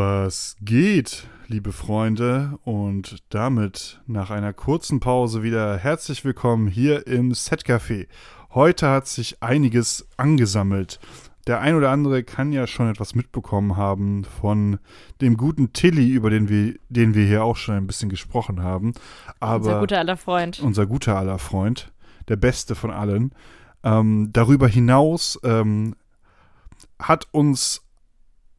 Was geht, liebe Freunde? Und damit nach einer kurzen Pause wieder herzlich willkommen hier im Set-Café. Heute hat sich einiges angesammelt. Der ein oder andere kann ja schon etwas mitbekommen haben von dem guten Tilly, über den wir, den wir hier auch schon ein bisschen gesprochen haben. Aber unser guter aller Freund. Unser guter aller Freund, der beste von allen. Ähm, darüber hinaus ähm, hat uns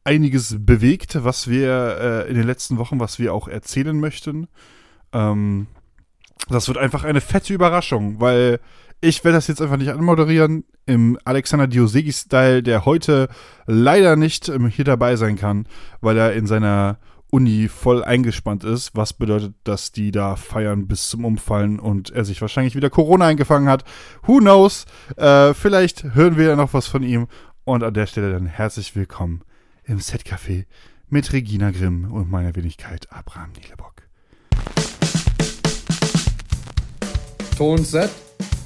einiges bewegt, was wir äh, in den letzten Wochen, was wir auch erzählen möchten. Ähm, das wird einfach eine fette Überraschung, weil ich werde das jetzt einfach nicht anmoderieren im Alexander Diosegi-Style, der heute leider nicht ähm, hier dabei sein kann, weil er in seiner Uni voll eingespannt ist, was bedeutet, dass die da feiern bis zum Umfallen und er sich wahrscheinlich wieder Corona eingefangen hat. Who knows? Äh, vielleicht hören wir ja noch was von ihm. Und an der Stelle dann herzlich willkommen im Setcafé mit Regina Grimm und meiner Wenigkeit Abraham Nielebock. Ton Set.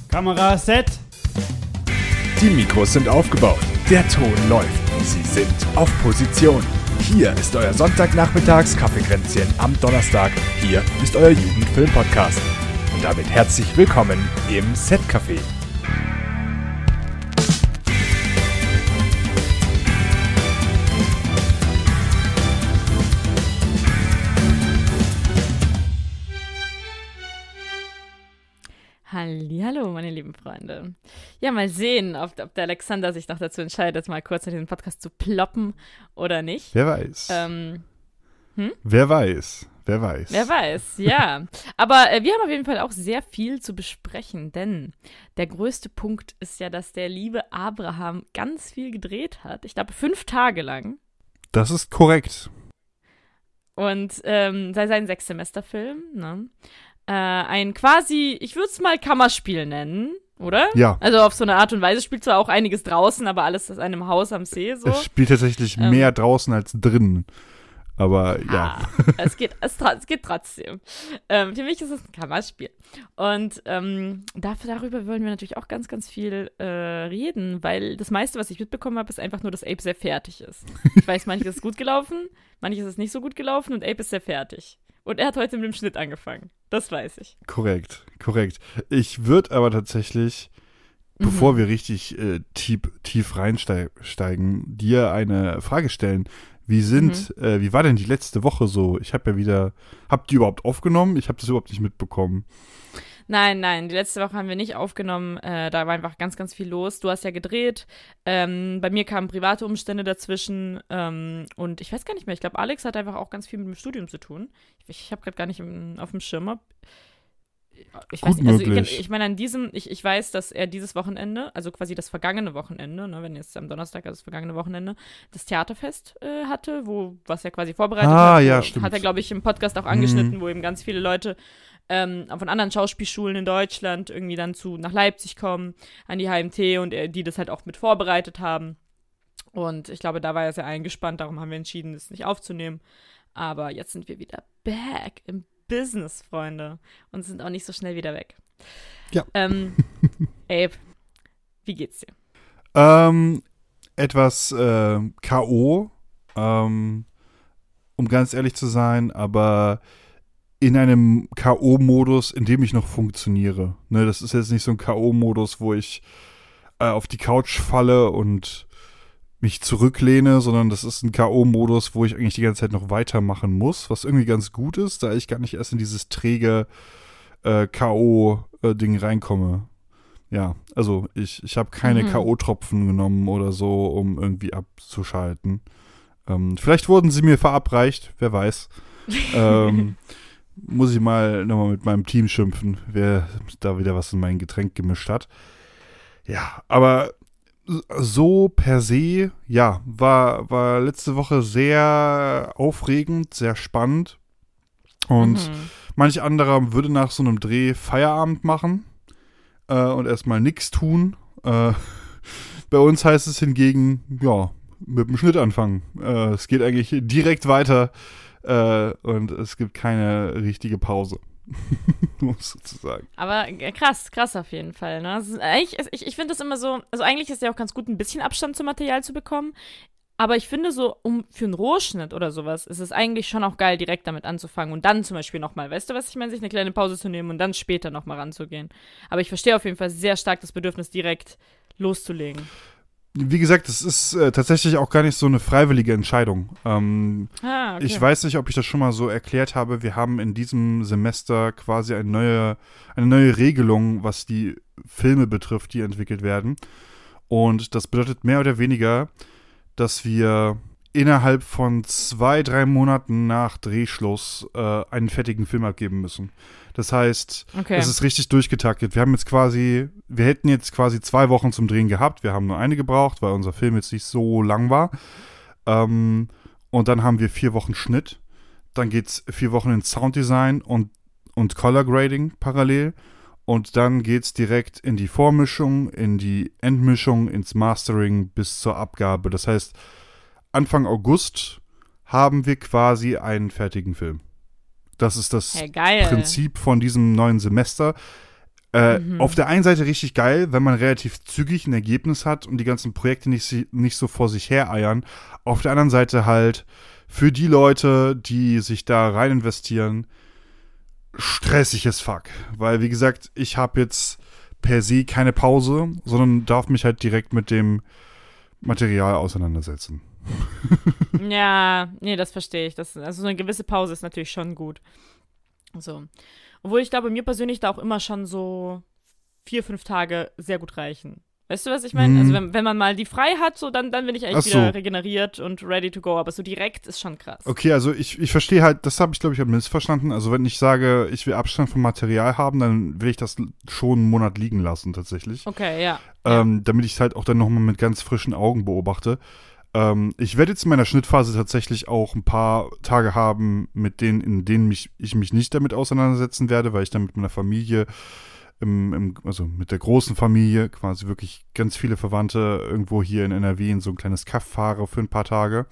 Kamera Set. Die Mikros sind aufgebaut. Der Ton läuft. Sie sind auf Position. Hier ist euer Sonntagnachmittags Kaffeekränzchen am Donnerstag. Hier ist euer Jugendfilm-Podcast. Und damit herzlich willkommen im Setcafé. Hallo, meine lieben Freunde. Ja, mal sehen, ob, ob, der Alexander sich noch dazu entscheidet, mal kurz in den Podcast zu ploppen oder nicht. Wer weiß. Ähm, hm? Wer weiß. Wer weiß. Wer weiß, ja. Aber äh, wir haben auf jeden Fall auch sehr viel zu besprechen, denn der größte Punkt ist ja, dass der liebe Abraham ganz viel gedreht hat. Ich glaube, fünf Tage lang. Das ist korrekt. Und ähm, sei sein Sechssemesterfilm, ne? Äh, ein quasi, ich würde es mal Kammerspiel nennen, oder? Ja. Also auf so eine Art und Weise spielt zwar auch einiges draußen, aber alles aus einem Haus am See so. Es spielt tatsächlich ähm, mehr draußen als drinnen. Aber ja. Ah, es, geht, es, es, geht trotzdem. Ähm, für mich ist es ein Kammerspiel. Und ähm, dafür, darüber wollen wir natürlich auch ganz, ganz viel äh, reden, weil das meiste, was ich mitbekommen habe, ist einfach nur, dass Ape sehr fertig ist. Ich weiß, manches ist gut gelaufen, manches ist nicht so gut gelaufen und Ape ist sehr fertig. Und er hat heute mit dem Schnitt angefangen. Das weiß ich. Korrekt, korrekt. Ich würde aber tatsächlich, mhm. bevor wir richtig äh, tief, tief reinsteigen, dir eine Frage stellen. Wie sind, mhm. äh, wie war denn die letzte Woche so? Ich habe ja wieder, habt ihr überhaupt aufgenommen? Ich habe das überhaupt nicht mitbekommen. Nein, nein, die letzte Woche haben wir nicht aufgenommen. Äh, da war einfach ganz, ganz viel los. Du hast ja gedreht. Ähm, bei mir kamen private Umstände dazwischen. Ähm, und ich weiß gar nicht mehr. Ich glaube, Alex hat einfach auch ganz viel mit dem Studium zu tun. Ich, ich habe gerade gar nicht im, auf dem Schirm. Ich weiß nicht, also ich, ich meine, an diesem, ich, ich weiß, dass er dieses Wochenende, also quasi das vergangene Wochenende, ne, wenn jetzt am Donnerstag, also das vergangene Wochenende, das Theaterfest äh, hatte, wo, was er quasi vorbereitet ah, hat. Ja, stimmt. Hat er, glaube ich, im Podcast auch angeschnitten, mhm. wo eben ganz viele Leute ähm, von anderen Schauspielschulen in Deutschland irgendwie dann zu nach Leipzig kommen, an die HMT und äh, die das halt auch mit vorbereitet haben. Und ich glaube, da war er sehr eingespannt, darum haben wir entschieden, das nicht aufzunehmen. Aber jetzt sind wir wieder back im Business, Freunde. Und sind auch nicht so schnell wieder weg. Ja. Ähm, Abe, wie geht's dir? Ähm, etwas äh, K.O., ähm, um ganz ehrlich zu sein, aber in einem K.O.-Modus, in dem ich noch funktioniere. Ne, das ist jetzt nicht so ein K.O.-Modus, wo ich äh, auf die Couch falle und mich zurücklehne, sondern das ist ein K.O.-Modus, wo ich eigentlich die ganze Zeit noch weitermachen muss, was irgendwie ganz gut ist, da ich gar nicht erst in dieses träge äh, K.O.-Ding reinkomme. Ja, also ich, ich habe keine mhm. K.O.-Tropfen genommen oder so, um irgendwie abzuschalten. Ähm, vielleicht wurden sie mir verabreicht, wer weiß. ähm, muss ich mal nochmal mit meinem Team schimpfen, wer da wieder was in mein Getränk gemischt hat. Ja, aber so per se, ja, war, war letzte Woche sehr aufregend, sehr spannend. Und mhm. manch anderer würde nach so einem Dreh Feierabend machen äh, und erstmal nichts tun. Äh, bei uns heißt es hingegen, ja, mit dem Schnitt anfangen. Äh, es geht eigentlich direkt weiter äh, und es gibt keine richtige Pause. sozusagen. Aber äh, krass, krass auf jeden Fall. Ne? eigentlich, ich ich finde das immer so, also eigentlich ist ja auch ganz gut, ein bisschen Abstand zum Material zu bekommen. Aber ich finde so, um für einen Rohschnitt oder sowas, ist es eigentlich schon auch geil, direkt damit anzufangen und dann zum Beispiel nochmal, weißt du, was ich meine, sich eine kleine Pause zu nehmen und dann später nochmal ranzugehen. Aber ich verstehe auf jeden Fall sehr stark das Bedürfnis, direkt loszulegen. Wie gesagt, es ist äh, tatsächlich auch gar nicht so eine freiwillige Entscheidung. Ähm, Ah, okay. Ich weiß nicht, ob ich das schon mal so erklärt habe. Wir haben in diesem Semester quasi eine neue, eine neue Regelung, was die Filme betrifft, die entwickelt werden. Und das bedeutet mehr oder weniger, dass wir innerhalb von zwei, drei Monaten nach Drehschluss äh, einen fertigen Film abgeben müssen. Das heißt, Okay. es ist richtig durchgetaktet. Wir haben jetzt quasi, wir hätten jetzt quasi zwei Wochen zum Drehen gehabt. Wir haben nur eine gebraucht, weil unser Film jetzt nicht so lang war. Ähm, und dann haben wir vier Wochen Schnitt. Dann geht's vier Wochen in Sounddesign und, und Color Grading parallel. Und dann geht's direkt in die Vormischung, in die Endmischung, ins Mastering bis zur Abgabe. Das heißt, Anfang August haben wir quasi einen fertigen Film. Das ist das Hey. Prinzip von diesem neuen Semester. Äh, Mhm. Auf der einen Seite richtig geil, wenn man relativ zügig ein Ergebnis hat und die ganzen Projekte nicht, nicht so vor sich her eiern. Auf der anderen Seite halt für die Leute, die sich da rein investieren, stressiges Fuck. Weil, wie gesagt, ich habe jetzt per se keine Pause, sondern darf mich halt direkt mit dem Material auseinandersetzen. Ja, nee, das verstehe ich. Das, also so eine gewisse Pause ist natürlich schon gut. So. Obwohl ich glaube, mir persönlich da auch immer schon so vier, fünf Tage sehr gut reichen. Weißt du, was ich meine? Mhm. Also wenn, wenn man mal die frei hat, so dann, dann bin ich eigentlich so. wieder regeneriert und ready to go. Aber so direkt ist schon krass. Okay, also ich, ich verstehe halt, das habe ich glaube ich halt missverstanden. Also wenn ich sage, ich will Abstand vom Material haben, dann will ich das schon einen Monat liegen lassen tatsächlich. Okay, ja. Ähm, damit ich es halt auch dann nochmal mit ganz frischen Augen beobachte. Ähm, ich werde jetzt in meiner Schnittphase tatsächlich auch ein paar Tage haben, mit denen, in denen mich, ich mich nicht damit auseinandersetzen werde, weil ich dann mit meiner Familie, im, im, also mit der großen Familie, quasi wirklich ganz viele Verwandte irgendwo hier in NRW in so ein kleines Kaff fahre für ein paar Tage.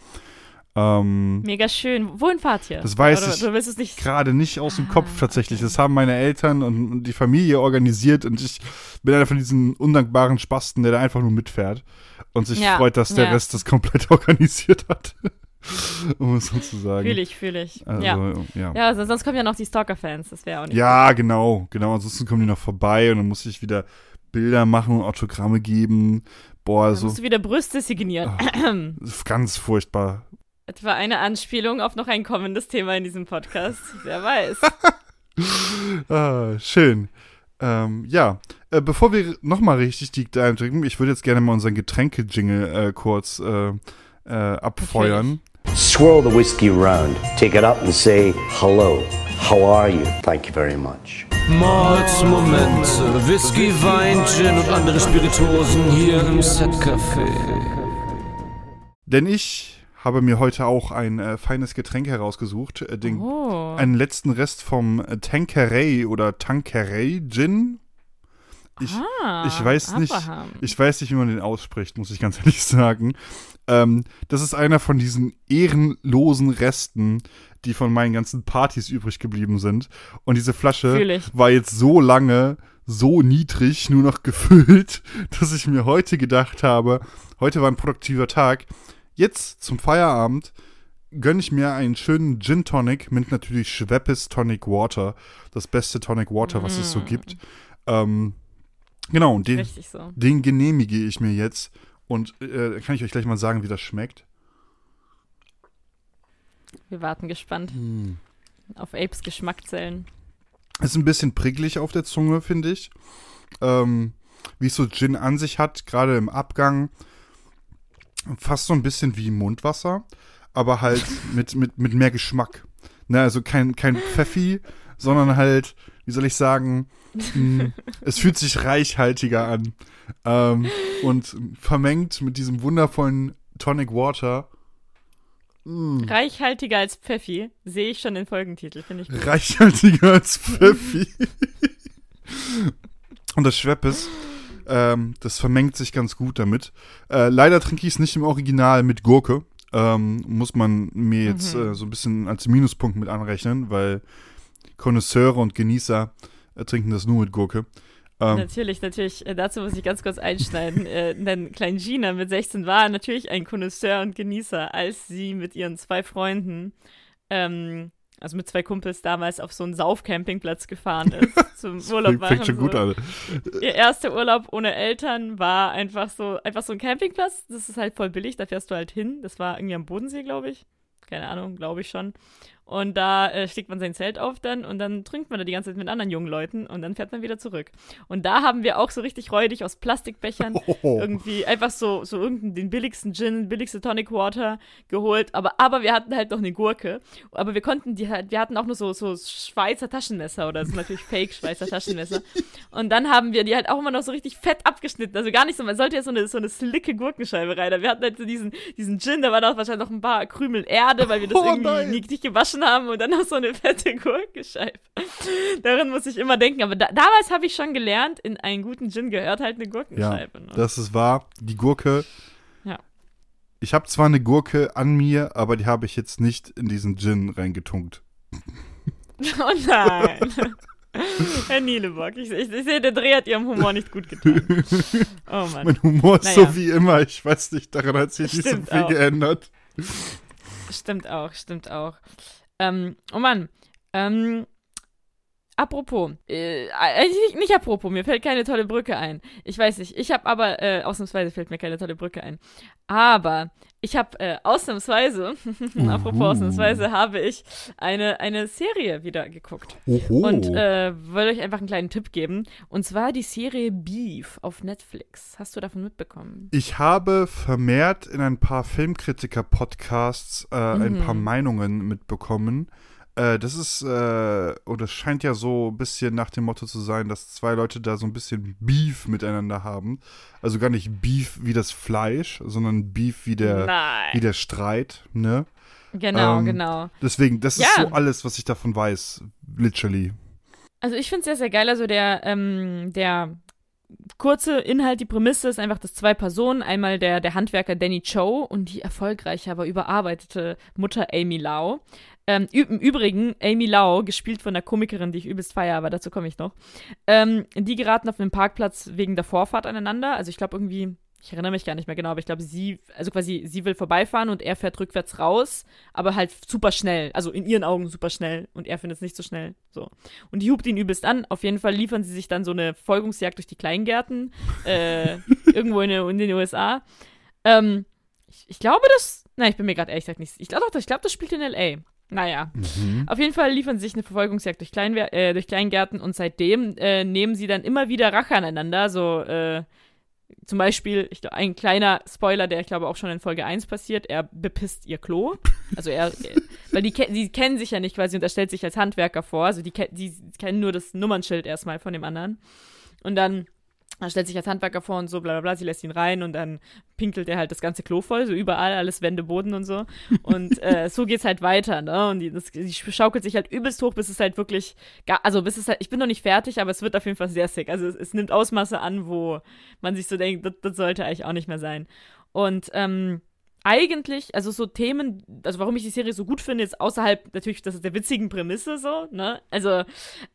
Ähm, Mega schön. Wohin fahrt ihr? Das weiß Oder, ich Du willst es nicht. gerade nicht aus dem Ah, Kopf tatsächlich. Das haben meine Eltern und, und die Familie organisiert und ich bin einer von diesen undankbaren Spasten, der da einfach nur mitfährt und sich Ja, freut, dass der ja. Rest das komplett organisiert hat. um es so zu sagen. Fühle ich, fühle ich. Also, ja. ja. Ja, also sonst kommen ja noch die Stalker-Fans. Das wäre auch nicht. Ja, genau, genau. Ansonsten kommen die noch vorbei und dann muss ich wieder Bilder machen und Autogramme geben. Boah, Dann so musst du wieder Brüste signieren. ganz furchtbar. Etwa eine Anspielung auf noch ein kommendes Thema in diesem Podcast. Wer weiß. Ah, schön. Ähm, ja, äh, bevor wir nochmal richtig deep eintrinken, ich würde jetzt gerne mal unseren Getränke-Jingle äh, kurz äh, äh, abfeuern. Swirl the whiskey around, take it up and say, hello, how are you? Thank you very much. Momente, Whisky, Wein, Gin und andere Spirituosen hier im Set-Café. Denn ich habe mir heute auch ein äh, feines Getränk herausgesucht, äh, den, Oh. einen letzten Rest vom äh, Tanqueray oder Tanqueray Gin. Ich, ah, ich weiß nicht, Abraham. ich weiß nicht, wie man den ausspricht, muss ich ganz ehrlich sagen. Ähm, das ist einer von diesen ehrenlosen Resten, die von meinen ganzen Partys übrig geblieben sind. Und diese Flasche war jetzt so lange, so niedrig, nur noch gefüllt, dass ich mir heute gedacht habe, heute war ein produktiver Tag. Jetzt zum Feierabend gönne ich mir einen schönen Gin Tonic mit natürlich Schweppes Tonic Water. Das beste Tonic Water, was es so gibt. Ähm, genau, und den, so. den genehmige ich mir jetzt. Und äh, kann ich euch gleich mal sagen, wie das schmeckt? Wir warten gespannt Hm. auf Apes Geschmackzellen. Ist ein bisschen pricklig auf der Zunge, finde ich. Ähm, wie es so Gin an sich hat, gerade im Abgang. Fast so ein bisschen wie Mundwasser, aber halt mit, mit, mit mehr Geschmack. Ne, also kein, kein Pfeffi, sondern halt, wie soll ich sagen, mh, es fühlt sich reichhaltiger an. Ähm, und vermengt mit diesem wundervollen Tonic Water. Hm. Reichhaltiger als Pfeffi, sehe ich schon den Folgentitel, finde ich gut. reichhaltiger als Pfeffi. Und das Schweppes, ähm, das vermengt sich ganz gut damit. Äh, leider trinke ich es nicht im Original mit Gurke. Ähm, muss man mir jetzt Mhm. äh, so ein bisschen als Minuspunkt mit anrechnen, weil Konnoisseure und Genießer äh, trinken das nur mit Gurke. Ähm, Natürlich, natürlich. Äh, dazu muss ich ganz kurz einschneiden. äh, denn Klein Gina mit 16 war natürlich ein Connoisseur und Genießer, als sie mit ihren zwei Freunden, ähm, also mit zwei Kumpels damals auf so einen Saufcampingplatz gefahren ist zum Urlaub machen. fängt schon so. gut an. Ihr erster Urlaub ohne Eltern war einfach so, einfach so ein Campingplatz. Das ist halt voll billig, da fährst du halt hin. Das war irgendwie am Bodensee, glaube ich. Keine Ahnung, glaube ich schon. Und da äh, schlägt man sein Zelt auf dann und dann trinkt man da die ganze Zeit mit anderen jungen Leuten und dann fährt man wieder zurück. Und da haben wir auch so richtig räudig aus Plastikbechern Oh. irgendwie einfach so, so irgendeinen den billigsten Gin, billigste Tonic Water geholt. Aber, aber wir hatten halt noch eine Gurke. Aber wir konnten die halt, wir hatten auch nur so, so Schweizer Taschenmesser oder so natürlich Fake Schweizer Taschenmesser. Und dann haben wir die halt auch immer noch so richtig fett abgeschnitten. Also gar nicht so, man sollte ja so eine, so eine slicke Gurkenscheibe rein. Wir hatten halt so diesen, diesen Gin, da war da wahrscheinlich noch ein paar Krümel Erde, weil wir das Oh irgendwie nein. nie nicht gewaschen haben und dann noch so eine fette Gurkenscheibe. Daran muss ich immer denken. Aber da, damals habe ich schon gelernt, in einen guten Gin gehört halt eine Ja, Gurkenscheibe. ne? das ist wahr. Die Gurke. Ja. Ich habe zwar eine Gurke an mir, aber die habe ich jetzt nicht in diesen Gin reingetunkt. Oh nein. Herr Nielebock, ich, ich, ich sehe, der Dreh hat ihrem Humor nicht gut getan. Oh Mann. Mein Humor ist Naja. so wie immer. Ich weiß nicht, daran hat sich nicht so viel auch. geändert. Stimmt auch, stimmt auch. Ähm, oh Mann. Ähm, apropos, äh, äh, nicht, nicht apropos, mir fällt keine tolle Brücke ein. Ich weiß nicht, ich habe aber, äh, ausnahmsweise fällt mir keine tolle Brücke ein. Aber ich habe äh, ausnahmsweise, apropos Uhu. ausnahmsweise, habe ich eine, eine Serie wieder geguckt. Oho. Und äh, wollte euch einfach einen kleinen Tipp geben. Und zwar die Serie Beef auf Netflix. Hast du davon mitbekommen? Ich habe vermehrt in ein paar Filmkritiker-Podcasts äh, ein paar Mhm. Meinungen mitbekommen. Äh, das ist, äh, oder es scheint ja so ein bisschen nach dem Motto zu sein, dass zwei Leute da so ein bisschen Beef miteinander haben. Also gar nicht Beef wie das Fleisch, sondern Beef wie der, Nein. wie der Streit, ne? Genau, Ähm, genau. Deswegen, das ist Ja. so alles, was ich davon weiß, literally. Also ich finde es sehr, sehr geil. Also der, ähm, der kurze Inhalt, die Prämisse ist einfach, dass zwei Personen, einmal der, der Handwerker Danny Cho und die erfolgreiche, aber überarbeitete Mutter Amy Lau. Ähm, Im Übrigen, Amy Lau, gespielt von einer Komikerin, die ich übelst feiere, aber dazu komme ich noch. Ähm, die geraten auf einem Parkplatz wegen der Vorfahrt aneinander. Also ich glaube irgendwie, ich erinnere mich gar nicht mehr genau, aber ich glaube, sie, also quasi, sie will vorbeifahren und er fährt rückwärts raus, aber halt super schnell. Also in ihren Augen super schnell und er findet es nicht so schnell. So. Und die hupt ihn übelst an. Auf jeden Fall liefern sie sich dann so eine Folgungsjagd durch die Kleingärten äh, irgendwo in, in den USA. Ähm, ich, ich glaube, das. Nein, ich bin mir gerade ehrlich gesagt nicht. Ich glaube, ich glaube, das spielt in L.A. Naja. Mhm. Auf jeden Fall liefern sie sich eine Verfolgungsjagd durch, Kleinwer äh, durch Kleingärten und seitdem äh, nehmen sie dann immer wieder Rache aneinander. So, äh, zum Beispiel, ich, glaub, ein kleiner Spoiler, der ich glaube auch schon in Folge 1 passiert, er bepisst ihr Klo. Also er, er weil die, die kennen sich ja nicht quasi und er stellt sich als Handwerker vor. Also die, die kennen nur das Nummernschild erstmal von dem anderen. Und dann er stellt sich als Handwerker vor und so, bla bla bla, sie lässt ihn rein und dann pinkelt er halt das ganze Klo voll, so überall, alles Wände, Boden und so. Und äh, so geht's halt weiter, ne? Und die, das, die schaukelt sich halt übelst hoch, bis es halt wirklich, gar, also bis es halt, ich bin noch nicht fertig, aber es wird auf jeden Fall sehr sick. Also es, es nimmt Ausmaße an, wo man sich so denkt, das, das sollte eigentlich auch nicht mehr sein. Und ähm, eigentlich, also so Themen, also warum ich die Serie so gut finde, ist außerhalb natürlich das ist der witzigen Prämisse so, ne? Also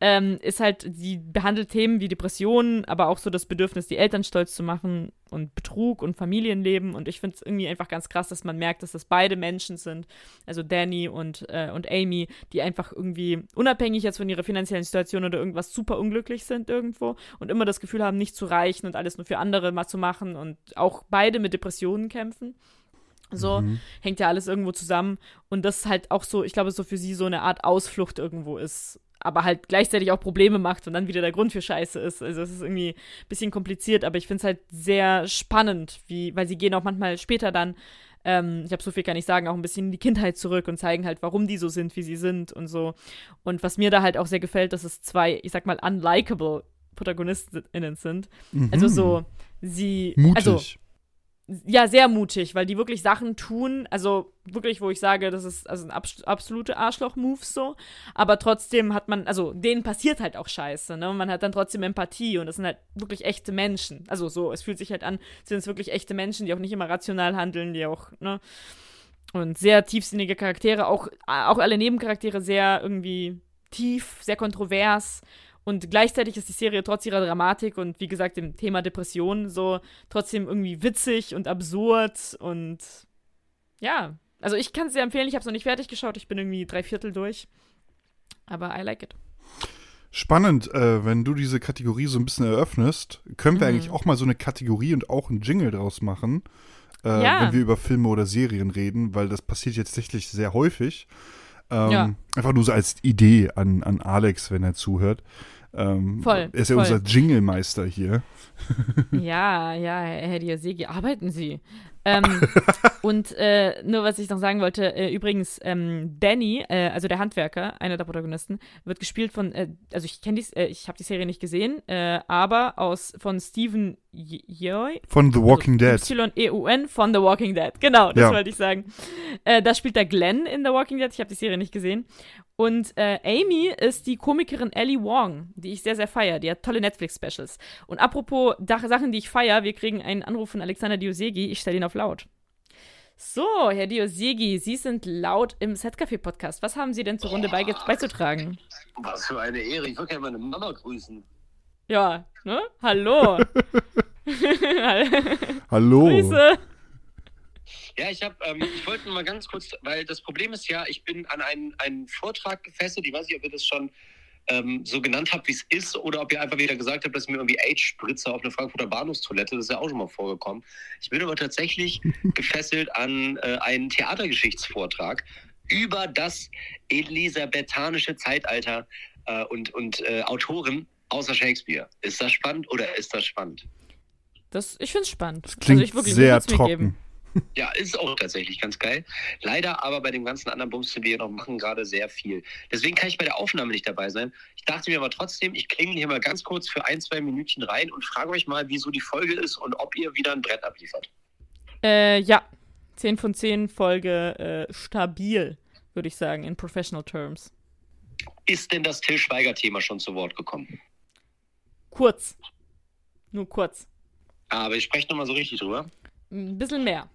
ähm, ist halt, die behandelt Themen wie Depressionen, aber auch so das Bedürfnis, die Eltern stolz zu machen und Betrug und Familienleben. Und ich finde es irgendwie einfach ganz krass, dass man merkt, dass das beide Menschen sind, also Danny und, äh, und Amy, die einfach irgendwie unabhängig jetzt von ihrer finanziellen Situation oder irgendwas super unglücklich sind irgendwo und immer das Gefühl haben, nicht zu reichen und alles nur für andere mal zu machen und auch beide mit Depressionen kämpfen. So hängt ja alles irgendwo zusammen. Und das ist halt auch so, ich glaube, so für sie so eine Art Ausflucht irgendwo ist. Aber halt gleichzeitig auch Probleme macht und dann wieder der Grund für Scheiße ist. Also es ist irgendwie ein bisschen kompliziert, aber ich finde es halt sehr spannend, wie, weil sie gehen auch manchmal später dann, ähm, ich habe so viel kann ich sagen, auch ein bisschen in die Kindheit zurück und zeigen halt, warum die so sind, wie sie sind und so. Und was mir da halt auch sehr gefällt, dass es zwei, ich sag mal, unlikable ProtagonistInnen sind. Also so, sie. Mutig. Also, ja, sehr mutig, weil die wirklich Sachen tun, also wirklich, wo ich sage, das ist also ein abs absolute Arschloch-Move so, aber trotzdem hat man, also denen passiert halt auch Scheiße, ne, und man hat dann trotzdem Empathie und das sind halt wirklich echte Menschen, also so, es fühlt sich halt an, sind es wirklich echte Menschen, die auch nicht immer rational handeln, die auch, ne, und sehr tiefsinnige Charaktere, auch, auch alle Nebencharaktere sehr irgendwie tief, sehr kontrovers Und gleichzeitig ist die Serie trotz ihrer Dramatik und wie gesagt dem Thema Depression so trotzdem irgendwie witzig und absurd und ja. Also ich kann es sehr empfehlen. Ich habe es noch nicht fertig geschaut. Ich bin irgendwie drei Viertel durch. Aber I like it. Spannend, äh, wenn du diese Kategorie so ein bisschen eröffnest, können wir Mhm. eigentlich auch mal so eine Kategorie und auch einen Jingle draus machen, äh, Ja. wenn wir über Filme oder Serien reden, weil das passiert jetzt tatsächlich sehr häufig. Ähm, Ja. Einfach nur so als Idee an, an Alex, wenn er zuhört. Ähm, Voll, Er ist ja voll. unser Jingle-Meister hier. Ja, ja, Herr Diasegi, arbeiten Sie. Ähm, und äh, nur was ich noch sagen wollte, äh, übrigens, ähm, Danny, äh, also der Handwerker, einer der Protagonisten, wird gespielt von, äh, also ich kenne die, äh, ich habe die Serie nicht gesehen, äh, aber aus von Stephen Yeoy, Von The Walking Dead. also Y-E-U-N von The Walking Dead. Genau, das Ja. wollte ich sagen. Da spielt der Glenn in The Walking Dead. Ich habe die Serie nicht gesehen. Und äh, Amy ist die Komikerin Ellie Wong, die ich sehr, sehr feiere. Die hat tolle Netflix-Specials. Und apropos Sachen, die ich feiere, wir kriegen einen Anruf von Alexander Diosegi. Ich stelle ihn auf laut. So, Herr Diosegi, Sie sind laut im Setcafé-Podcast. Was haben Sie denn zur Runde beige- beizutragen? Was für eine Ehre. Ich würde gerne meine Mama grüßen. Ja, ne? Hallo. Hallo. Grüße. Ja, ich habe, ähm, ich wollte nur mal ganz kurz, weil das Problem ist ja, ich bin an einen, einen Vortrag gefesselt. Ich weiß nicht, ob ihr das schon ähm, so genannt habt, wie es ist, oder ob ihr einfach wieder gesagt habt, dass ich mir irgendwie AIDS spritze auf eine Frankfurter Bahnhofstoilette. Das ist ja auch schon mal vorgekommen. Ich bin aber tatsächlich gefesselt an äh, einen Theatergeschichtsvortrag über das elisabethanische Zeitalter äh, und, und äh, Autoren außer Shakespeare. Ist das spannend oder ist das spannend? Das, ich finde es spannend. Das klingt also ich wirklich, sehr mir geben. Ja, ist auch tatsächlich ganz geil. Leider aber bei dem ganzen anderen Bums, den wir hier noch machen, gerade sehr viel. Deswegen kann ich bei der Aufnahme nicht dabei sein. Ich dachte mir aber trotzdem, ich klingel hier mal ganz kurz für ein, zwei Minütchen rein und frage euch mal, wieso die Folge ist und ob ihr wieder ein Brett abliefert. Äh, ja. 10 von 10 Folge äh, stabil, würde ich sagen, in professional terms. Ist denn das Till Schweiger-Thema schon zu Wort gekommen? Kurz. Nur kurz. Aber ich spreche nochmal so richtig drüber. Ein bisschen mehr.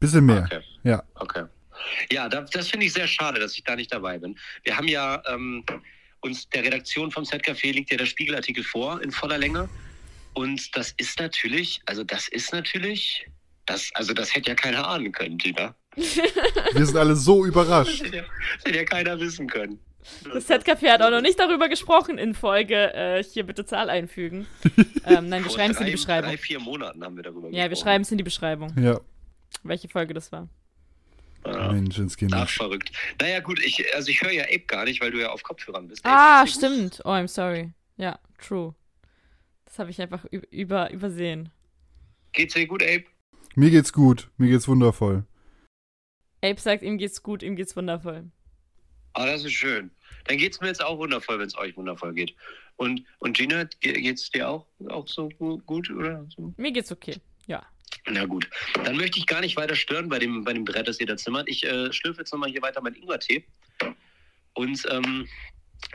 Bisschen mehr. Okay. Ja. Okay. Ja, da, das finde ich sehr schade, dass ich da nicht dabei bin. Wir haben ja ähm, uns, der Redaktion vom Z-Café liegt ja der Spiegelartikel vor in voller Länge. Und das ist natürlich, also das ist natürlich, das, also das hätte ja keiner ahnen können, Tina. Wir sind alle so Das überrascht. hätte ja, das hätte ja keiner wissen können. Das Setcafé hat auch noch nicht darüber gesprochen in Folge. Äh, hier bitte Zahl einfügen. ähm, nein, wir Vor schreiben es in die Beschreibung. drei, vier Monaten haben wir darüber Ja, wir schreiben es in die Beschreibung, Ja, welche Folge das war. Ja. Mensch, ins Kind. Ach, verrückt. Naja, gut, ich, also ich höre ja Ape gar nicht, weil du ja auf Kopfhörern bist. Ah, Ape, gut? stimmt. Oh, I'm sorry. Ja, true. Das habe ich einfach über, übersehen. Geht's dir gut, Ape? Mir geht's gut. Mir geht's wundervoll. Abe sagt, ihm geht's gut, ihm geht's wundervoll. Ah, das ist schön. Dann geht's mir jetzt auch wundervoll, wenn es euch wundervoll geht. Und, und Gina, ge- geht's dir auch, auch so gu- gut, oder? So? Mir geht's okay. Ja. Na gut. Dann möchte ich gar nicht weiter stören bei dem, bei dem Brett, das ihr da zimmert. Ich äh, schlürfe jetzt nochmal hier weiter meinen Ingwertee und ähm,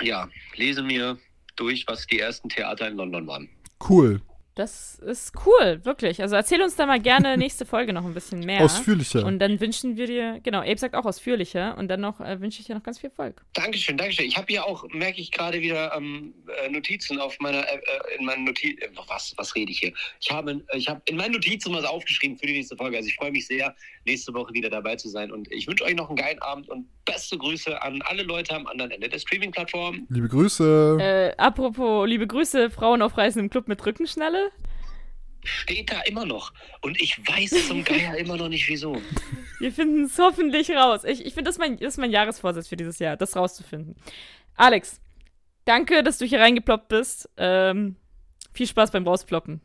ja, lese mir durch, was die ersten Theater in London waren. Cool. Das ist cool, wirklich. Also erzähl uns da mal gerne nächste Folge noch ein bisschen mehr. Ausführlicher. Und dann wünschen wir dir, genau, Abe sagt auch ausführlicher und dann noch äh, wünsche ich dir noch ganz viel Erfolg. Dankeschön, Dankeschön. Ich habe hier auch, merke ich gerade wieder ähm, äh, Notizen auf meiner, äh, äh, in meinen Notizen, äh, was, was rede ich hier? Ich habe, ich habe in meinen Notizen was aufgeschrieben für die nächste Folge. Also ich freue mich sehr, nächste Woche wieder dabei zu sein. Und ich wünsche euch noch einen geilen Abend und beste Grüße an alle Leute am anderen Ende der Streaming-Plattform. Liebe Grüße. Äh, apropos, liebe Grüße, Frauen auf Reisen im Club mit Rückenschnalle. Steht da immer noch. Und ich weiß zum Geier immer noch nicht wieso. Wir finden es hoffentlich raus. Ich, ich finde, das, ist mein- das ist mein Jahresvorsatz für dieses Jahr, das rauszufinden. Alex, danke, dass du hier reingeploppt bist. Ähm, viel Spaß beim Rausploppen.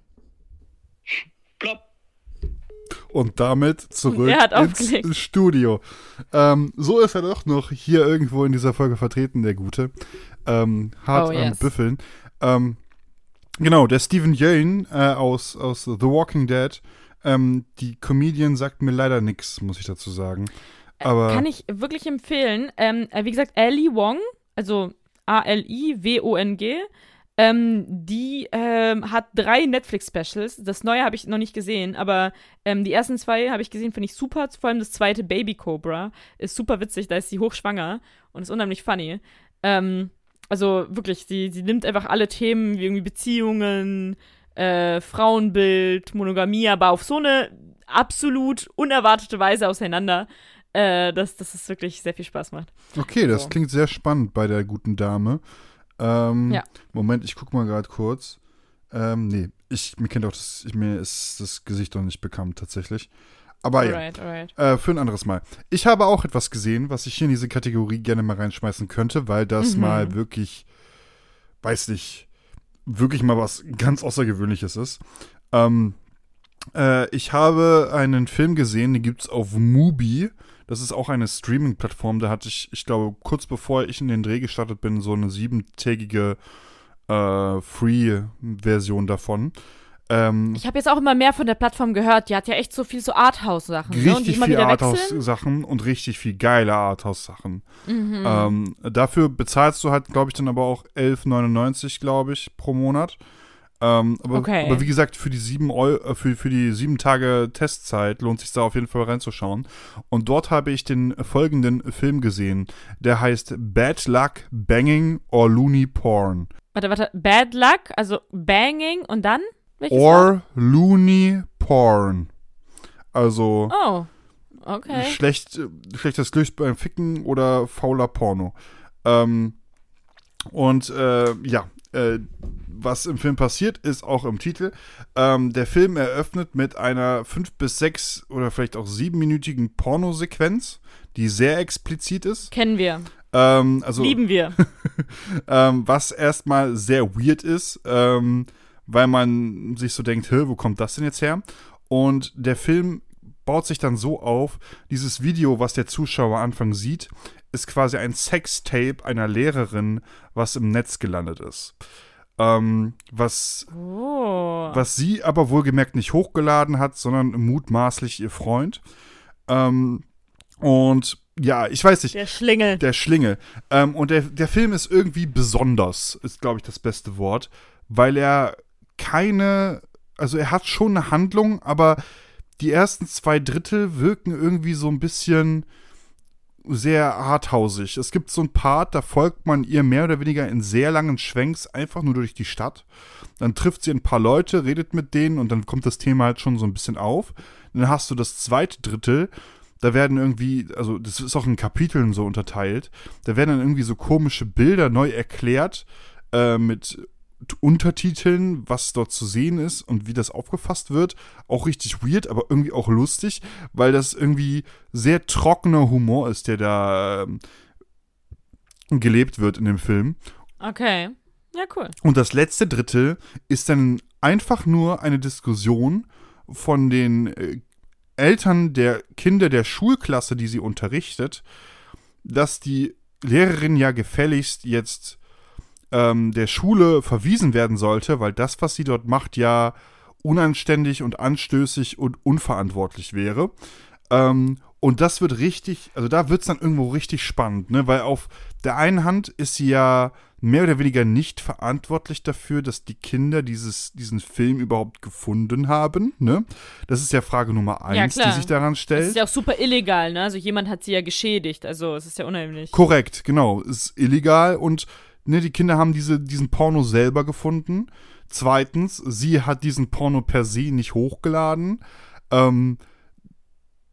Plopp. Und damit zurück Er hat ins. Studio. Ähm, so ist er doch noch hier irgendwo in dieser Folge vertreten, der Gute. Ähm, hart Oh, am yes. Büffeln. Ähm, genau, der Stephen Yeun äh, aus, aus The Walking Dead. Ähm, die Comedian sagt mir leider nichts, muss ich dazu sagen. Aber Kann ich wirklich empfehlen. Ähm, äh, wie gesagt, Ali Wong, also A-L-I-W-O-N-G, ähm, die ähm, hat drei Netflix-Specials. Das neue habe ich noch nicht gesehen, aber ähm, die ersten zwei habe ich gesehen, finde ich super. Vor allem das zweite, Baby Cobra, ist super witzig. Da ist sie hochschwanger und ist unheimlich funny. Ähm, also wirklich, sie, sie nimmt einfach alle Themen wie irgendwie Beziehungen, äh, Frauenbild, Monogamie, aber auf so eine absolut unerwartete Weise auseinander, äh, dass, dass es wirklich sehr viel Spaß macht. Okay, das So. klingt sehr spannend bei der guten Dame. Ähm, Ja. Moment, ich guck mal gerade kurz. Ähm, nee, ich, mir kennt auch das, ich, mir ist das Gesicht noch nicht bekannt, tatsächlich. Aber ja. Alright, alright. Äh, für ein anderes Mal. Ich habe auch etwas gesehen, was ich hier in diese Kategorie gerne mal reinschmeißen könnte, weil das Mhm. mal wirklich, weiß nicht, wirklich mal was ganz Außergewöhnliches ist. Ähm, äh, ich habe einen Film gesehen, den gibt es auf Mubi. Das ist auch eine Streaming-Plattform. Da hatte ich, ich glaube, kurz bevor ich in den Dreh gestartet bin, so eine siebentägige äh, Free-Version davon. Ähm, Ich habe jetzt auch immer mehr von der Plattform gehört. Die hat ja echt so viel so Arthouse-Sachen. Ne? Richtig immer viel. Arthouse-Sachen und richtig viel geile Arthouse-Sachen. Mhm. Ähm, dafür bezahlst du halt, glaube ich, dann aber auch 11,99, glaube ich, pro Monat. Ähm, aber, Okay. aber wie gesagt, für die sieben Euro, äh, für, für die sieben Tage Testzeit lohnt sich da auf jeden Fall reinzuschauen. Und dort habe ich den folgenden Film gesehen. Der heißt Bad Luck, Banging or Looney Porn. Warte, warte. Bad Luck, also Banging und dann? Welches? Or Looney Porn. Also Oh, okay. schlecht, äh, schlechtes Glück beim Ficken oder fauler Porno. Ähm, und äh, ja, äh, was im Film passiert, ist auch im Titel. Ähm, der Film eröffnet mit einer fünf bis sechs oder vielleicht auch siebenminütigen Pornosequenz, die sehr explizit ist. Kennen wir. Ähm, also, Lieben wir. ähm, was erstmal sehr weird ist, ähm, weil man sich so denkt, Hä, wo kommt das denn jetzt her? Und der Film baut sich dann so auf, dieses Video, was der Zuschauer am Anfang sieht, ist quasi ein Sextape einer Lehrerin, was im Netz gelandet ist. Ähm, was, Oh. was sie aber wohlgemerkt nicht hochgeladen hat, sondern mutmaßlich ihr Freund. Ähm, und ja, ich weiß nicht, Der Schlingel. der Schlingel. Ähm, und der, der Film ist irgendwie besonders, ist, glaube ich, das beste Wort, weil er keine, also er hat schon eine Handlung, aber die ersten zwei Drittel wirken irgendwie so ein bisschen sehr arthausig. Es gibt so ein Part, da folgt man ihr mehr oder weniger in sehr langen Schwenks einfach nur durch die Stadt. Dann trifft sie ein paar Leute, redet mit denen und dann kommt das Thema halt schon so ein bisschen auf. Dann hast du das zweite Drittel, da werden irgendwie, also das ist auch in Kapiteln so unterteilt, da werden dann irgendwie so komische Bilder neu erklärt äh, mit Untertiteln, was dort zu sehen ist und wie das aufgefasst wird. Auch richtig weird, aber irgendwie auch lustig, weil das irgendwie sehr trockener Humor ist, der da ähm, gelebt wird in dem Film. Okay. Ja, cool. Und das letzte Drittel ist dann einfach nur eine Diskussion von den äh, Eltern der Kinder der Schulklasse, die sie unterrichtet, dass die Lehrerin ja gefälligst jetzt ähm, der Schule verwiesen werden sollte, weil das, was sie dort macht, ja unanständig und anstößig und unverantwortlich wäre. Ähm, und das wird richtig, also da wird es dann irgendwo richtig spannend, ne? Weil auf der einen Hand ist sie ja mehr oder weniger nicht verantwortlich dafür, dass die Kinder dieses, diesen Film überhaupt gefunden haben, ne? Das ist ja Frage Nummer eins, die klar. sich daran Das stellt. ist ja auch super illegal, ne? Also jemand hat sie ja geschädigt. Also es ist ja unheimlich. Korrekt, genau. Ist illegal und ne, die Kinder haben diese, diesen Porno selber gefunden. Zweitens, sie hat diesen Porno per se nicht hochgeladen. Ähm,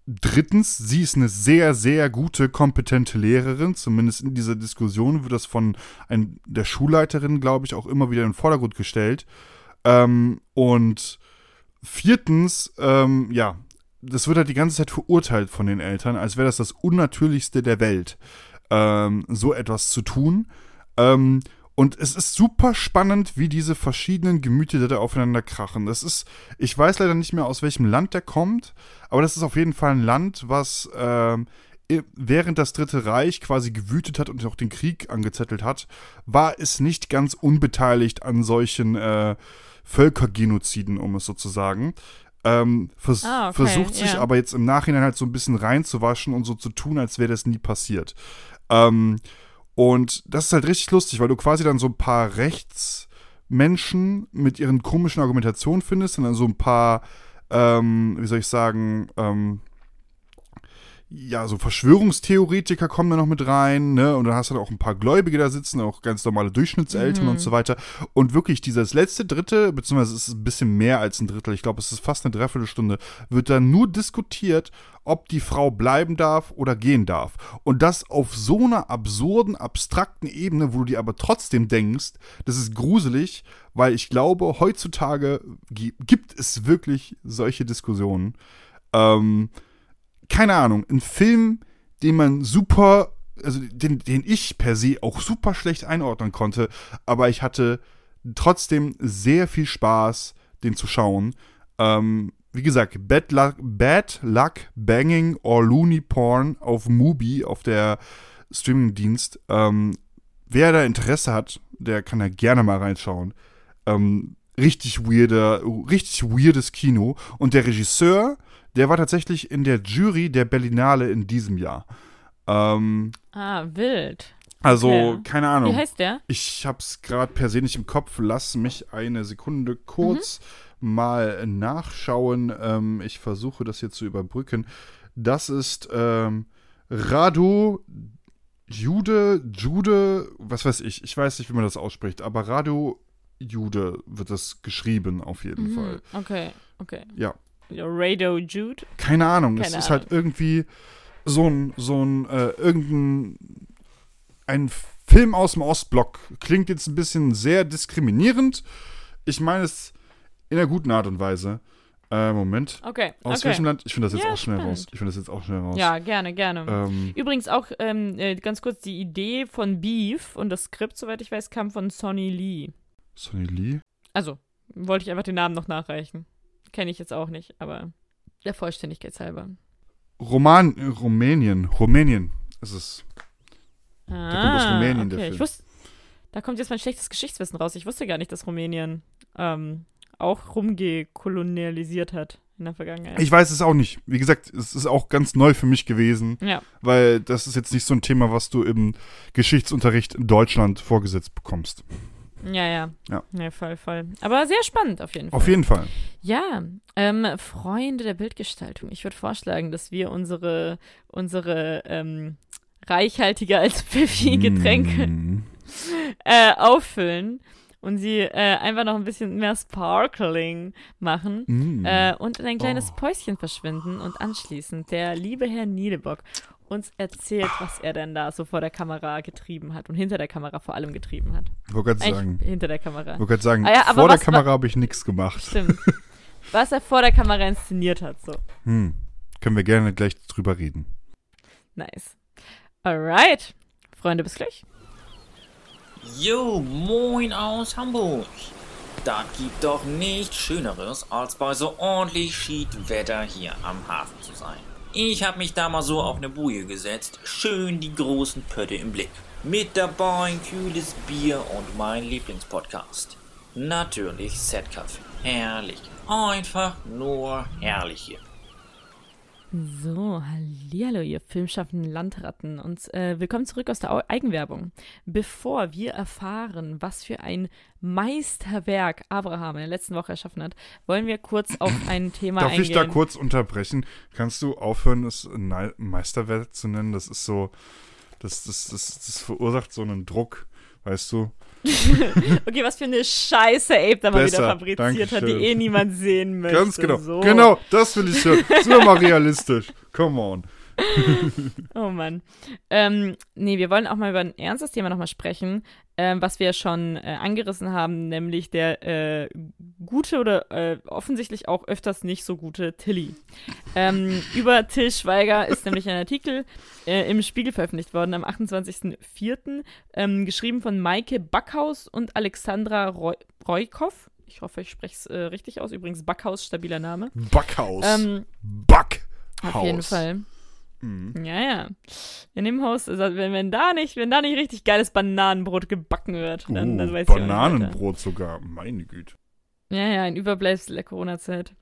drittens, sie ist eine sehr, sehr gute, kompetente Lehrerin. Zumindest in dieser Diskussion wird das von ein, der Schulleiterin, glaube ich, auch immer wieder in den Vordergrund gestellt. Ähm, und viertens, ähm, ja, das wird halt die ganze Zeit verurteilt von den Eltern, als wäre das das Unnatürlichste der Welt, ähm, so etwas zu tun. Ähm, und es ist super spannend, wie diese verschiedenen Gemüter da aufeinander krachen. Das ist, ich weiß leider nicht mehr, aus welchem Land der kommt, aber das ist auf jeden Fall ein Land, was i- während das Dritte Reich quasi gewütet hat und auch den Krieg angezettelt hat, war es nicht ganz unbeteiligt an solchen äh, Völkergenoziden, um es so zu sagen. Ähm, vers Ah, okay, versucht sich ja. aber jetzt im Nachhinein halt so ein bisschen reinzuwaschen und so zu tun, als wäre das nie passiert. Ähm, und das ist halt richtig lustig, weil du quasi dann so ein paar Rechtsmenschen mit ihren komischen Argumentationen findest und dann so ein paar, ähm, wie soll ich sagen, ähm, ja, so Verschwörungstheoretiker kommen da noch mit rein, ne? Und dann hast du da auch ein paar Gläubige da sitzen, auch ganz normale Durchschnittseltern Mhm. und so weiter. Und wirklich dieses letzte Drittel, beziehungsweise es ist ein bisschen mehr als ein Drittel, ich glaube, es ist fast eine Dreiviertelstunde, wird dann nur diskutiert, ob die Frau bleiben darf oder gehen darf. Und das auf so einer absurden, abstrakten Ebene, wo du dir aber trotzdem denkst, das ist gruselig, weil ich glaube, heutzutage gi- gibt es wirklich solche Diskussionen. Ähm, keine Ahnung, ein Film, den man super, also den, den ich per se auch super schlecht einordnen konnte, aber ich hatte trotzdem sehr viel Spaß, den zu schauen. Ähm, wie gesagt, Bad Luck, Bad Luck Banging or Looney Porn auf Mubi, auf der Streamingdienst. Ähm, wer da Interesse hat, der kann da gerne mal reinschauen. Ähm, richtig weirder, richtig weirdes Kino. Und der Regisseur, der war tatsächlich in der Jury der Berlinale in diesem Jahr. Ähm, Ah, wild. also, Okay. keine Wie Ahnung. heißt der? Ich hab's gerade per se nicht im Kopf. Lass mich eine Sekunde kurz mal nachschauen. Ähm, ich versuche das hier zu überbrücken. Das ist ähm, Radu Jude, Jude, was weiß ich. Ich weiß nicht, wie man das ausspricht, aber Radu Jude wird das geschrieben auf jeden Mhm. Fall. Okay, okay. Ja. Ja, Radio Jude. Keine Ahnung. es Keine ist halt irgendwie so ein, so ein, äh, irgendein ein Film aus dem Ostblock. Klingt jetzt ein bisschen sehr diskriminierend. Ich meine es in einer guten Art und Weise. Äh, Moment. Okay, Aus okay. welchem Land? Ich finde das jetzt Ja, auch schnell spannend. raus. Ich finde das jetzt auch schnell raus. Ja, gerne, gerne. Ähm, Übrigens auch ähm, äh, ganz kurz, die Idee von Beef und das Skript, soweit ich weiß, kam von Sonny Lee. Sonny Lee? Also, wollte ich einfach den Namen noch nachreichen. Kenne ich jetzt auch nicht, aber der Vollständigkeit halber. Roman, äh, Rumänien. Rumänien ist es. Ah, kommt aus Rumänien, der okay. Film. Ich wusste, da kommt jetzt mein schlechtes Geschichtswissen raus. Ich wusste gar nicht, dass Rumänien ähm, auch rumgekolonialisiert hat in der Vergangenheit. Ich weiß es auch nicht. Wie gesagt, es ist auch ganz neu für mich gewesen, ja, weil das ist jetzt nicht so ein Thema, was du im Geschichtsunterricht in Deutschland vorgesetzt bekommst. Ja, ja. Ja. Ja, voll, voll. Aber sehr spannend auf jeden Fall. Auf jeden Fall. Ja, ähm, Freunde der Bildgestaltung. Ich würde vorschlagen, dass wir unsere, unsere ähm, reichhaltiger als Pfiffi Getränke Mm. äh, auffüllen und sie äh, einfach noch ein bisschen mehr Sparkling machen Mm. äh, und in ein kleines Oh. Päuschen verschwinden und anschließend der liebe Herr Niedebock uns erzählt, was er denn da so vor der Kamera getrieben hat und hinter der Kamera vor allem getrieben hat. Ich wollte gerade sagen, hinter der Kamera. ich wollte gerade sagen Ah ja, aber vor der Kamera habe ich nichts gemacht. Stimmt. was er vor der Kamera inszeniert hat, so. Hm. Können wir gerne gleich drüber reden. Nice. Alright. Freunde, bis gleich. Jo, moin aus Hamburg. Das gibt doch nichts Schöneres, als bei so ordentlich Schiedwetter hier am Hafen zu sein. Ich hab mich da mal so auf eine Boje gesetzt, schön die großen Pötte im Blick. Mit dabei ein kühles Bier und mein Lieblingspodcast. Natürlich Set Café. Herrlich. Einfach nur herrlich hier. So, hallihallo, ihr filmschaffenden Landratten und äh, willkommen zurück aus der Au Eigenwerbung. Bevor wir erfahren, was für ein Meisterwerk Abraham in der letzten Woche erschaffen hat, wollen wir kurz auf ein Thema Darf eingehen. ich da kurz unterbrechen? Kannst du aufhören, es Meisterwerk zu nennen? Das ist so, das, das, das, das verursacht so einen Druck, weißt du? Okay, was für eine Scheiße Ape da mal Besser, wieder fabriziert hat, die Dankeschön. eh niemand sehen möchte. Ganz genau. So. Genau, das will ich hören. Sind wir mal realistisch. Come on. Oh Mann. Ähm, nee, wir wollen auch mal über ein ernstes Thema nochmal sprechen, ähm, was wir schon äh, angerissen haben, nämlich der äh, gute oder äh, offensichtlich auch öfters nicht so gute Tilly. Ähm, über Till Schweiger ist nämlich ein Artikel äh, im Spiegel veröffentlicht worden am 28.04., ähm, geschrieben von Maike Backhaus und Alexandra Roy Roykoff. Ich hoffe, ich spreche es äh, richtig aus. Übrigens, Backhaus, stabiler Name. Backhaus. Ähm, Backhaus. auf jeden Fall. Mhm. Ja, ja. In dem Haus, also wenn, wenn, da nicht, wenn da nicht richtig geiles Bananenbrot gebacken wird, dann, Uh, weiß ich auch nicht. Bananenbrot sogar. Meine Güte. Ja, ja, ein Überbleibsel der Corona-Zeit.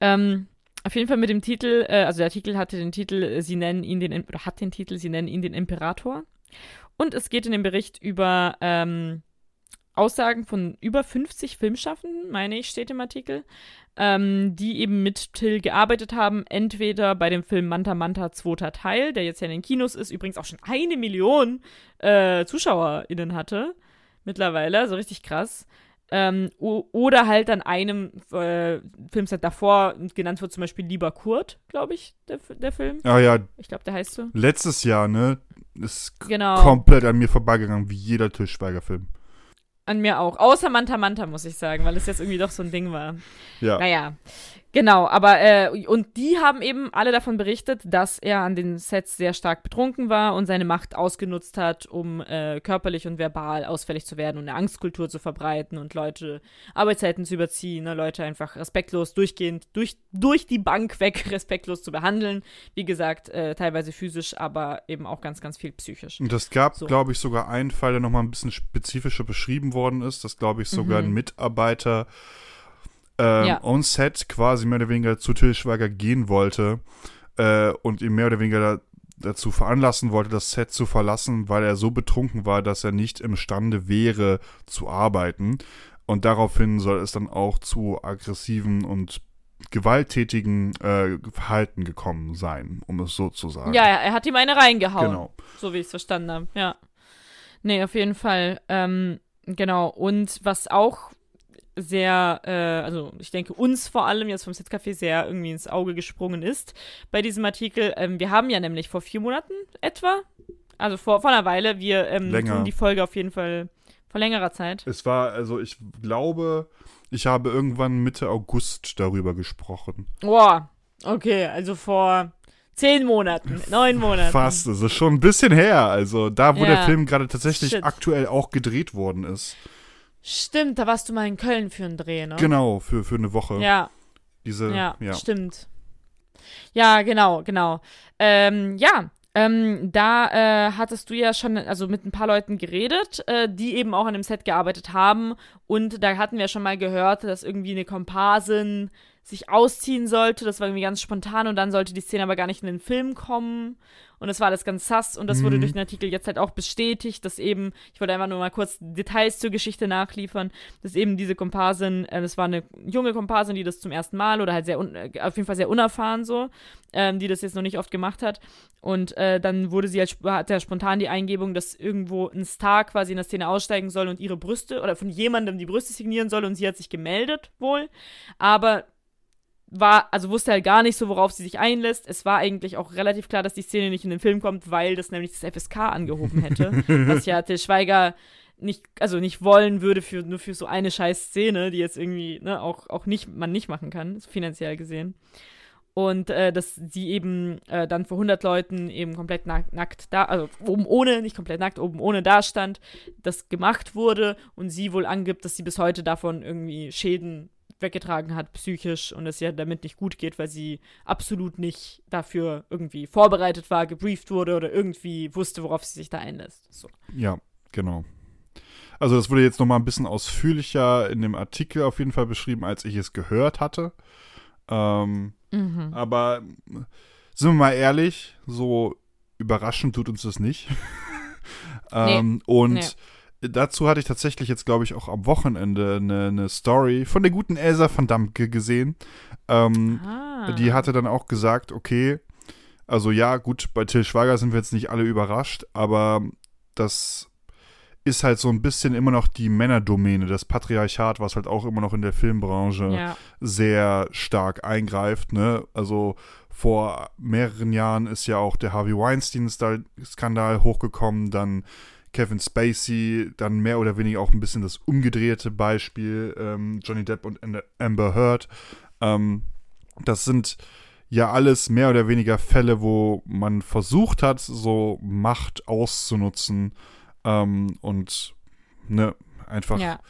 Ähm, auf jeden Fall mit dem Titel, äh, also der Artikel hatte den Titel, äh, sie nennen ihn den, oder hat den Titel, sie nennen ihn den Imperator. Und es geht in dem Bericht über ähm, Aussagen von über 50 Filmschaffenden, meine ich, steht im Artikel, ähm, die eben mit Till gearbeitet haben. Entweder bei dem Film Manta Manta zweiter Teil, der jetzt ja in den Kinos ist, übrigens auch schon eine Million äh, ZuschauerInnen hatte mittlerweile, also richtig krass. Ähm, oder halt an einem äh, Filmset davor genannt wird zum Beispiel Lieber Kurt, glaube ich, der, der Film. Ah ja, Ich glaube, der heißt so. letztes Jahr, ne? Ist Genau. komplett an mir vorbeigegangen, wie jeder Tischweiger-Film. An mir auch. Außer Manta Manta, muss ich sagen, weil es jetzt irgendwie doch so ein Ding war. Ja. Naja, genau, aber äh, und die haben eben alle davon berichtet, dass er an den Sets sehr stark betrunken war und seine Macht ausgenutzt hat, um äh, körperlich und verbal ausfällig zu werden und eine Angstkultur zu verbreiten und Leute Arbeitszeiten zu überziehen, ne, Leute einfach respektlos durchgehend durch, durch die Bank weg respektlos zu behandeln. Wie gesagt, äh, teilweise physisch, aber eben auch ganz, ganz viel psychisch. Und es gab, So. glaube ich, sogar einen Fall, der nochmal ein bisschen spezifischer beschrieben worden ist, dass, glaube ich, sogar ein Mitarbeiter ähm. Ja. on set quasi mehr oder weniger zu Till Schweiger gehen wollte äh, und ihn mehr oder weniger da, dazu veranlassen wollte, das Set zu verlassen, weil er so betrunken war, dass er nicht imstande wäre zu arbeiten. Und daraufhin soll es dann auch zu aggressiven und gewalttätigen äh, Verhalten gekommen sein, um es so zu sagen. Ja, er hat ihm eine reingehauen. Genau. So wie ich es verstanden habe, ja. Nee, auf jeden Fall. Ähm, genau. Und was auch sehr, äh, also ich denke uns vor allem jetzt vom Sitzcafé sehr irgendwie ins Auge gesprungen ist bei diesem Artikel. Ähm, wir haben ja nämlich vor vier Monaten etwa, also vor, vor einer Weile, wir ähm, tun die Folge auf jeden Fall vor längerer Zeit. Es war, also ich glaube, ich habe irgendwann Mitte August darüber gesprochen. Boah, okay, also vor zehn Monaten, neun Monaten. Fast, es ist schon ein bisschen her. Also da, wo der Ja. Film gerade tatsächlich Shit. aktuell auch gedreht worden ist. Stimmt, da warst du mal in Köln für einen Dreh, ne? Genau, für, für eine Woche. Ja, Diese, Ja, ja. stimmt. Ja, genau, genau. Ähm, ja, ähm, da äh, hattest du ja schon also mit ein paar Leuten geredet, äh, die eben auch an dem Set gearbeitet haben. Und da hatten wir schon mal gehört, dass irgendwie eine Komparsin sich ausziehen sollte. Das war irgendwie ganz spontan und dann sollte die Szene aber gar nicht in den Film kommen. Und das war alles ganz sass und das wurde durch den Artikel jetzt halt auch bestätigt, dass eben, ich wollte einfach nur mal kurz Details zur Geschichte nachliefern, dass eben diese Komparsin, äh, das war eine junge Komparsin, die das zum ersten Mal oder halt sehr, äh, auf jeden Fall sehr unerfahren so, ähm, die das jetzt noch nicht oft gemacht hat. Und äh, dann wurde sie halt, hat ja spontan die Eingebung, dass irgendwo ein Star quasi in der Szene aussteigen soll und ihre Brüste oder von jemandem die Brüste signieren soll und sie hat sich gemeldet wohl. Aber war, also wusste halt gar nicht so, worauf sie sich einlässt. Es war eigentlich auch relativ klar, dass die Szene nicht in den Film kommt, weil das nämlich das FSK angehoben hätte. was ja Til Schweiger nicht, also nicht wollen würde für, nur für so eine scheiß Szene, die jetzt irgendwie, ne, auch, auch nicht, man nicht machen kann, finanziell gesehen. Und äh, dass sie eben äh, dann vor 100 Leuten eben komplett nack, nackt da, also oben ohne, nicht komplett nackt, oben ohne da stand, das gemacht wurde und sie wohl angibt, dass sie bis heute davon irgendwie Schäden weggetragen hat, psychisch, und es ihr damit nicht gut geht, weil sie absolut nicht dafür irgendwie vorbereitet war, gebrieft wurde oder irgendwie wusste, worauf sie sich da einlässt. So. Ja, genau. Also das wurde jetzt nochmal ein bisschen ausführlicher in dem Artikel auf jeden Fall beschrieben, als ich es gehört hatte. Ähm, Mhm. Aber sind wir mal ehrlich, so überraschend tut uns das nicht. ähm, und dazu hatte ich tatsächlich jetzt, glaube ich, auch am Wochenende eine, eine Story von der guten Elsa van Damme gesehen. Ähm, Ah. Die hatte dann auch gesagt, okay, also ja, gut, bei Till Schweiger sind wir jetzt nicht alle überrascht, aber das ist halt so ein bisschen immer noch die Männerdomäne, das Patriarchat, was halt auch immer noch in der Filmbranche Ja. sehr stark eingreift. Ne? Also vor mehreren Jahren ist ja auch der Harvey Weinstein-Skandal hochgekommen, dann Kevin Spacey, dann mehr oder weniger auch ein bisschen das umgedrehte Beispiel, ähm, Johnny Depp und Amber Heard. Ähm, das sind ja alles mehr oder weniger Fälle, wo man versucht hat, so Macht auszunutzen ähm, und ne, einfach Ja.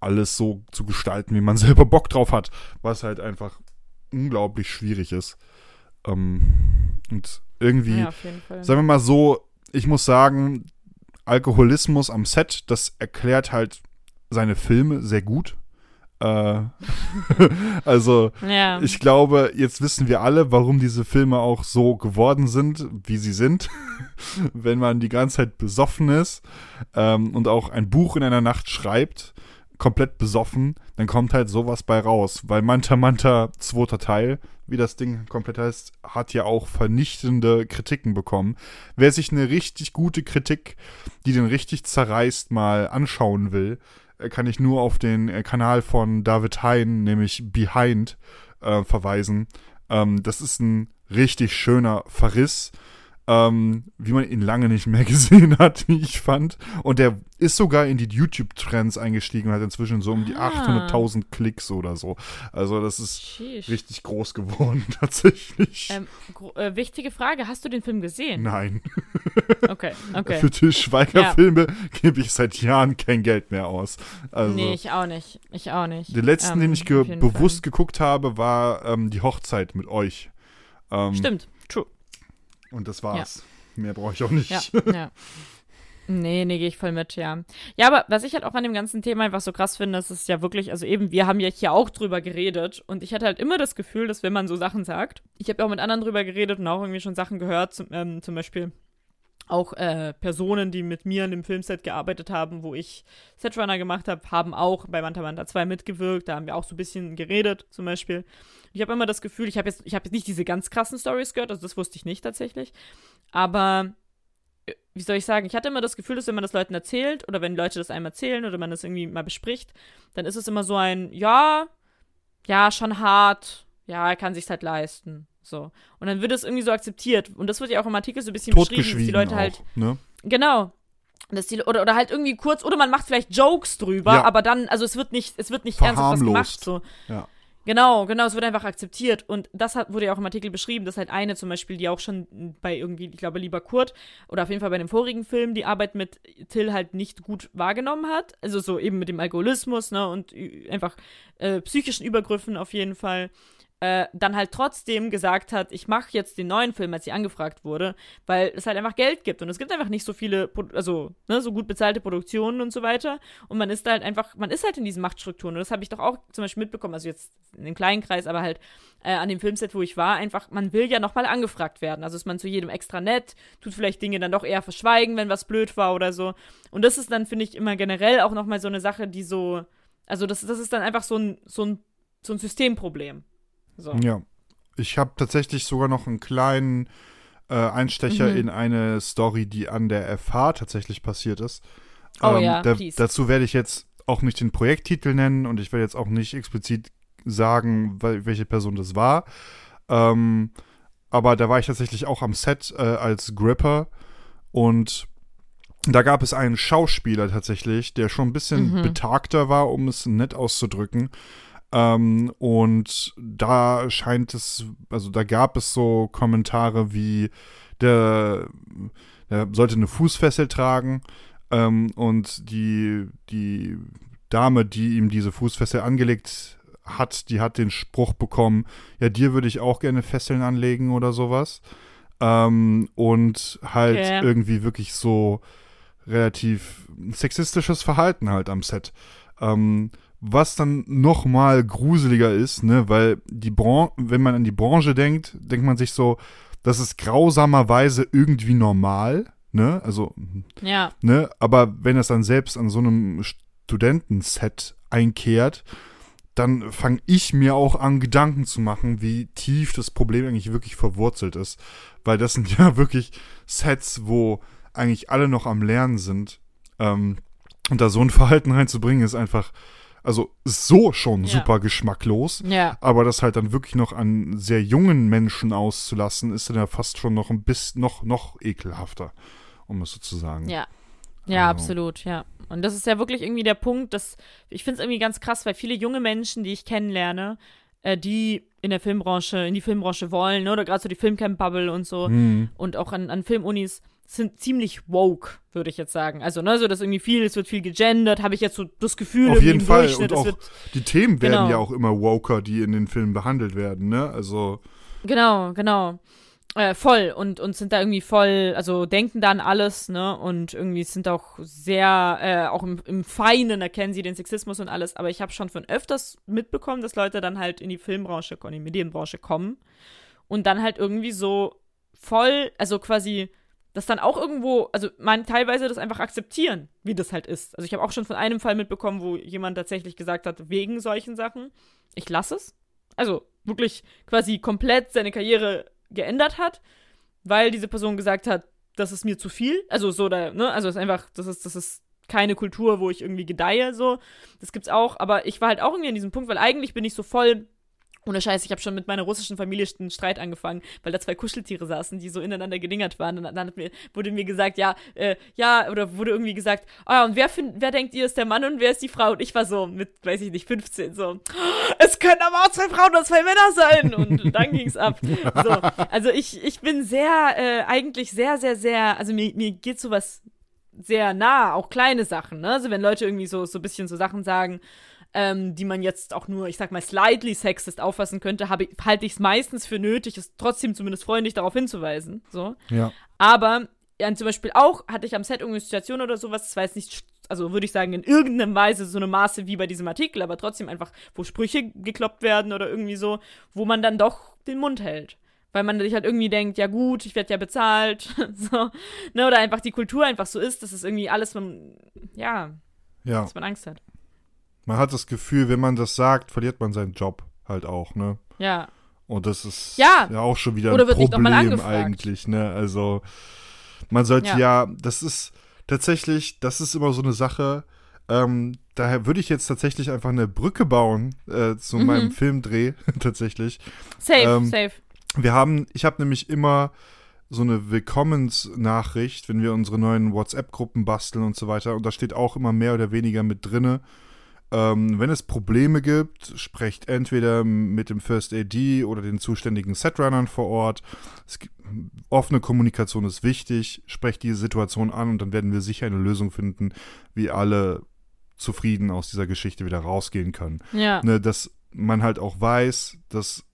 alles so zu gestalten, wie man selber Bock drauf hat, was halt einfach unglaublich schwierig ist. Ähm, und irgendwie, ja, sagen wir mal so, ich muss sagen, Alkoholismus am Set, das erklärt halt seine Filme sehr gut. Äh, also, Ja. ich glaube, jetzt wissen wir alle, warum diese Filme auch so geworden sind, wie sie sind. Wenn man die ganze Zeit besoffen ist ähm, und auch ein Buch in einer Nacht schreibt, komplett besoffen, dann kommt halt sowas bei raus. Weil Manta Manta, zweiter Teil, wie das Ding komplett heißt, hat ja auch vernichtende Kritiken bekommen. Wer sich eine richtig gute Kritik, die den richtig zerreißt, mal anschauen will, äh, kann ich nur auf den äh, Kanal von David Hein, nämlich Behind, äh, verweisen. Ähm, das ist ein richtig schöner Verriss, ähm, wie man ihn lange nicht mehr gesehen hat, wie ich fand. Und der ist sogar in die YouTube-Trends eingestiegen und hat inzwischen so um die Ah. 800.000 Klicks oder so. Also das ist Sheesh. richtig groß geworden, tatsächlich. Ähm, äh, wichtige Frage, hast du den Film gesehen? Nein, Okay, okay. für Til Schweiger-Filme gebe ich seit Jahren kein Geld mehr aus. Also, Nee, ich auch nicht. Ich auch nicht. den letzten, Ähm, den ich ge bewusst geguckt habe, war ähm, die Hochzeit mit euch. Ähm, Fall. Stimmt. Und das war's. Mehr brauche ich auch nicht. Ja, ja. Nee, nee, gehe ich voll mit, ja. Ja, aber was ich halt auch an dem ganzen Thema einfach so krass finde, das ist ja wirklich, also eben, wir haben ja hier auch drüber geredet und ich hatte halt immer das Gefühl, dass wenn man so Sachen sagt, ich habe ja auch mit anderen drüber geredet und auch irgendwie schon Sachen gehört, zum, ähm, zum Beispiel auch äh, Personen, die mit mir an dem Filmset gearbeitet haben, wo ich Setrunner gemacht habe, haben auch bei Manta Manta 2 mitgewirkt. Da haben wir auch so ein bisschen geredet, zum Beispiel. Ich habe immer das Gefühl, ich habe jetzt, habe jetzt nicht diese ganz krassen Stories gehört, also das wusste ich nicht tatsächlich. Aber äh, wie soll ich sagen, ich hatte immer das Gefühl, dass wenn man das Leuten erzählt oder wenn Leute das einem erzählen oder man das irgendwie mal bespricht, dann ist es immer so ein, ja, ja, schon hart, ja, er kann sich's halt leisten. So. Und dann wird es irgendwie so akzeptiert. Und das wird ja auch im Artikel so ein bisschen beschrieben, dass die Leute auch, halt, ne? genau. Dass die, oder, oder halt irgendwie kurz, oder man macht vielleicht Jokes drüber, Ja. aber dann, also es wird nicht, es wird nicht ernsthaft was gemacht. So. Ja. Genau, genau, es wird einfach akzeptiert. Und das hat, wurde ja auch im Artikel beschrieben, dass halt eine zum Beispiel, die auch schon bei irgendwie, ich glaube, lieber Kurt oder auf jeden Fall bei dem vorigen Film die Arbeit mit Till halt nicht gut wahrgenommen hat. Also so eben mit dem Alkoholismus, ne, und einfach äh, psychischen Übergriffen auf jeden Fall. Äh, dann halt trotzdem gesagt hat, ich mache jetzt den neuen Film, als sie angefragt wurde, weil es halt einfach Geld gibt. Und es gibt einfach nicht so viele, also ne, so gut bezahlte Produktionen und so weiter. Und man ist halt einfach, man ist halt in diesen Machtstrukturen. Und das habe ich doch auch zum Beispiel mitbekommen, also jetzt in einem kleinen Kreis, aber halt äh, an dem Filmset, wo ich war, einfach, man will ja nochmal angefragt werden, also ist man zu jedem extra nett, tut vielleicht Dinge dann doch eher verschweigen, wenn was blöd war oder so. Und das ist dann, finde ich, immer generell auch nochmal so eine Sache, die so, also das, das ist dann einfach so ein, so ein, so ein Systemproblem. So. Ja. Ich habe tatsächlich sogar noch einen kleinen äh, Einstecher Mhm. in eine Story, die an der FH tatsächlich passiert ist. Oh ja, da, please. dazu werde ich jetzt auch nicht den Projekttitel nennen und ich werde jetzt auch nicht explizit sagen, wel welche Person das war. Ähm, aber da war ich tatsächlich auch am Set äh, als Gripper und da gab es einen Schauspieler tatsächlich, der schon ein bisschen Mhm. betagter war, um es nett auszudrücken. Ähm, und da scheint es, also da gab es so Kommentare wie, der, der sollte eine Fußfessel tragen ähm, und die, die Dame, die ihm diese Fußfessel angelegt hat, die hat den Spruch bekommen, ja, dir würde ich auch gerne Fesseln anlegen oder sowas. Ähm, und halt Okay. irgendwie wirklich so relativ sexistisches Verhalten halt am Set. Ähm, was dann noch mal gruseliger ist, ne, weil die Bran wenn man an die Branche denkt, denkt man sich so, das ist grausamerweise irgendwie normal, ne, also, Ja, ne, aber wenn das dann selbst an so einem Studentenset einkehrt, dann fange ich mir auch an, Gedanken zu machen, wie tief das Problem eigentlich wirklich verwurzelt ist. Weil das sind ja wirklich Sets, wo eigentlich alle noch am Lernen sind. Ähm, und da so ein Verhalten reinzubringen, ist einfach, also so schon Ja. super geschmacklos. ja. Aber das halt dann wirklich noch an sehr jungen Menschen auszulassen, ist dann ja fast schon noch ein bisschen, noch, noch ekelhafter, um es so zu sagen. Ja. Ja, Also. absolut, ja. Und das ist ja wirklich irgendwie der Punkt, dass ich finde es irgendwie ganz krass, weil viele junge Menschen, die ich kennenlerne, äh, die in der Filmbranche, in die Filmbranche wollen, ne, oder gerade so die Filmcamp-Bubble und so Mhm. und auch an, an Filmunis, sind ziemlich woke, würde ich jetzt sagen. Also, ne, so dass irgendwie viel, es wird viel gegendert, habe ich jetzt so das Gefühl, Auf jeden Fall. Durchschnitt, Und auch die Themen werden Genau. ja auch immer woker, die in den Filmen behandelt werden, ne? Also, Genau, genau. Äh, voll und, und sind da irgendwie voll, also denken da an alles, ne? Und irgendwie sind auch sehr, äh, auch im, im Feinen erkennen sie den Sexismus und alles. Aber ich habe schon von öfters mitbekommen, dass Leute dann halt in die Filmbranche, in die Medienbranche kommen und dann halt irgendwie so voll, also quasi das dann auch irgendwo, also man teilweise das einfach akzeptieren, wie das halt ist. Also ich habe auch schon von einem Fall mitbekommen, wo jemand tatsächlich gesagt hat, wegen solchen Sachen, ich lasse es. Also wirklich quasi komplett seine Karriere geändert hat, weil diese Person gesagt hat, das ist mir zu viel. Also so da, ne, also es ist einfach, das ist, das ist keine Kultur, wo ich irgendwie gedeihe, so. Das gibt's auch, aber ich war halt auch irgendwie an diesem Punkt, weil eigentlich bin ich so voll ohne Scheiß, ich habe schon mit meiner russischen Familie einen Streit angefangen, weil da zwei Kuscheltiere saßen, die so ineinander gedingert waren. Und dann mir, wurde mir gesagt, ja, äh, ja, oder wurde irgendwie gesagt, ah, und wer, find, wer denkt ihr ist der Mann und wer ist die Frau? Und ich war so mit, weiß ich nicht, 15, so, es können aber auch zwei Frauen und zwei Männer sein. Und dann ging's ab. So, also ich, ich bin sehr, äh, eigentlich sehr, sehr, sehr, also mir, mir geht sowas sehr nah, auch kleine Sachen, ne? Also wenn Leute irgendwie so, so ein bisschen so Sachen sagen, ähm, die man jetzt auch nur, ich sag mal, slightly sexist auffassen könnte, habe halte ich es meistens für nötig, es trotzdem zumindest freundlich darauf hinzuweisen. So. Ja. Aber ja, zum Beispiel auch hatte ich am Set irgendeine Situation oder sowas, das war jetzt nicht, also würde ich sagen, in irgendeiner Weise so eine Maße wie bei diesem Artikel, aber trotzdem einfach, wo Sprüche gekloppt werden oder irgendwie so, wo man dann doch den Mund hält. Weil man sich halt irgendwie denkt, ja gut, ich werde ja bezahlt, so, ne, oder einfach die Kultur einfach so ist, dass es irgendwie alles, man, ja, Ja. dass man Angst hat. Man hat das Gefühl, wenn man das sagt, verliert man seinen Job halt auch, ne? Ja, Und das ist Ja. auch schon wieder Oder ein Problem eigentlich, ne? Also man sollte Ja. ja. das ist tatsächlich, das ist immer so eine Sache. Ähm, daher würde ich jetzt tatsächlich einfach eine Brücke bauen äh, zu Mhm. meinem Filmdreh tatsächlich. safe, Ähm, safe. Wir haben, ich habe nämlich immer so eine Willkommensnachricht, wenn wir unsere neuen WhatsApp-Gruppen basteln und so weiter. Und da steht auch immer mehr oder weniger mit drinne. Ähm, wenn es Probleme gibt, sprecht entweder mit dem First AD oder den zuständigen Setrunnern vor Ort. Gibt, offene Kommunikation ist wichtig. Sprecht die Situation an und dann werden wir sicher eine Lösung finden, wie alle zufrieden aus dieser Geschichte wieder rausgehen können Ja. ne, dass man halt auch weiß, dass,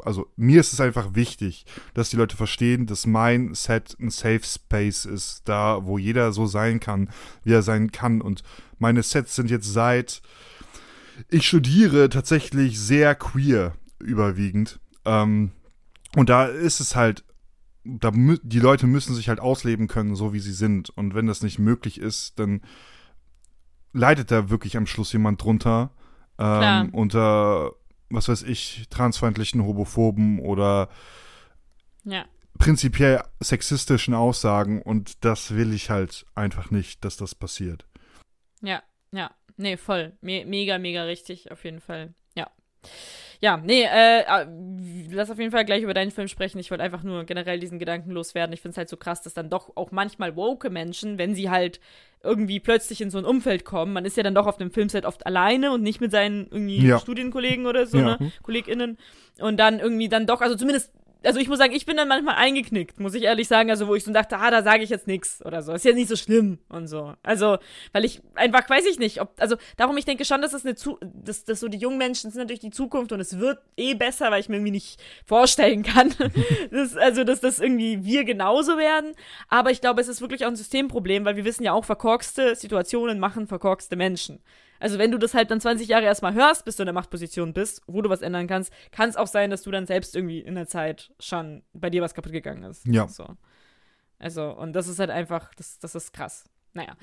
also mir ist es einfach wichtig, dass die Leute verstehen, dass mein Set ein Safe Space ist, da wo jeder so sein kann, wie er sein kann. Und meine Sets sind jetzt seit ich studiere tatsächlich sehr queer überwiegend. Ähm, und da ist es halt, da die Leute müssen sich halt ausleben können, so wie sie sind. Und wenn das nicht möglich ist, dann leidet da wirklich am Schluss jemand drunter. Ähm, unter, was weiß ich, transfeindlichen Homophoben oder Ja. prinzipiell sexistischen Aussagen. Und das will ich halt einfach nicht, dass das passiert. Ja, ja. Nee, voll. Me mega, mega richtig, auf jeden Fall. Ja. Ja, nee, äh, äh, lass auf jeden Fall gleich über deinen Film sprechen. Ich wollte einfach nur generell diesen Gedanken loswerden. Ich finde es halt so krass, dass dann doch auch manchmal woke Menschen, wenn sie halt irgendwie plötzlich in so ein Umfeld kommen, man ist ja dann doch auf dem Filmset oft alleine und nicht mit seinen irgendwie Ja. Studienkollegen oder so, Ja. ne, KollegInnen. Und dann irgendwie dann doch, also zumindest also ich muss sagen, ich bin dann manchmal eingeknickt, muss ich ehrlich sagen, also wo ich so dachte, ah, da sage ich jetzt nichts oder so. Ist ja nicht so schlimm und so. Also, weil ich einfach weiß ich nicht, ob also darum ich denke schon, dass es eine zu dass, dass so die jungen Menschen sind natürlich die Zukunft und es wird eh besser, weil ich mir irgendwie nicht vorstellen kann, dass, also dass das irgendwie wir genauso werden, aber ich glaube, es ist wirklich auch ein Systemproblem, weil wir wissen ja auch verkorkste Situationen machen verkorkste Menschen. Also wenn du das halt dann 20 Jahre erstmal hörst, bis du in der Machtposition bist, wo du was ändern kannst, kann es auch sein, dass du dann selbst irgendwie in der Zeit schon bei dir was kaputt gegangen ist. Ja. So. Also, und das ist halt einfach, das, das ist krass. Naja.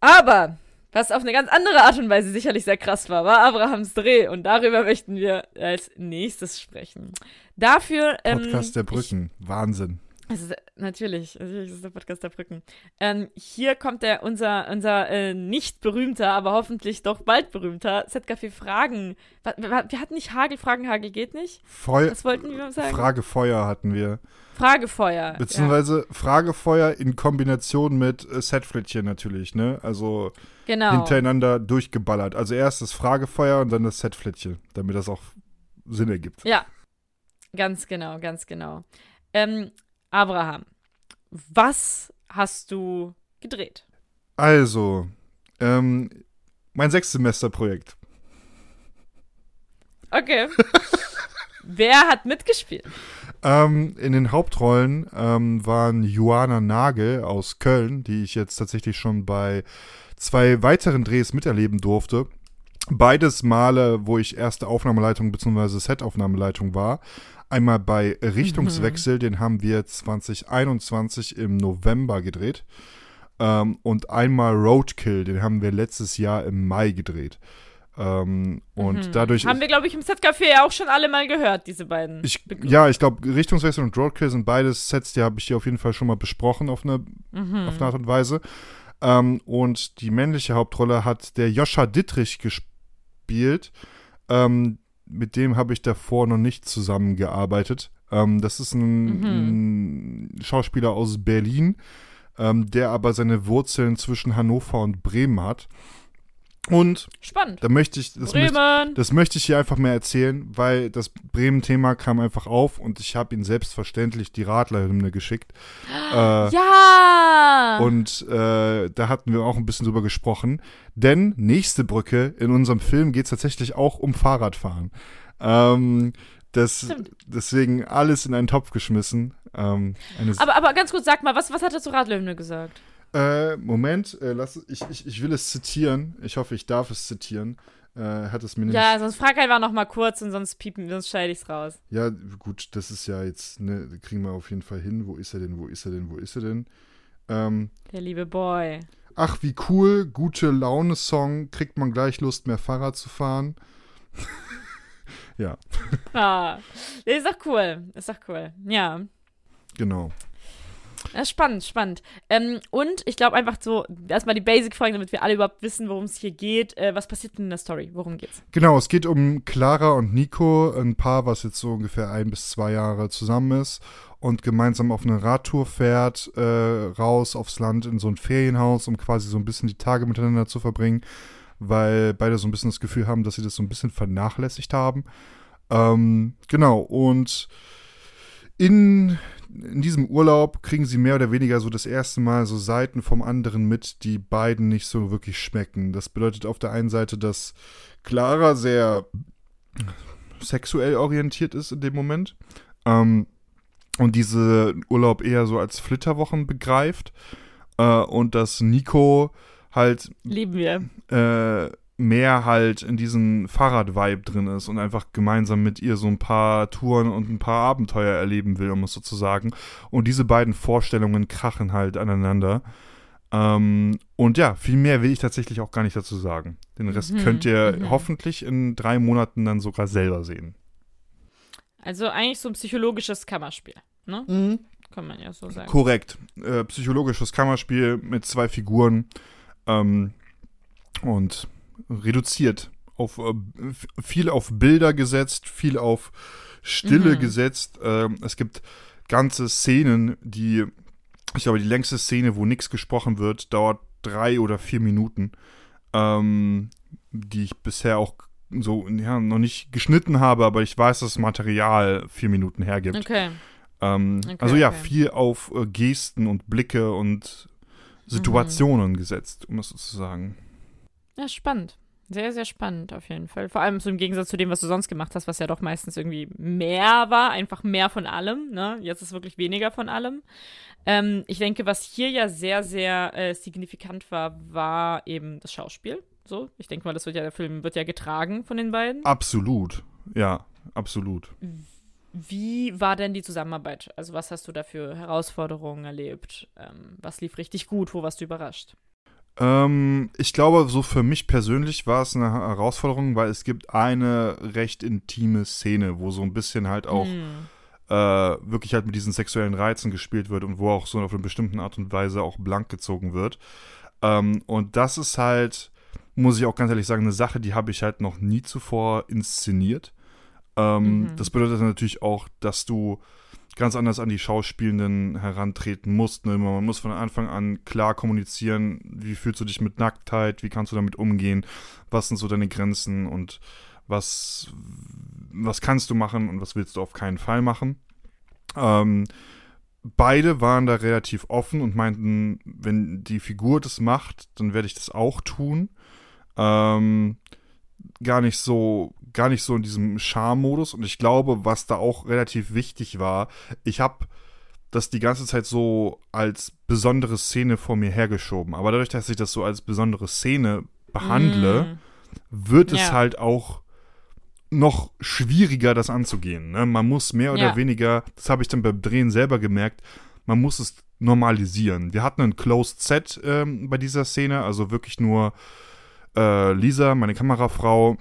Aber, was auf eine ganz andere Art und Weise sicherlich sehr krass war, war Abrahams Dreh. Und darüber möchten wir als nächstes sprechen. Dafür. Ähm, Podcast der ich- Brücken. Wahnsinn. Also, natürlich, natürlich ist es der Podcast der Brücken. Ähm, hier kommt der, unser, unser äh, nicht berühmter, aber hoffentlich doch bald berühmter Z-Café Fragen. Wir hatten nicht Hagel, Fragen, Hagel geht nicht. Feu Was wollten wir sagen? Fragefeuer hatten wir. Fragefeuer. Beziehungsweise Fragefeuer in Kombination mit äh, Setflittchen natürlich, ne? Also ja, genau. hintereinander durchgeballert. Also erst das Fragefeuer und dann das Setflittchen, damit das auch Sinn ergibt. Ja, ganz genau, ganz genau. Ähm, Abraham, was hast du gedreht? Also, ähm, mein Sechssemesterprojekt. Okay. Wer hat mitgespielt? Ähm, in den Hauptrollen ähm, waren Joanna Nagel aus Köln, die ich jetzt tatsächlich schon bei zwei weiteren Drehs miterleben durfte. Beides Male, wo ich erste Aufnahmeleitung bzw. Set-Aufnahmeleitung war. Einmal bei Richtungswechsel, den haben wir 2021 im November gedreht. Ähm, und einmal Roadkill, den haben wir letztes Jahr im Mai gedreht. Ähm, und Mhm. dadurch. Haben wir, glaube ich, im Set-Café ja auch schon alle mal gehört, diese beiden. ich, ja, ich glaube, Richtungswechsel und Roadkill sind beides Sets, die habe ich hier auf jeden Fall schon mal besprochen auf eine, Mhm. auf eine Art und Weise. Ähm, und die männliche Hauptrolle hat der Joscha Dittrich gespielt. Ähm, mit dem habe ich davor noch nicht zusammengearbeitet. Ähm, das ist ein, ein Schauspieler aus Berlin, ähm, der aber seine Wurzeln zwischen Hannover und Bremen hat. Und Spannend. da möchte ich, das möchte, Bremen. das möchte ich hier einfach mehr erzählen, weil das Bremen-Thema kam einfach auf und ich habe ihm selbstverständlich die Radlerhymne geschickt. Äh, Ja! und äh, da hatten wir auch ein bisschen drüber gesprochen. Denn nächste Brücke in unserem Film geht es tatsächlich auch um Fahrradfahren. Ähm, das, Stimmt. deswegen alles in einen Topf geschmissen. Ähm, aber, aber ganz kurz, sag mal, was, was hat er zu Radlöhne gesagt? Äh, Moment, äh, lass, ich, ich, ich will es zitieren. Ich hoffe, ich darf es zitieren. Äh, hat es mir nicht. Ja, sonst frag einfach noch mal kurz und sonst piepen, sonst scheide ich's raus. Ja, gut, das ist ja jetzt, ne, kriegen wir auf jeden Fall hin. Wo ist er denn? Wo ist er denn? Wo ist er denn? Ähm, Der liebe Boy. ach, wie cool, gute Laune-Song, kriegt man gleich Lust, mehr Fahrrad zu fahren. ja, Ah, ist doch cool. Ist doch cool. Ja. genau. Ja, spannend, spannend. Ähm, und ich glaube einfach so, erstmal die Basic-Fragen, damit wir alle überhaupt wissen, worum es hier geht. Äh, was passiert denn in der Story? Worum geht's? Genau, es geht um Clara und Nico, ein Paar, was jetzt so ungefähr ein bis zwei Jahre zusammen ist und gemeinsam auf eine Radtour fährt, äh, raus aufs Land in so ein Ferienhaus, um quasi so ein bisschen die Tage miteinander zu verbringen, weil beide so ein bisschen das Gefühl haben, dass sie das so ein bisschen vernachlässigt haben. Ähm, genau, und in, in diesem Urlaub kriegen sie mehr oder weniger so das erste Mal so Seiten vom anderen mit, die beiden nicht so wirklich schmecken. Das bedeutet auf der einen Seite, dass Clara sehr sexuell orientiert ist in dem Moment ähm, und diese Urlaub eher so als Flitterwochen begreift äh, und dass Nico halt Lieben wir. äh, mehr halt in diesem Fahrrad-Vibe drin ist und einfach gemeinsam mit ihr so ein paar Touren und ein paar Abenteuer erleben will, um es so zu sagen. Und diese beiden Vorstellungen krachen halt aneinander. Ähm, und ja, viel mehr will ich tatsächlich auch gar nicht dazu sagen. Den Rest Mhm, könnt ihr mhm. hoffentlich in drei Monaten dann sogar selber sehen. Also eigentlich so ein psychologisches Kammerspiel, ne? Kann man ja so sagen. Korrekt. Äh, psychologisches Kammerspiel mit zwei Figuren ähm, und reduziert auf äh, viel auf Bilder gesetzt, viel auf Stille Mhm. gesetzt. Ähm, es gibt ganze Szenen, die ich glaube, die längste Szene, wo nichts gesprochen wird, dauert drei oder vier Minuten, ähm, die ich bisher auch so ja, noch nicht geschnitten habe, aber ich weiß, dass das Material vier Minuten hergibt. Okay. Ähm, Okay, also ja, okay. viel auf äh, Gesten und Blicke und Situationen gesetzt, um es so zu sagen. Ja, spannend. Sehr, sehr spannend auf jeden Fall. Vor allem so im Gegensatz zu dem, was du sonst gemacht hast, was ja doch meistens irgendwie mehr war, einfach mehr von allem. Ne? Jetzt ist wirklich weniger von allem. Ähm, ich denke, was hier ja sehr, sehr äh, signifikant war, war eben das Schauspiel. So, ich denke mal, das wird ja, der Film wird ja getragen von den beiden. Absolut. Ja, absolut. Wie war denn die Zusammenarbeit? Also, was hast du da für Herausforderungen erlebt? Ähm, was lief richtig gut? Wo warst du überrascht? Ähm, ich glaube, so für mich persönlich war es eine Herausforderung, weil es gibt eine recht intime Szene, wo so ein bisschen halt auch Hm. äh, wirklich halt mit diesen sexuellen Reizen gespielt wird und wo auch so auf eine bestimmte Art und Weise auch blank gezogen wird. Ähm, und das ist halt, muss ich auch ganz ehrlich sagen, eine Sache, die habe ich halt noch nie zuvor inszeniert. Ähm, Mhm. Das bedeutet natürlich auch, dass du ganz anders an die Schauspielenden herantreten musst. Ne? Man muss von Anfang an klar kommunizieren, wie fühlst du dich mit Nacktheit, wie kannst du damit umgehen, was sind so deine Grenzen und was, was kannst du machen und was willst du auf keinen Fall machen. Ähm, beide waren da relativ offen und meinten, wenn die Figur das macht, dann werde ich das auch tun. Ähm, gar nicht so gar nicht so in diesem Charme-Modus. Und ich glaube, was da auch relativ wichtig war, ich habe das die ganze Zeit so als besondere Szene vor mir hergeschoben. Aber dadurch, dass ich das so als besondere Szene behandle, wird es Ja. halt auch noch schwieriger, das anzugehen. Ne? Man muss mehr oder Ja. weniger, das habe ich dann beim Drehen selber gemerkt, man muss es normalisieren. Wir hatten ein Closed Set ähm, bei dieser Szene, also wirklich nur äh, Lisa, meine Kamerafrau,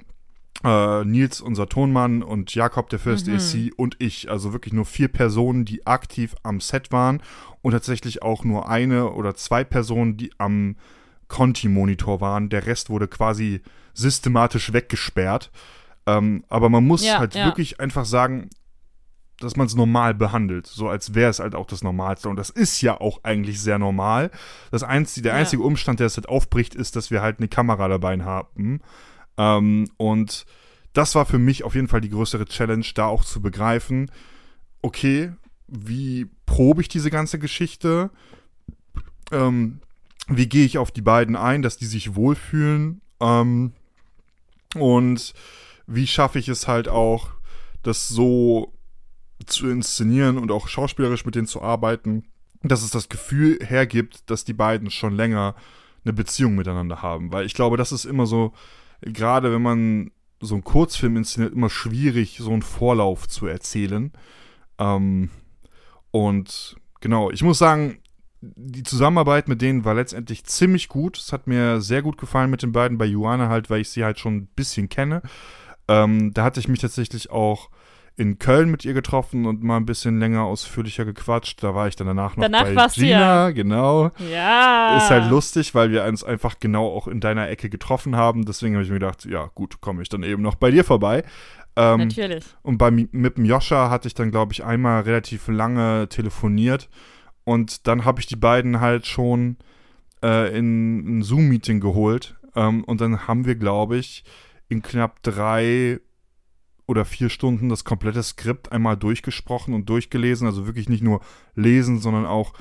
äh, Nils, unser Tonmann und Jakob, der First Mhm. AC und ich. Also wirklich nur vier Personen, die aktiv am Set waren und tatsächlich auch nur eine oder zwei Personen, die am Conti-Monitor waren. Der Rest wurde quasi systematisch weggesperrt. Ähm, aber man muss Ja, halt ja. wirklich einfach sagen, dass man es normal behandelt, so als wäre es halt auch das Normalste. Und das ist ja auch eigentlich sehr normal. Das einzige, der Ja. einzige Umstand, der es halt aufbricht, ist, dass wir halt eine Kamera dabei haben. Ähm, und das war für mich auf jeden Fall die größere Challenge, da auch zu begreifen, okay, wie probe ich diese ganze Geschichte? Ähm, wie gehe ich auf die beiden ein, dass die sich wohlfühlen? Ähm, und wie schaffe ich es halt auch, das so zu inszenieren und auch schauspielerisch mit denen zu arbeiten, dass es das Gefühl hergibt, dass die beiden schon länger eine Beziehung miteinander haben. Weil ich glaube, das ist immer so, gerade wenn man so einen Kurzfilm inszeniert, immer schwierig, so einen Vorlauf zu erzählen. Ähm, und genau, ich muss sagen, die Zusammenarbeit mit denen war letztendlich ziemlich gut. Es hat mir sehr gut gefallen mit den beiden bei Joanna halt, weil ich sie halt schon ein bisschen kenne. Ähm, da hatte ich mich tatsächlich auch in Köln mit ihr getroffen und mal ein bisschen länger ausführlicher gequatscht. Da war ich dann danach noch Danach bei Gina, ja. genau. Ja. Ist halt lustig, weil wir uns einfach genau auch in deiner Ecke getroffen haben. Deswegen habe ich mir gedacht, ja gut, komme ich dann eben noch bei dir vorbei. Ähm, Natürlich. und bei, mit dem Joscha hatte ich dann, glaube ich, einmal relativ lange telefoniert. Und dann habe ich die beiden halt schon äh, in ein Zoom-Meeting geholt. Ähm, und dann haben wir, glaube ich, in knapp drei oder vier Stunden das komplette Skript einmal durchgesprochen und durchgelesen. Also wirklich nicht nur lesen, sondern auch,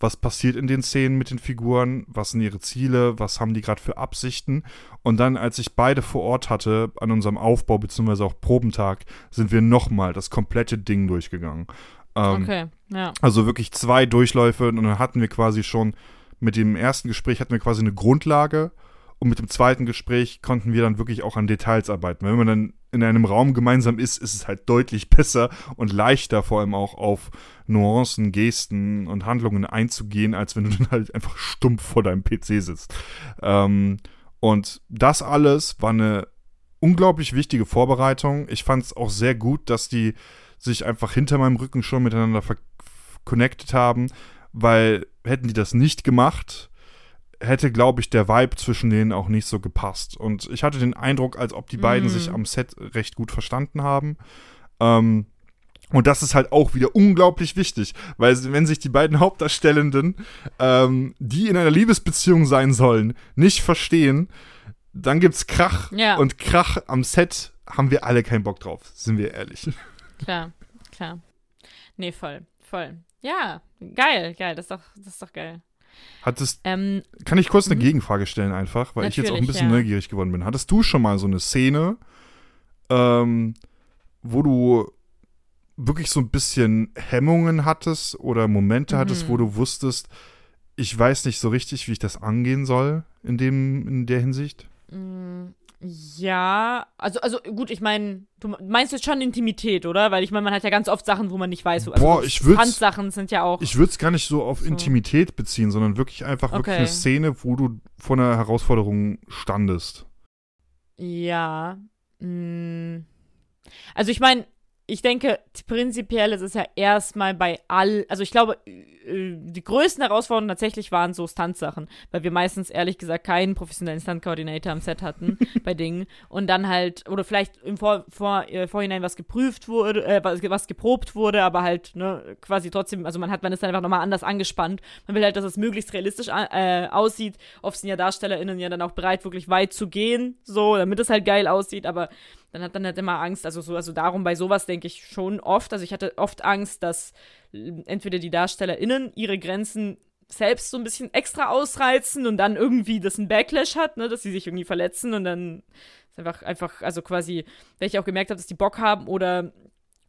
was passiert in den Szenen mit den Figuren, was sind ihre Ziele, was haben die gerade für Absichten. Und dann, als ich beide vor Ort hatte, an unserem Aufbau bzw. auch Probentag, sind wir nochmal das komplette Ding durchgegangen. Ähm, Okay, ja. also wirklich zwei Durchläufe und dann hatten wir quasi schon mit dem ersten Gespräch hatten wir quasi eine Grundlage und mit dem zweiten Gespräch konnten wir dann wirklich auch an Details arbeiten. Wenn man dann in einem Raum gemeinsam ist, ist es halt deutlich besser und leichter vor allem auch auf Nuancen, Gesten und Handlungen einzugehen, als wenn du dann halt einfach stumpf vor deinem PC sitzt. Ähm, und das alles war eine unglaublich wichtige Vorbereitung. Ich fand es auch sehr gut, dass die sich einfach hinter meinem Rücken schon miteinander connected haben, weil hätten die das nicht gemacht, hätte, glaube ich, der Vibe zwischen denen auch nicht so gepasst. Und ich hatte den Eindruck, als ob die beiden Mm. sich am Set recht gut verstanden haben. Ähm, und das ist halt auch wieder unglaublich wichtig, weil wenn sich die beiden Hauptdarstellenden, ähm, die in einer Liebesbeziehung sein sollen, nicht verstehen, dann gibt's Krach. Ja. Und Krach am Set haben wir alle keinen Bock drauf, sind wir ehrlich. Klar, klar. Nee, voll, voll. Ja, geil, geil, das ist doch, das ist doch geil. Hattest, Ähm, kann ich kurz eine Mhm. Gegenfrage stellen einfach, weil ich jetzt auch ein bisschen ja. neugierig geworden bin. Hattest du schon mal so eine Szene, ähm, wo du wirklich so ein bisschen Hemmungen hattest oder Momente hattest, Mhm. wo du wusstest, ich weiß nicht so richtig, wie ich das angehen soll in dem in der Hinsicht? mh, ja, also, also gut, ich meine, du meinst jetzt schon Intimität, oder? Weil ich meine, man hat ja ganz oft Sachen, wo man nicht weiß, wo also Boah, ich würd's- Handsachen sind ja auch. Ich würde es gar nicht so auf So. Intimität beziehen, sondern wirklich einfach wirklich Okay. eine Szene, wo du vor einer Herausforderung standest. Ja. mh. Also ich meine, ich denke, prinzipiell ist es ja erstmal bei all, also ich glaube, die größten Herausforderungen tatsächlich waren so Stuntsachen, weil wir meistens ehrlich gesagt keinen professionellen Stunt-Coordinator am Set hatten bei Dingen und dann halt, oder vielleicht im Vor Vor äh, Vorhinein was geprüft wurde, äh, was, geprobt wurde, aber halt, ne, quasi trotzdem, also man hat, man ist dann einfach nochmal anders angespannt. Man will halt, dass es möglichst realistisch äh, aussieht. Oft sind ja DarstellerInnen ja dann auch bereit, wirklich weit zu gehen, so, damit es halt geil aussieht, aber dann hat man halt immer Angst, also so, also darum bei sowas denke ich schon oft. Also ich hatte oft Angst, dass äh, entweder die DarstellerInnen ihre Grenzen selbst so ein bisschen extra ausreizen und dann irgendwie das einen Backlash hat, ne, dass sie sich irgendwie verletzen und dann Ist einfach, einfach, also quasi, weil ich auch gemerkt habe, dass die Bock haben oder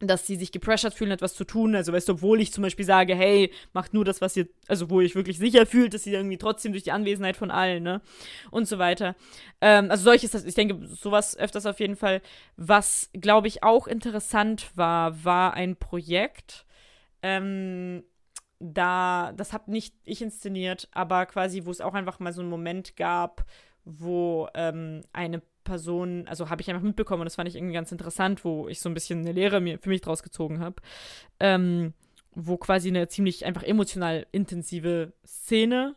dass sie sich gepressured fühlen, etwas zu tun. Also, weißt du, obwohl ich zum Beispiel sage, hey, macht nur das, was ihr, also wo ich wirklich sicher fühlt, dass sie irgendwie trotzdem durch die Anwesenheit von allen, ne? Und so weiter. Ähm, also solches, ich denke, sowas öfters auf jeden Fall. Was, glaube ich, auch interessant war, war ein Projekt, ähm, da, das habe nicht ich inszeniert, aber quasi, wo es auch einfach mal so einen Moment gab, wo ähm, eine Person, also habe ich einfach mitbekommen und das fand ich irgendwie ganz interessant, wo ich so ein bisschen eine Lehre mir, für mich draus gezogen habe, ähm, wo quasi eine ziemlich einfach emotional intensive Szene,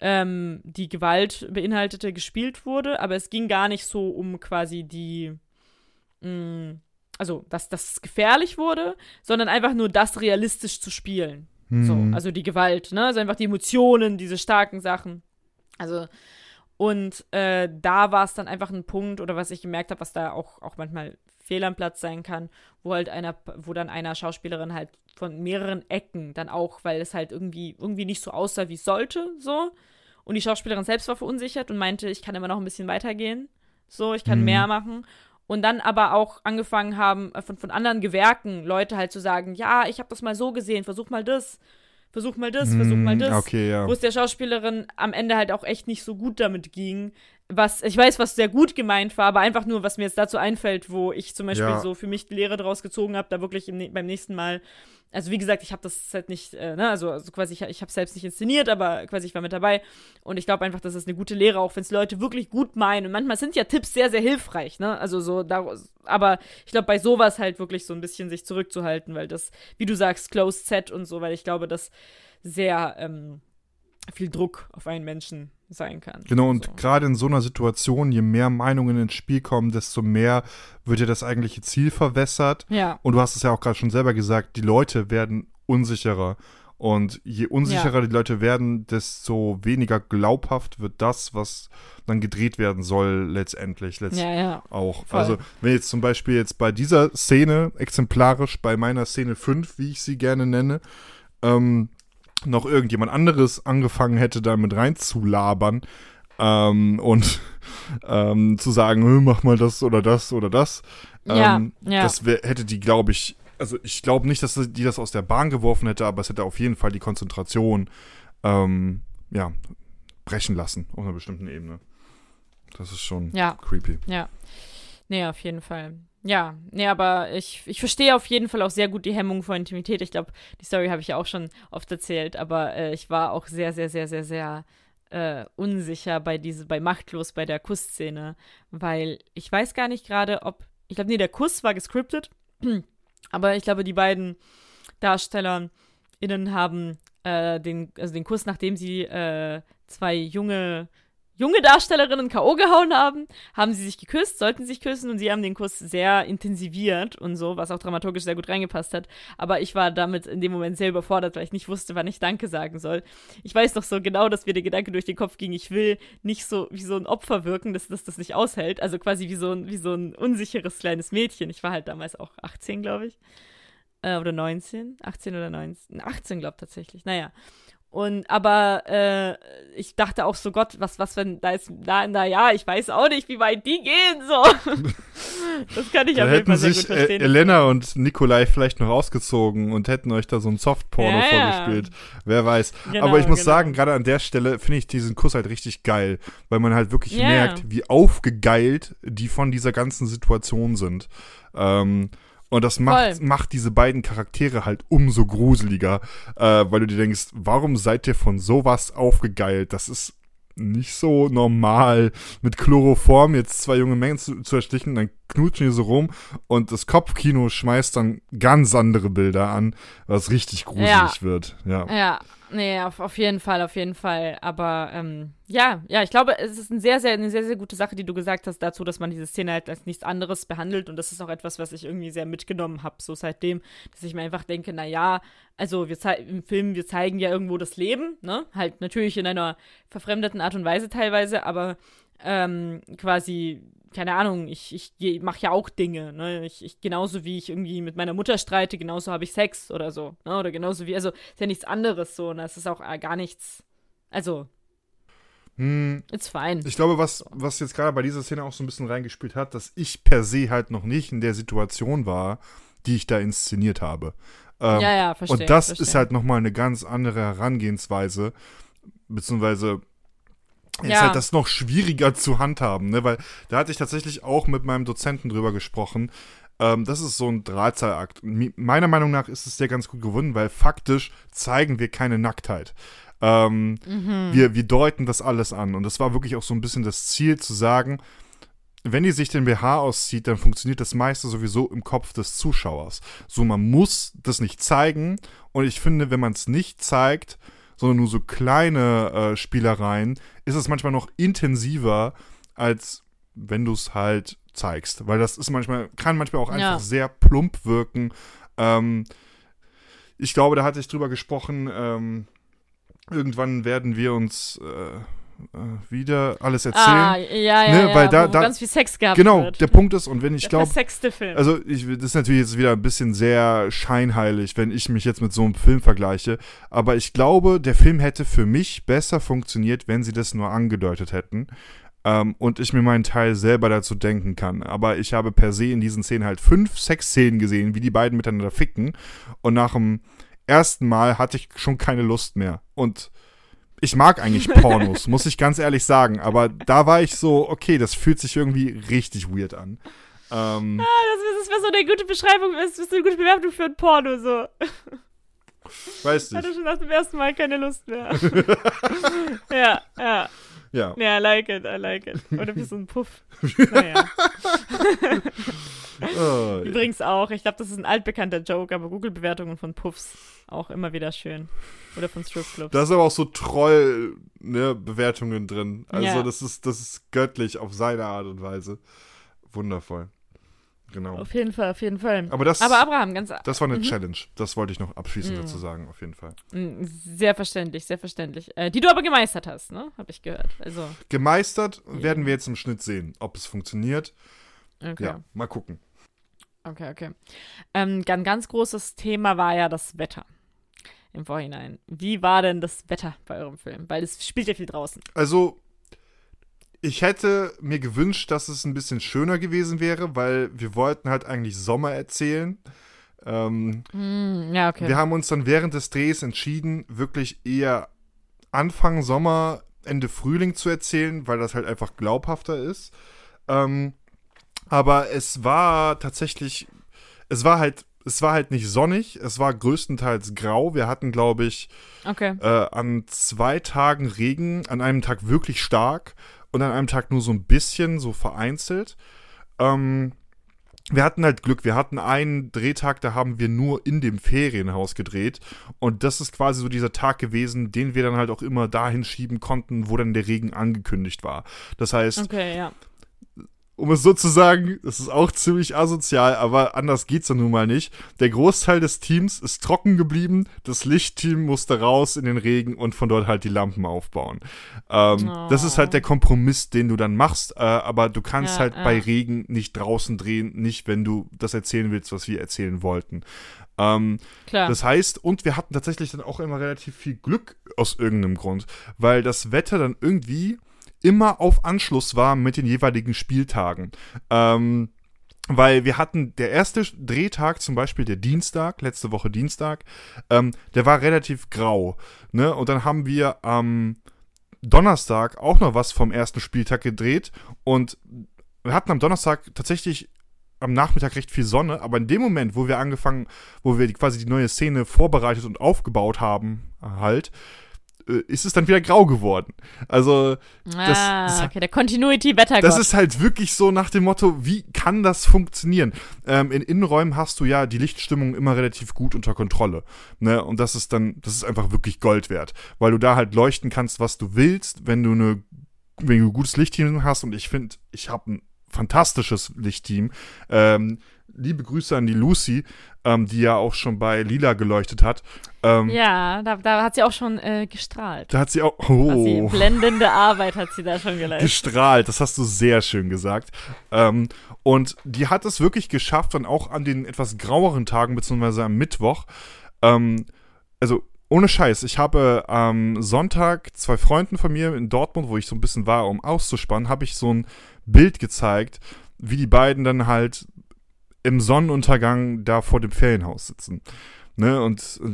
ähm, die Gewalt beinhaltete, gespielt wurde, aber es ging gar nicht so um quasi die, mh, mm, also dass das gefährlich wurde, sondern einfach nur das realistisch zu spielen. So, Mhm. also die Gewalt, ne? Also einfach die Emotionen, diese starken Sachen. Also, und äh, da war es dann einfach ein Punkt, oder was ich gemerkt habe, was da auch, auch manchmal fehl am Platz sein kann, wo halt einer, wo dann einer Schauspielerin halt von mehreren Ecken dann auch, weil es halt irgendwie, irgendwie nicht so aussah, wie es sollte, so. Und die Schauspielerin selbst war verunsichert und meinte, ich kann immer noch ein bisschen weitergehen. So, ich kann Mhm. mehr machen. Und dann aber auch angefangen haben, äh, von, von anderen Gewerken Leute halt zu sagen, ja, ich habe das mal so gesehen, versuch mal das, versuch mal das, versuch mal Mhm, das. Okay, ja. Wo es der Schauspielerin am Ende halt auch echt nicht so gut damit ging. Was, ich weiß, was sehr gut gemeint war, aber einfach nur, was mir jetzt dazu einfällt, wo ich zum Beispiel Ja. so für mich die Lehre draus gezogen habe, da wirklich im, beim nächsten Mal. Also wie gesagt, ich habe das halt nicht, äh, ne, also, also quasi, ich, ich habe selbst nicht inszeniert, aber quasi ich war mit dabei. Und ich glaube einfach, das ist eine gute Lehre, auch wenn es Leute wirklich gut meinen. Und manchmal sind ja Tipps sehr, sehr hilfreich, ne? Also so, daraus, aber ich glaube, bei sowas halt wirklich so ein bisschen sich zurückzuhalten, weil das, wie du sagst, Closed Set und so, weil ich glaube, das sehr ähm, viel Druck auf einen Menschen sein kann. Genau, und so. gerade in so einer Situation, je mehr Meinungen ins Spiel kommen, desto mehr wird ja das eigentliche Ziel verwässert. Ja, Und du hast es ja auch gerade schon selber gesagt, die Leute werden unsicherer. Und je unsicherer die Leute werden, desto weniger glaubhaft wird das, was dann gedreht werden soll, letztendlich. Letzt ja, ja. auch. Voll. Also, wenn jetzt zum Beispiel jetzt bei dieser Szene, exemplarisch bei meiner Szene 5, wie ich sie gerne nenne, ähm, noch irgendjemand anderes angefangen hätte, damit reinzulabern ähm, und ähm, zu sagen, "Hö, mach mal das oder das oder das. Ja, ähm, ja. Das wär, hätte die, glaube ich, also ich glaube nicht, dass die das aus der Bahn geworfen hätte, aber es hätte auf jeden Fall die Konzentration ähm, ja, brechen lassen auf einer bestimmten Ebene. Das ist schon Ja. creepy. Ja. Nee, auf jeden Fall. Ja, nee, aber ich, ich verstehe auf jeden Fall auch sehr gut die Hemmung vor Intimität. Ich glaube, die Story habe ich ja auch schon oft erzählt, aber äh, ich war auch sehr, sehr, sehr, sehr, sehr äh, unsicher bei diese, bei Machtlos, bei der Kussszene, weil ich weiß gar nicht gerade, ob, ich glaube, nee, der Kuss war gescriptet, aber ich glaube, die beiden DarstellerInnen haben äh, den, also den Kuss, nachdem sie äh, zwei junge junge Darstellerinnen K.O. gehauen haben, haben sie sich geküsst, sollten sich küssen und sie haben den Kuss sehr intensiviert und so, was auch dramaturgisch sehr gut reingepasst hat. Aber ich war damit in dem Moment sehr überfordert, weil ich nicht wusste, wann ich Danke sagen soll. Ich weiß noch so genau, dass mir der Gedanke durch den Kopf ging, ich will nicht so wie so ein Opfer wirken, dass das das nicht aushält. Also quasi wie so ein, wie so ein unsicheres kleines Mädchen. Ich war halt damals auch 18, glaube ich. Äh, oder 19? 18 oder 19? 18, glaube ich tatsächlich. Naja. Und aber äh, ich dachte auch so, Gott, was, was, wenn da ist, na, na ja, ich weiß auch nicht, wie weit die gehen, so. das kann ich Da auf jeden hätten Fall sehr sich gut verstehen. Elena und Nikolai vielleicht noch ausgezogen und hätten euch da so ein Softporno Ja, ja. vorgespielt. Wer weiß. Genau, Aber ich muss genau. sagen, gerade an der Stelle finde ich diesen Kuss halt richtig geil, weil man halt wirklich Ja. merkt, wie aufgegeilt die von dieser ganzen Situation sind. Ähm, und das macht, Voll. macht diese beiden Charaktere halt umso gruseliger, äh, weil du dir denkst, warum seid ihr von sowas aufgegeilt? Das ist nicht so normal, mit Chloroform jetzt zwei junge Mengen zu, zu erstichen, dann knutschen die so rum und das Kopfkino schmeißt dann ganz andere Bilder an, was richtig gruselig Ja. wird. Ja. Ja, nee, auf, auf jeden Fall, auf jeden Fall. Aber ähm, ja, ja, ich glaube, es ist ein sehr, sehr, eine sehr, sehr gute Sache, die du gesagt hast dazu, dass man diese Szene halt als nichts anderes behandelt. Und das ist auch etwas, was ich irgendwie sehr mitgenommen habe, so seitdem, dass ich mir einfach denke, na ja, also wir im Film, wir zeigen ja irgendwo das Leben, ne? Halt natürlich in einer verfremdeten Art und Weise teilweise, aber ähm, quasi keine Ahnung, ich, ich mache ja auch Dinge, ne? Ich, ich, genauso wie ich irgendwie mit meiner Mutter streite, genauso habe ich Sex oder so, ne? Oder genauso wie, also ist ja nichts anderes so, und das ist auch äh, gar nichts. Also, Hm, It's fine. ich glaube, was, was jetzt gerade bei dieser Szene auch so ein bisschen reingespielt hat, dass ich per se halt noch nicht in der Situation war, die ich da inszeniert habe. Ähm, ja, ja, verstehe. und das verstehe. ist halt nochmal eine ganz andere Herangehensweise, beziehungsweise ist Ja. halt das noch schwieriger zu handhaben, ne? Weil da hatte ich tatsächlich auch mit meinem Dozenten drüber gesprochen. Ähm, das ist so ein Drahtseilakt. Meiner Meinung nach ist es sehr ganz gut gewonnen, weil faktisch zeigen wir keine Nacktheit. Ähm, Mhm. wir, wir deuten das alles an. Und das war wirklich auch so ein bisschen das Ziel zu sagen, wenn die sich den BH auszieht, dann funktioniert das meiste sowieso im Kopf des Zuschauers. So, man muss das nicht zeigen. Und ich finde, wenn man es nicht zeigt, sondern nur so kleine äh, Spielereien, ist es manchmal noch intensiver, als wenn du es halt zeigst. Weil das ist manchmal, kann manchmal auch einfach Ja. sehr plump wirken. Ähm, ich glaube, da hatte ich drüber gesprochen, ähm, irgendwann werden wir uns äh, wieder alles erzählen. Ah, ja, ja, Ne, ja, weil da- da- ganz viel Sex gehabt genau, wird. der Punkt ist, und wenn ich Der glaube, also ich, das ist natürlich jetzt wieder ein bisschen sehr scheinheilig, wenn ich mich jetzt mit so einem Film vergleiche. Aber ich glaube, der Film hätte für mich besser funktioniert, wenn sie das nur angedeutet hätten. Ähm, und ich mir meinen Teil selber dazu denken kann. Aber ich habe per se in diesen Szenen halt fünf Sexszenen gesehen, wie die beiden miteinander ficken. Und nach dem ersten Mal hatte ich schon keine Lust mehr. Und ich mag eigentlich Pornos, muss ich ganz ehrlich sagen. Aber da war ich so, okay, das fühlt sich irgendwie richtig weird an. Ähm, Ah, das, das wäre so eine gute Beschreibung, das ist eine gute Bewertung für ein Porno, so. Weiß Hatte nicht. schon nach dem ersten Mal keine Lust mehr. ja, ja. Ja. Ja, I like it, I like it. Oder wie so ein Puff. Naja. Äh, Übrigens auch, ich glaube, das ist ein altbekannter Joke, aber Google-Bewertungen von Puffs auch immer wieder schön. Oder von Stripclubs. da sind aber auch so Troll-Bewertungen drin. Also Ja. das ist, das ist göttlich auf seine Art und Weise. Wundervoll. Genau. Auf jeden Fall, auf jeden Fall. Aber das, Aber Abraham, ganz das war eine Mhm. Challenge. Das wollte ich noch abschließend Mhm. dazu sagen, auf jeden Fall. Mm, sehr verständlich, sehr verständlich. Äh, die du aber gemeistert hast, ne? Hab ich gehört. Also, Gemeistert werden wir jetzt im Schnitt sehen, ob es funktioniert. Okay. Ja, mal gucken. Okay, okay. Ähm, ein ganz großes Thema war ja das Wetter im Vorhinein. Wie war denn das Wetter bei eurem Film? Weil es spielt ja viel draußen. Also, ich hätte mir gewünscht, dass es ein bisschen schöner gewesen wäre, weil wir wollten halt eigentlich Sommer erzählen. Ähm, Hm, ja, okay. Wir haben uns dann während des Drehs entschieden, wirklich eher Anfang Sommer, Ende Frühling zu erzählen, weil das halt einfach glaubhafter ist. Ähm, aber es war tatsächlich, es war halt, es war halt nicht sonnig, es war größtenteils grau. Wir hatten, glaube ich, okay. äh, an zwei Tagen Regen, an einem Tag wirklich stark und an einem Tag nur so ein bisschen, so vereinzelt. Ähm, wir hatten halt Glück, wir hatten einen Drehtag, da haben wir nur in dem Ferienhaus gedreht und das ist quasi so dieser Tag gewesen, den wir dann halt auch immer dahin schieben konnten, wo dann der Regen angekündigt war. Das heißt, Okay, ja. Um es so zu sagen, das ist auch ziemlich asozial, aber anders geht's ja nun mal nicht. Der Großteil des Teams ist trocken geblieben, das Lichtteam musste raus in den Regen und von dort halt die Lampen aufbauen. Ähm, Oh. Das ist halt der Kompromiss, den du dann machst, äh, aber du kannst Ja, halt ja. bei Regen nicht draußen drehen, nicht wenn du das erzählen willst, was wir erzählen wollten. Ähm, Klar. das heißt, und wir hatten tatsächlich dann auch immer relativ viel Glück aus irgendeinem Grund, weil das Wetter dann irgendwie immer auf Anschluss war mit den jeweiligen Spieltagen. Ähm, weil wir hatten der erste Drehtag, zum Beispiel der Dienstag, letzte Woche Dienstag, ähm, der war relativ grau. Ne? Und dann haben wir am Donnerstag auch noch was vom ersten Spieltag gedreht und wir hatten am Donnerstag tatsächlich am Nachmittag recht viel Sonne, aber in dem Moment, wo wir angefangen, wo wir quasi die neue Szene vorbereitet und aufgebaut haben, halt, ist es dann wieder grau geworden. Also, das- ah, das- okay, der Continuity-Wettergott. das ist halt wirklich so nach dem Motto, wie kann das funktionieren? Ähm, in Innenräumen hast du ja die Lichtstimmung immer relativ gut unter Kontrolle. Ne? Und das ist dann, das ist einfach wirklich Gold wert, weil du da halt leuchten kannst, was du willst, wenn du eine, wenn du ein gutes Lichtteam hast. Und ich finde, ich habe ein fantastisches Lichtteam. Ähm, liebe Grüße an die Lucy, ähm, die ja auch schon bei Lila geleuchtet hat. Ähm, ja, da, da hat sie auch schon äh, gestrahlt. Da hat sie auch. Oh. blendende Arbeit hat sie da schon geleistet. gestrahlt. Das hast du sehr schön gesagt. Ähm, und die hat es wirklich geschafft, dann auch an den etwas graueren Tagen, beziehungsweise am Mittwoch, ähm, also ohne Scheiß, ich habe am Sonntag zwei Freunden von mir in Dortmund, wo ich so ein bisschen war, um auszuspannen, habe ich so ein Bild gezeigt, wie die beiden dann halt im Sonnenuntergang da vor dem Ferienhaus sitzen. Ne, und äh,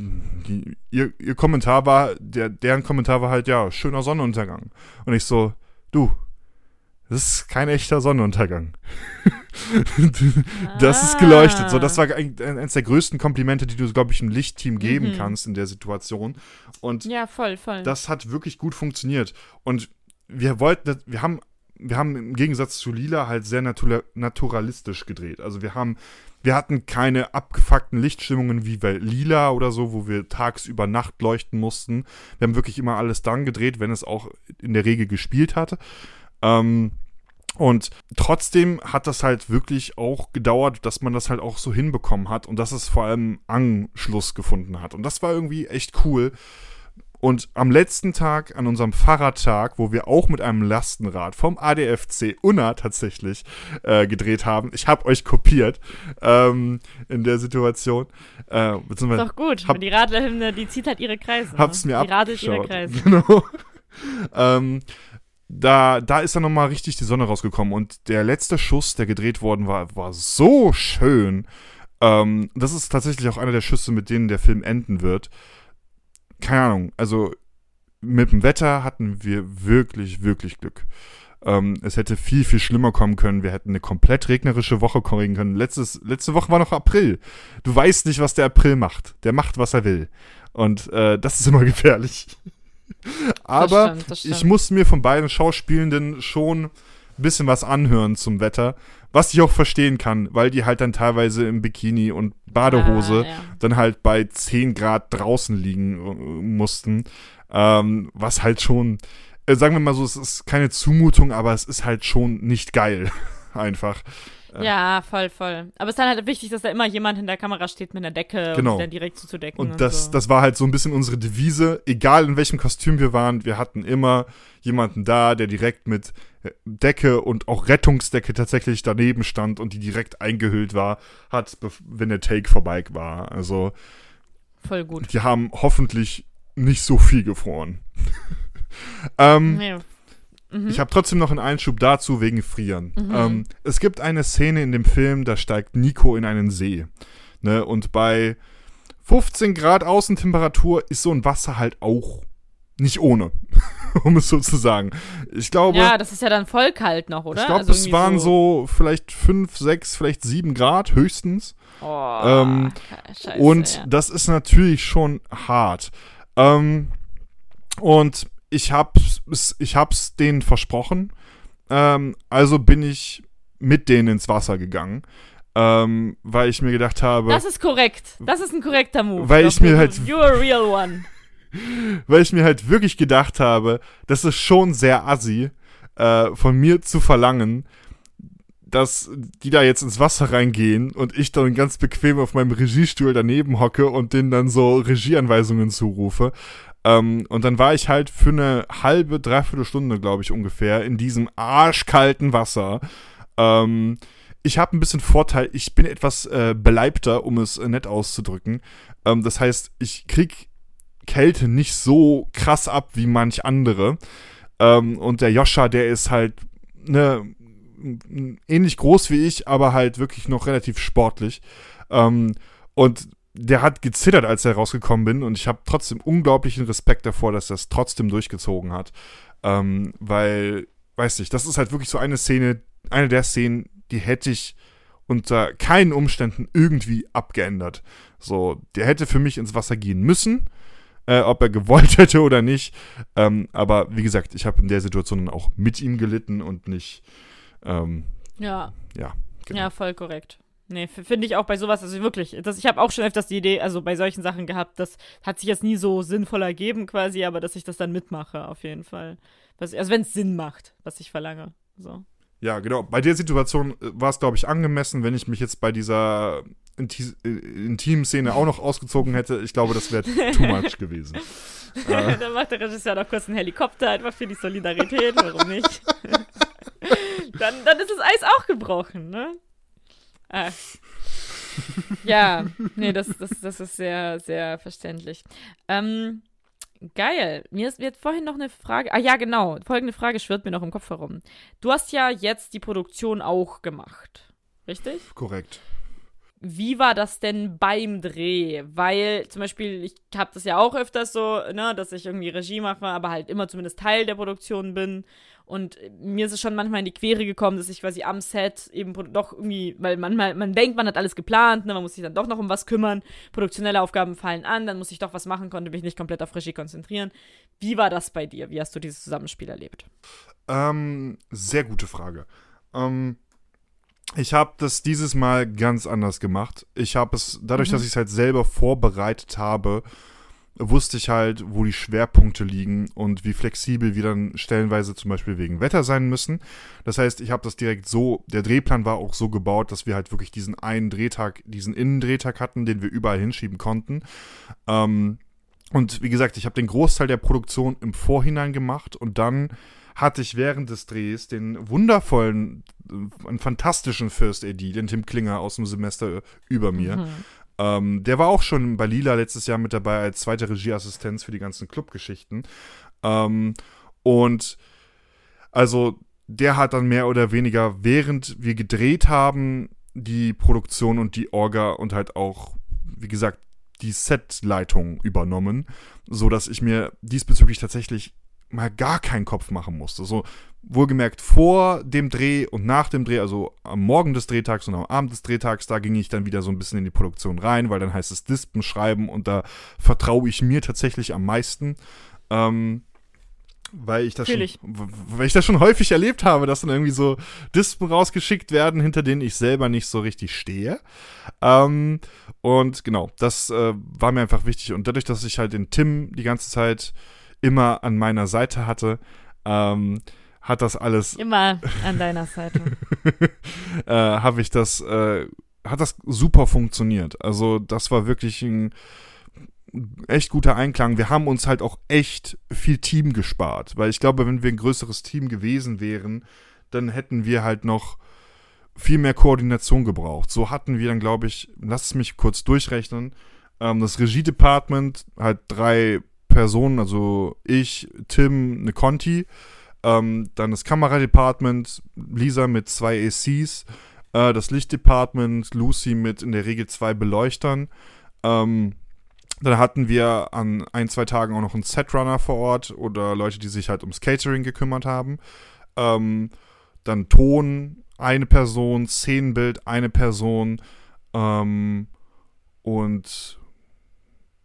die, ihr, ihr Kommentar war, der, deren Kommentar war halt, ja, schöner Sonnenuntergang. Und ich so, du, das ist kein echter Sonnenuntergang. das ist geleuchtet. So, das war ein- eines der größten Komplimente, die du, glaube ich, einem Lichtteam geben Mhm. kannst in der Situation. Und Ja, voll, voll. das hat wirklich gut funktioniert. Und wir wollten, wir haben, wir haben im Gegensatz zu Lila halt sehr natura naturalistisch gedreht. Also wir haben, wir hatten keine abgefuckten Lichtstimmungen wie bei Lila oder so, wo wir tagsüber Nacht leuchten mussten. Wir haben wirklich immer alles dann gedreht, wenn es auch in der Regel gespielt hatte. Ähm, und trotzdem hat das halt wirklich auch gedauert, dass man das halt auch so hinbekommen hat und dass es vor allem Anschluss gefunden hat. Und das war irgendwie echt cool. Und am letzten Tag, an unserem Fahrradtag, wo wir auch mit einem Lastenrad vom ADFC Unna tatsächlich äh, gedreht haben, ich habe euch kopiert ähm, in der Situation. Äh, ist doch gut. hab- die Radlerhymne, die zieht halt ihre Kreise. hab's ne? mir Die radelt ihre abgeschaut. Kreise. Genau. ähm, da, da ist dann nochmal richtig die Sonne rausgekommen und der letzte Schuss, der gedreht worden war, war so schön. Ähm, das ist tatsächlich auch einer der Schüsse, mit denen der Film enden wird. Keine Ahnung, also mit dem Wetter hatten wir wirklich, wirklich Glück. Ähm, es hätte viel, viel schlimmer kommen können. Wir hätten eine komplett regnerische Woche kriegen können. Letztes, letzte Woche war noch April. Du weißt nicht, was der April macht. Der macht, was er will. Und äh, das ist immer gefährlich. Aber stimmt, das ich stimmt. muss mir von beiden Schauspielenden schon ein bisschen was anhören zum Wetter. Was ich auch verstehen kann, weil die halt dann teilweise im Bikini und Badehose Ah, ja. dann halt bei 10 Grad draußen liegen äh, mussten. Ähm, was halt schon, äh, sagen wir mal so, es ist keine Zumutung, aber es ist halt schon nicht geil. Einfach. Ja, voll, voll. Aber es ist dann halt wichtig, dass da immer jemand hinter der Kamera steht mit einer Decke, Genau. um dann direkt zuzudecken. Und das, so. das war halt so ein bisschen unsere Devise. Egal in welchem Kostüm wir waren, wir hatten immer jemanden da, der direkt mit äh, Decke und auch Rettungsdecke tatsächlich daneben stand und die direkt eingehüllt war, hat, wenn der Take vorbei war. Also, voll gut. die haben hoffentlich nicht so viel gefroren. ähm, Nee. Mhm. Ich habe trotzdem noch einen Einschub dazu wegen Frieren. Ähm, es gibt eine Szene in dem Film, da steigt Nico in einen See. Ne? Und bei 15 Grad Außentemperatur ist so ein Wasser halt auch nicht ohne, um es so zu sagen. Ich glaube, ja, das ist ja dann voll kalt noch, oder? ich glaube, Also es waren so vielleicht 5, 6, vielleicht 7 Grad höchstens. Oh, ähm, Scheiße, Und ja. das ist natürlich schon hart. Ähm, und ich hab's, ich hab's denen versprochen. Ähm, also bin ich mit denen ins Wasser gegangen. Ähm, weil ich mir gedacht habe, Das ist korrekt. Das ist ein korrekter Move. Weil ich mir halt- You're a real one. Weil ich mir halt wirklich gedacht habe, das ist schon sehr assi, äh, von mir zu verlangen, dass die da jetzt ins Wasser reingehen und ich dann ganz bequem auf meinem Regiestuhl daneben hocke und denen dann so Regieanweisungen zurufe. Ähm, und dann war ich halt für eine halbe, dreiviertel Stunde, glaube ich, ungefähr, in diesem arschkalten Wasser. Ähm, ich habe ein bisschen Vorteil, ich bin etwas äh, beleibter, um es äh, nett auszudrücken. Ähm, das heißt, ich krieg Kälte nicht so krass ab wie manch andere. Ähm, und der Joscha, der ist halt ne, ähnlich groß wie ich, aber halt wirklich noch relativ sportlich. Ähm, und der hat gezittert, als er rausgekommen bin. Und ich habe trotzdem unglaublichen Respekt davor, dass er es trotzdem durchgezogen hat. Ähm, weil, weiß nicht, das ist halt wirklich so eine Szene, eine der Szenen, die hätte ich unter keinen Umständen irgendwie abgeändert. So, der hätte für mich ins Wasser gehen müssen, äh, ob er gewollt hätte oder nicht. Ähm, aber wie gesagt, ich habe in der Situation dann auch mit ihm gelitten und nicht, ähm, Ja, ja. Genau. ja, voll korrekt. Nee, finde ich auch bei sowas, also wirklich, das, ich habe auch schon öfters die Idee, also bei solchen Sachen gehabt, das hat sich jetzt nie so sinnvoll ergeben quasi, aber dass ich das dann mitmache, auf jeden Fall. Was, also wenn es Sinn macht, was ich verlange. So. Ja, genau. Bei der Situation äh, war es, glaube ich, angemessen, wenn ich mich jetzt bei dieser Inti äh, Intim-Szene auch noch ausgezogen hätte. Ich glaube, das wäre too much gewesen. Äh, dann macht der Regisseur noch kurz einen Helikopter, einfach für die Solidarität, warum nicht? dann, dann ist das Eis auch gebrochen, ne? Ach. Ja, nee, das, das, das ist sehr, sehr verständlich. Ähm, geil. Mir ist wird vorhin noch eine Frage. Ah ja, genau. Folgende Frage schwirrt mir noch im Kopf herum. Du hast ja jetzt die Produktion auch gemacht. Richtig? Korrekt. Wie war das denn beim Dreh? Weil zum Beispiel, ich habe das ja auch öfters so, ne, dass ich irgendwie Regie mache, aber halt immer zumindest Teil der Produktion bin. Und mir ist es schon manchmal in die Quere gekommen, dass ich quasi am Set eben doch irgendwie, weil manchmal, man denkt, man hat alles geplant, ne, man muss sich dann doch noch um was kümmern, produktionelle Aufgaben fallen an, dann muss ich doch was machen, konnte mich nicht komplett auf Regie konzentrieren. Wie war das bei dir? Wie hast du dieses Zusammenspiel erlebt? Ähm, sehr gute Frage. Ähm, ich habe das dieses Mal ganz anders gemacht. Ich habe es, dadurch, dass ich es halt selber vorbereitet habe, wusste ich halt, wo die Schwerpunkte liegen und wie flexibel wir dann stellenweise zum Beispiel wegen Wetter sein müssen. Das heißt, ich habe das direkt so, der Drehplan war auch so gebaut, dass wir halt wirklich diesen einen Drehtag, diesen Innendrehtag hatten, den wir überall hinschieben konnten. Ähm, und wie gesagt, ich habe den Großteil der Produktion im Vorhinein gemacht und dann hatte ich während des Drehs den wundervollen, äh, einen fantastischen First AD, den Tim Klinger aus dem Semester über mir. Ähm, der war auch schon bei Lila letztes Jahr mit dabei als zweite Regieassistenz für die ganzen Clubgeschichten. Ähm, und also der hat dann mehr oder weniger, während wir gedreht haben, die Produktion und die Orga und halt auch, wie gesagt, die Setleitung übernommen, so dass ich mir diesbezüglich tatsächlich mal gar keinen Kopf machen musste. So wohlgemerkt vor dem Dreh und nach dem Dreh, also am Morgen des Drehtags und am Abend des Drehtags, da ging ich dann wieder so ein bisschen in die Produktion rein, weil dann heißt es Dispen schreiben und da vertraue ich mir tatsächlich am meisten. Ähm, weil ich das schon, weil ich das schon häufig erlebt habe, dass dann irgendwie so Dispen rausgeschickt werden, hinter denen ich selber nicht so richtig stehe. Ähm, und genau, das äh, war mir einfach wichtig. Und dadurch, dass ich halt den Tim die ganze Zeit immer an meiner Seite hatte, ähm, hat das alles Immer an deiner Seite. äh, habe ich das, äh, hat das super funktioniert. Also das war wirklich ein echt guter Einklang. Wir haben uns halt auch echt viel Team gespart, weil ich glaube, wenn wir ein größeres Team gewesen wären, dann hätten wir halt noch viel mehr Koordination gebraucht. So hatten wir dann, glaube ich, lass es mich kurz durchrechnen, ähm, das Regie-Department, halt drei Personen, also ich, Tim, eine Conti, ähm, dann das Kameradepartment, Lisa mit zwei ACs, äh, das Lichtdepartment, Lucy mit in der Regel zwei Beleuchtern. Ähm, dann hatten wir an ein, zwei Tagen auch noch einen Setrunner vor Ort oder Leute, die sich halt ums Catering gekümmert haben. Ähm, dann Ton, eine Person, Szenenbild, eine Person ähm, und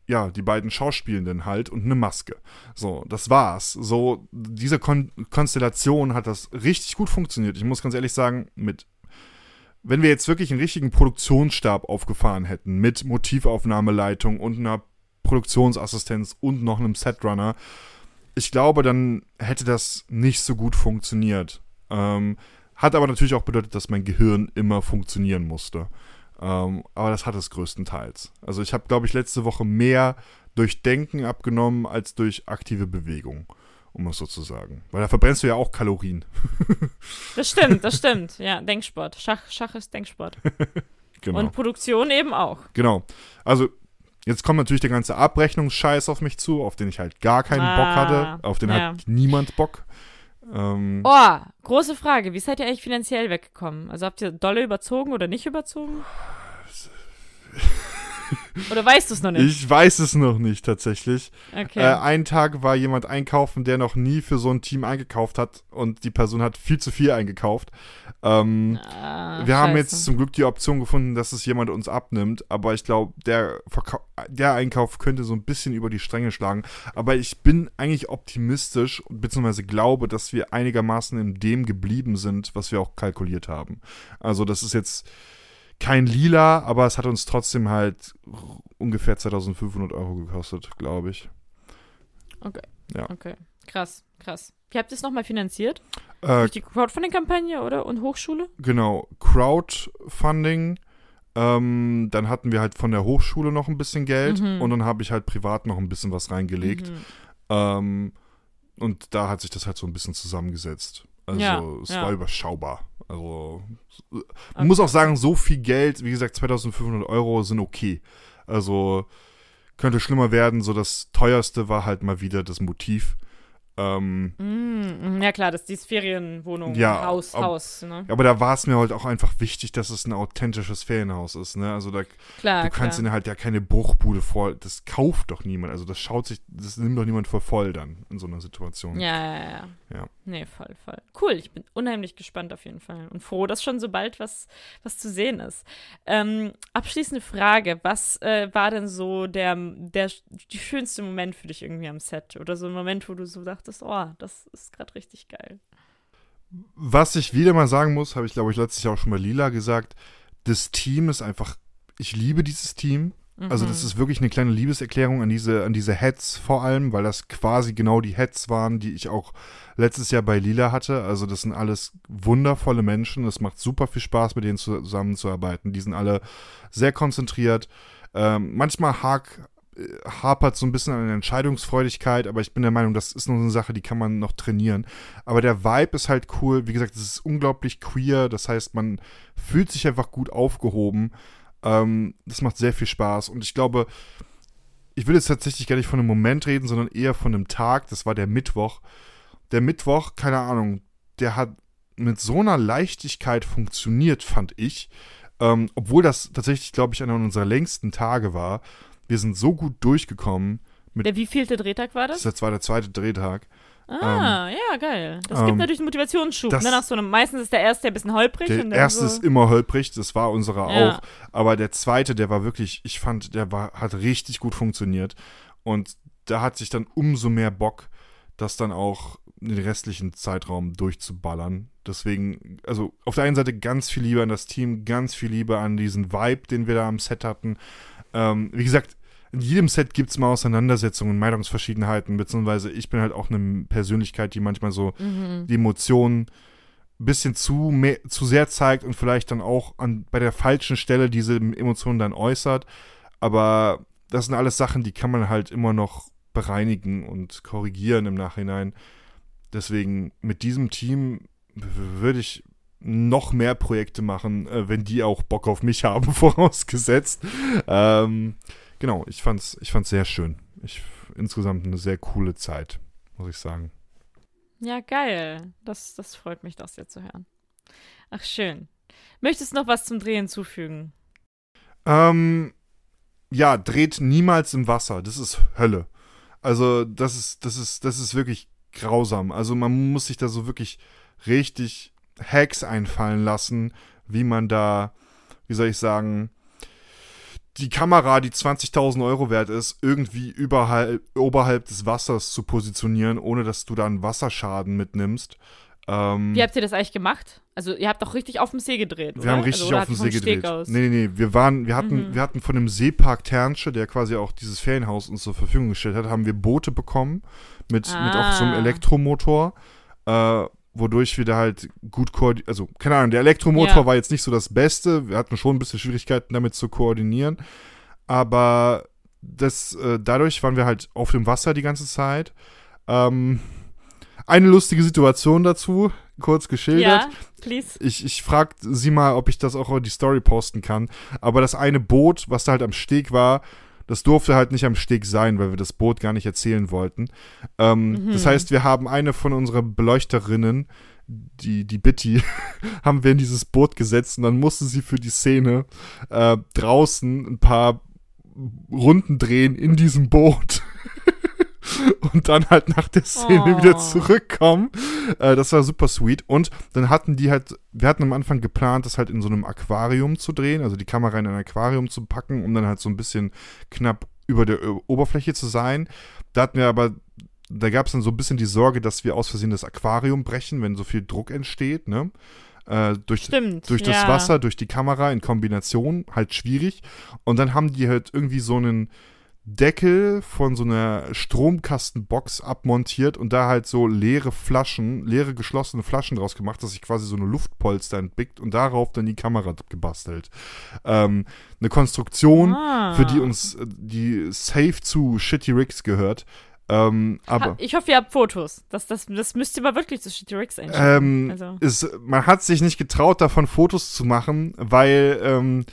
ja, die beiden Schauspielenden halt und eine Maske. So, das war's. So, diese Kon Konstellation hat das richtig gut funktioniert. Ich muss ganz ehrlich sagen, mit wenn wir jetzt wirklich einen richtigen Produktionsstab aufgefahren hätten, mit Motivaufnahmeleitung und einer Produktionsassistenz und noch einem Setrunner, ich glaube, dann hätte das nicht so gut funktioniert. Ähm, hat aber natürlich auch bedeutet, dass mein Gehirn immer funktionieren musste. Ähm, aber das hat es größtenteils. Also ich habe, glaube ich, letzte Woche mehr durch Denken abgenommen als durch aktive Bewegung, um es so zu sagen. Weil da verbrennst du ja auch Kalorien. Das stimmt, das stimmt. Ja, Denksport. Schach, Schach ist Denksport. Genau. Und Produktion eben auch. Genau. Also, jetzt kommt natürlich der ganze Abrechnungsscheiß auf mich zu, auf den ich halt gar keinen Ah, Bock hatte. Auf den ja. hat niemand Bock. Ähm, Oh, große Frage. Wie seid ihr eigentlich finanziell weggekommen? Also habt ihr dolle überzogen oder nicht überzogen? Oder weißt du es noch nicht? ich weiß es noch nicht tatsächlich. Okay. Äh, einen Tag war jemand einkaufen, der noch nie für so ein Team eingekauft hat und die Person hat viel zu viel eingekauft. Ähm, Ah, wir haben jetzt zum Glück die Option gefunden, dass es jemand uns abnimmt, aber ich glaube, der, der Einkauf könnte so ein bisschen über die Stränge schlagen. Aber ich bin eigentlich optimistisch, beziehungsweise glaube, dass wir einigermaßen in dem geblieben sind, was wir auch kalkuliert haben. Also das ist jetzt kein Lila, aber es hat uns trotzdem halt ungefähr 2500 Euro gekostet, glaube ich. Okay. Ja. Okay. Krass, krass. Wie habt ihr es nochmal finanziert? Äh, Durch die Crowdfunding-Kampagne oder und Hochschule? Genau, Crowdfunding. Ähm, dann hatten wir halt von der Hochschule noch ein bisschen Geld Mhm. und dann habe ich halt privat noch ein bisschen was reingelegt. Mhm. Ähm, und da hat sich das halt so ein bisschen zusammengesetzt. Also Ja, es ja. war überschaubar. Also, man muss auch sagen, so viel Geld, wie gesagt, 2500 Euro sind okay. Also, könnte schlimmer werden. So, das teuerste war halt mal wieder das Motiv. Ähm, Mm, ja klar, das ist dieses Ferienwohnung, Ja, Haus, ab- Haus, ne? aber da war es mir halt auch einfach wichtig, dass es ein authentisches Ferienhaus ist, ne? Also da Klar, du kannst ihnen halt ja keine Bruchbude vor, das kauft doch niemand. Also das schaut sich, das nimmt doch niemand für voll dann in so einer Situation. Ja, ja, ja. Ja. Nee, voll, voll. Cool, ich bin unheimlich gespannt auf jeden Fall und froh, dass schon so bald was, was zu sehen ist. Ähm, abschließende Frage, was äh, war denn so der, der, die schönste Moment für dich irgendwie am Set? Oder so ein Moment, wo du so dachtest, oh, das ist gerade richtig geil. Was ich wieder mal sagen muss, habe ich glaube ich letztes Jahr auch schon bei Lila gesagt, das Team ist einfach, ich liebe dieses Team. Also das ist wirklich eine kleine Liebeserklärung an diese, an diese Heads vor allem, weil das quasi genau die Heads waren, die ich auch letztes Jahr bei Lila hatte. Also das sind alles wundervolle Menschen. Es macht super viel Spaß, mit denen zusammenzuarbeiten. Die sind alle sehr konzentriert. Ähm, manchmal hak, äh, hapert so ein bisschen an der Entscheidungsfreudigkeit, aber ich bin der Meinung, das ist noch eine Sache, die kann man noch trainieren. Aber der Vibe ist halt cool. Wie gesagt, es ist unglaublich queer. Das heißt, man fühlt sich einfach gut aufgehoben. Ähm, das macht sehr viel Spaß. Und ich glaube, ich will jetzt tatsächlich gar nicht von einem Moment reden, sondern eher von einem Tag. Das war der Mittwoch. Der Mittwoch, keine Ahnung, der hat mit so einer Leichtigkeit funktioniert, fand ich. Ähm, obwohl das tatsächlich, glaube ich, einer unserer längsten Tage war. Wir sind so gut durchgekommen. Mit, Der wievielte Drehtag war das? das war der zweite Drehtag. Ah, ja, geil. Das ähm, gibt natürlich einen Motivationsschub. das- Ne? Nach so einem, meistens ist der erste ein bisschen holprig. Der erste so, ist immer holprig, das war unserer Ja. auch. Aber der zweite, der war wirklich, ich fand, der war, hat richtig gut funktioniert. Und da hat sich dann umso mehr Bock, das dann auch in den restlichen Zeitraum durchzuballern. Deswegen, also auf der einen Seite ganz viel Liebe an das Team, ganz viel Liebe an diesen Vibe, den wir da am Set hatten. Ähm, wie gesagt, in jedem Set gibt es mal Auseinandersetzungen, Meinungsverschiedenheiten, beziehungsweise ich bin halt auch eine Persönlichkeit, die manchmal so Mhm. die Emotionen ein bisschen zu, mehr, zu sehr zeigt und vielleicht dann auch an, bei der falschen Stelle diese Emotionen dann äußert. Aber das sind alles Sachen, die kann man halt immer noch bereinigen und korrigieren im Nachhinein. Deswegen mit diesem Team würde ich noch mehr Projekte machen, äh, wenn die auch Bock auf mich haben, vorausgesetzt. Ähm, genau, ich fand's, ich fand's sehr schön. Ich, insgesamt eine sehr coole Zeit, muss ich sagen. Ja, geil. Das, das freut mich, das jetzt zu hören. Ach, schön. Möchtest du noch was zum Dreh hinzufügen? Ähm, ja, dreht niemals im Wasser. Das ist Hölle. Also, das ist, das ist, das ist wirklich grausam. Also, man muss sich da so wirklich richtig Hacks einfallen lassen, wie man da, wie soll ich sagen, die Kamera, die 20.000 Euro wert ist, irgendwie überhalb, oberhalb des Wassers zu positionieren, ohne dass du da einen Wasserschaden mitnimmst. Ähm, Wie habt ihr das eigentlich gemacht? Also, ihr habt doch richtig auf dem See gedreht, wir oder? haben richtig also, auf dem See gedreht. Aus? Nee, nee, nee. Wir waren, wir hatten, Mhm. wir hatten von dem Seepark Ternsche, der quasi auch dieses Ferienhaus uns zur Verfügung gestellt hat, haben wir Boote bekommen mit, mit auch so einem Ah. Elektromotor, äh, wodurch wir da halt gut koordinieren. Also, keine Ahnung, der Elektromotor Ja. war jetzt nicht so das Beste. Wir hatten schon ein bisschen Schwierigkeiten damit zu koordinieren. Aber das, äh, dadurch waren wir halt auf dem Wasser die ganze Zeit. Ähm, eine lustige Situation dazu, kurz geschildert Ja, please. ich, ich frag sie mal, ob ich das auch in die Story posten kann. Aber das eine Boot, was da halt am Steg war, das durfte halt nicht am Steg sein, weil wir das Boot gar nicht erzählen wollten. Ähm, Das heißt, wir haben eine von unseren Beleuchterinnen, die, die Bitty, haben wir in dieses Boot gesetzt und dann musste sie für die Szene äh, draußen ein paar Runden drehen in diesem Boot. und dann halt nach der Szene Oh. wieder zurückkommen. Äh, das war super sweet. Und dann hatten die halt, wir hatten am Anfang geplant, das halt in so einem Aquarium zu drehen, also die Kamera in ein Aquarium zu packen, um dann halt so ein bisschen knapp über der Ö- Oberfläche zu sein. Da hatten wir aber, da gab es dann so ein bisschen die Sorge, dass wir aus Versehen das Aquarium brechen, wenn so viel Druck entsteht, ne? Äh, durch, Stimmt. durch das ja. Wasser, durch die Kamera in Kombination halt schwierig. Und dann haben die halt irgendwie so einen Deckel von so einer Stromkastenbox abmontiert und da halt so leere Flaschen, leere geschlossene Flaschen draus gemacht, dass sich quasi so eine Luftpolster entbickt und darauf dann die Kamera gebastelt. Ähm, eine Konstruktion, Ah. für die uns, äh, die safe zu Shitty Rigs gehört. Ähm, aber Ich hoffe, ihr habt Fotos. Das, das, das müsst ihr mal wirklich zu Shitty Ricks ähm, also. es, man hat sich nicht getraut, davon Fotos zu machen, weil ähm,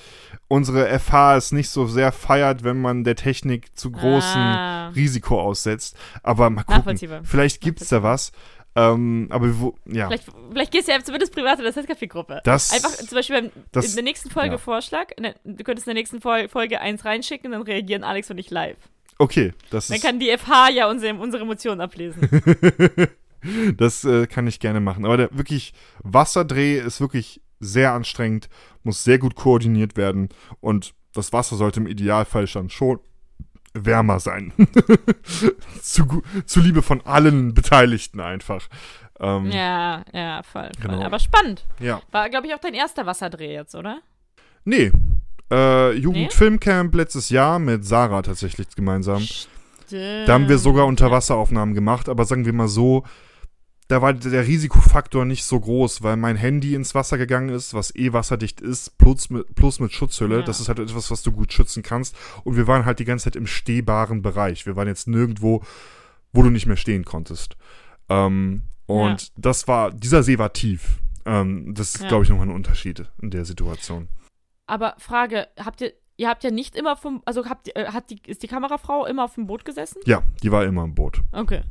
unsere FH es nicht so sehr feiert, wenn man der Technik zu großen Ah. Risiko aussetzt. Aber mal gucken, vielleicht gibt's da was. Ähm, aber wo, ja, Vielleicht, vielleicht gehst du ja zumindest privat in der Setcafé-Gruppe. Das- Einfach zum Beispiel beim, das- in der nächsten Folge ja. Vorschlag. der- Du könntest in der nächsten Fol Folge eins reinschicken, dann reagieren Alex und ich live. Okay, das Dann ist, kann die FH ja unsere, unsere Emotionen ablesen. das äh, kann ich gerne machen. Aber der wirklich Wasserdreh ist wirklich sehr anstrengend, muss sehr gut koordiniert werden und das Wasser sollte im Idealfall schon schon wärmer sein. zu, gu- zuliebe von allen Beteiligten einfach. Ähm, ja, ja, voll, voll. Genau. Aber spannend. ja. War, glaube ich, auch dein erster Wasserdreh jetzt, oder? Nee. Äh, Jugendfilmcamp letztes Jahr mit Sarah tatsächlich gemeinsam. Da haben wir sogar Unterwasseraufnahmen gemacht, aber sagen wir mal so, da war der Risikofaktor nicht so groß, weil mein Handy ins Wasser gegangen ist, was eh wasserdicht ist, plus mit, plus mit Schutzhülle. Ja. Das ist halt etwas, was du gut schützen kannst. Und wir waren halt die ganze Zeit im stehbaren Bereich. Wir waren jetzt nirgendwo, wo du nicht mehr stehen konntest. Ähm, und Ja. das war, dieser See war tief. Ähm, das ist, Ja. glaube ich, nochmal ein Unterschied in der Situation. Aber Frage, habt ihr, ihr habt ja nicht immer vom, also habt äh, hat die, ist die Kamerafrau immer auf dem Boot gesessen? Ja, die war immer im Boot. Okay.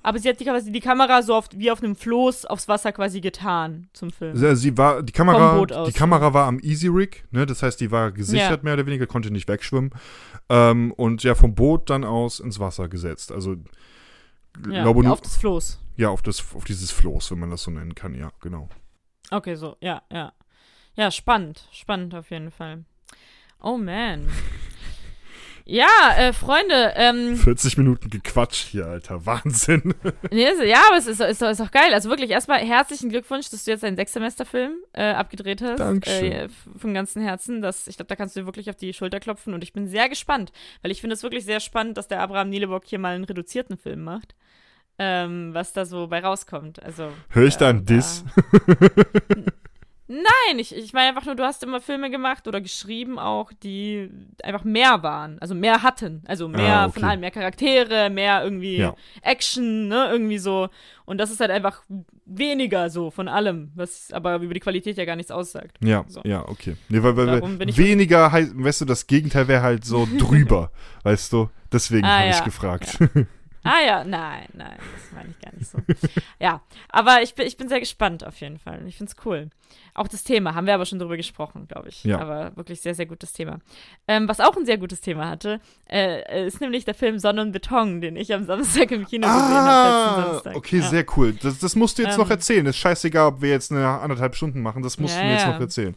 Aber sie hat die, quasi die Kamera so oft wie auf einem Floß aufs Wasser quasi getan zum Film. Sie, sie war, die Kamera, die Kamera war am Easy Rig, ne? Das heißt, die war gesichert Ja. mehr oder weniger, konnte nicht wegschwimmen. Ähm, und ja, vom Boot dann aus ins Wasser gesetzt. Also, ja, glaube nur, auf das Floß. ja, auf, das, auf dieses Floß, wenn man das so nennen kann, ja, genau. Okay, so, ja, ja. Ja, spannend. Spannend auf jeden Fall. Oh man. Ja, äh, Freunde, ähm, 40 Minuten gequatscht hier, Alter. Wahnsinn. nee, ist- ja, aber es ist, ist, ist auch geil. Also wirklich erstmal herzlichen Glückwunsch, dass du jetzt einen Sechssemesterfilm äh, abgedreht hast. Dankeschön. Äh, von ganzem Herzen. Das, ich glaube, da kannst du dir wirklich auf die Schulter klopfen und ich bin sehr gespannt, weil ich finde es wirklich sehr spannend, dass der Abraham Nielebock hier mal einen reduzierten Film macht. Ähm, was da so bei rauskommt. Also. Hör ich da äh, einen Diss? Nein, ich, ich meine einfach nur, du hast immer Filme gemacht oder geschrieben auch, die einfach mehr waren, also mehr hatten. Also mehr Ah, okay. von allem, mehr Charaktere, mehr irgendwie Ja. Action, ne, irgendwie so. Und das ist halt einfach weniger so von allem, was aber über die Qualität ja gar nichts aussagt. Ja, So. ja, okay. Nee, weil, weil, ich- weniger heißt, weißt du, das Gegenteil wäre halt so drüber, weißt du? Deswegen Ah, habe ich ja, gefragt. Ah ja, nein, nein, das meine ich gar nicht so. ja, aber ich bin, ich bin sehr gespannt auf jeden Fall. Ich finde es cool. Auch das Thema, haben wir aber schon drüber gesprochen, glaube ich. Ja. Aber wirklich sehr, sehr gutes Thema. Ähm, was auch ein sehr gutes Thema hatte, äh, ist nämlich der Film Sonne und Beton, den ich am Samstag im Kino gesehen habe, Ah, okay, ja. sehr cool. Das, das musst du jetzt Ähm. noch erzählen. Ist scheißegal, ob wir jetzt eine anderthalb Stunden machen. Das musst Ja, du mir jetzt noch erzählen.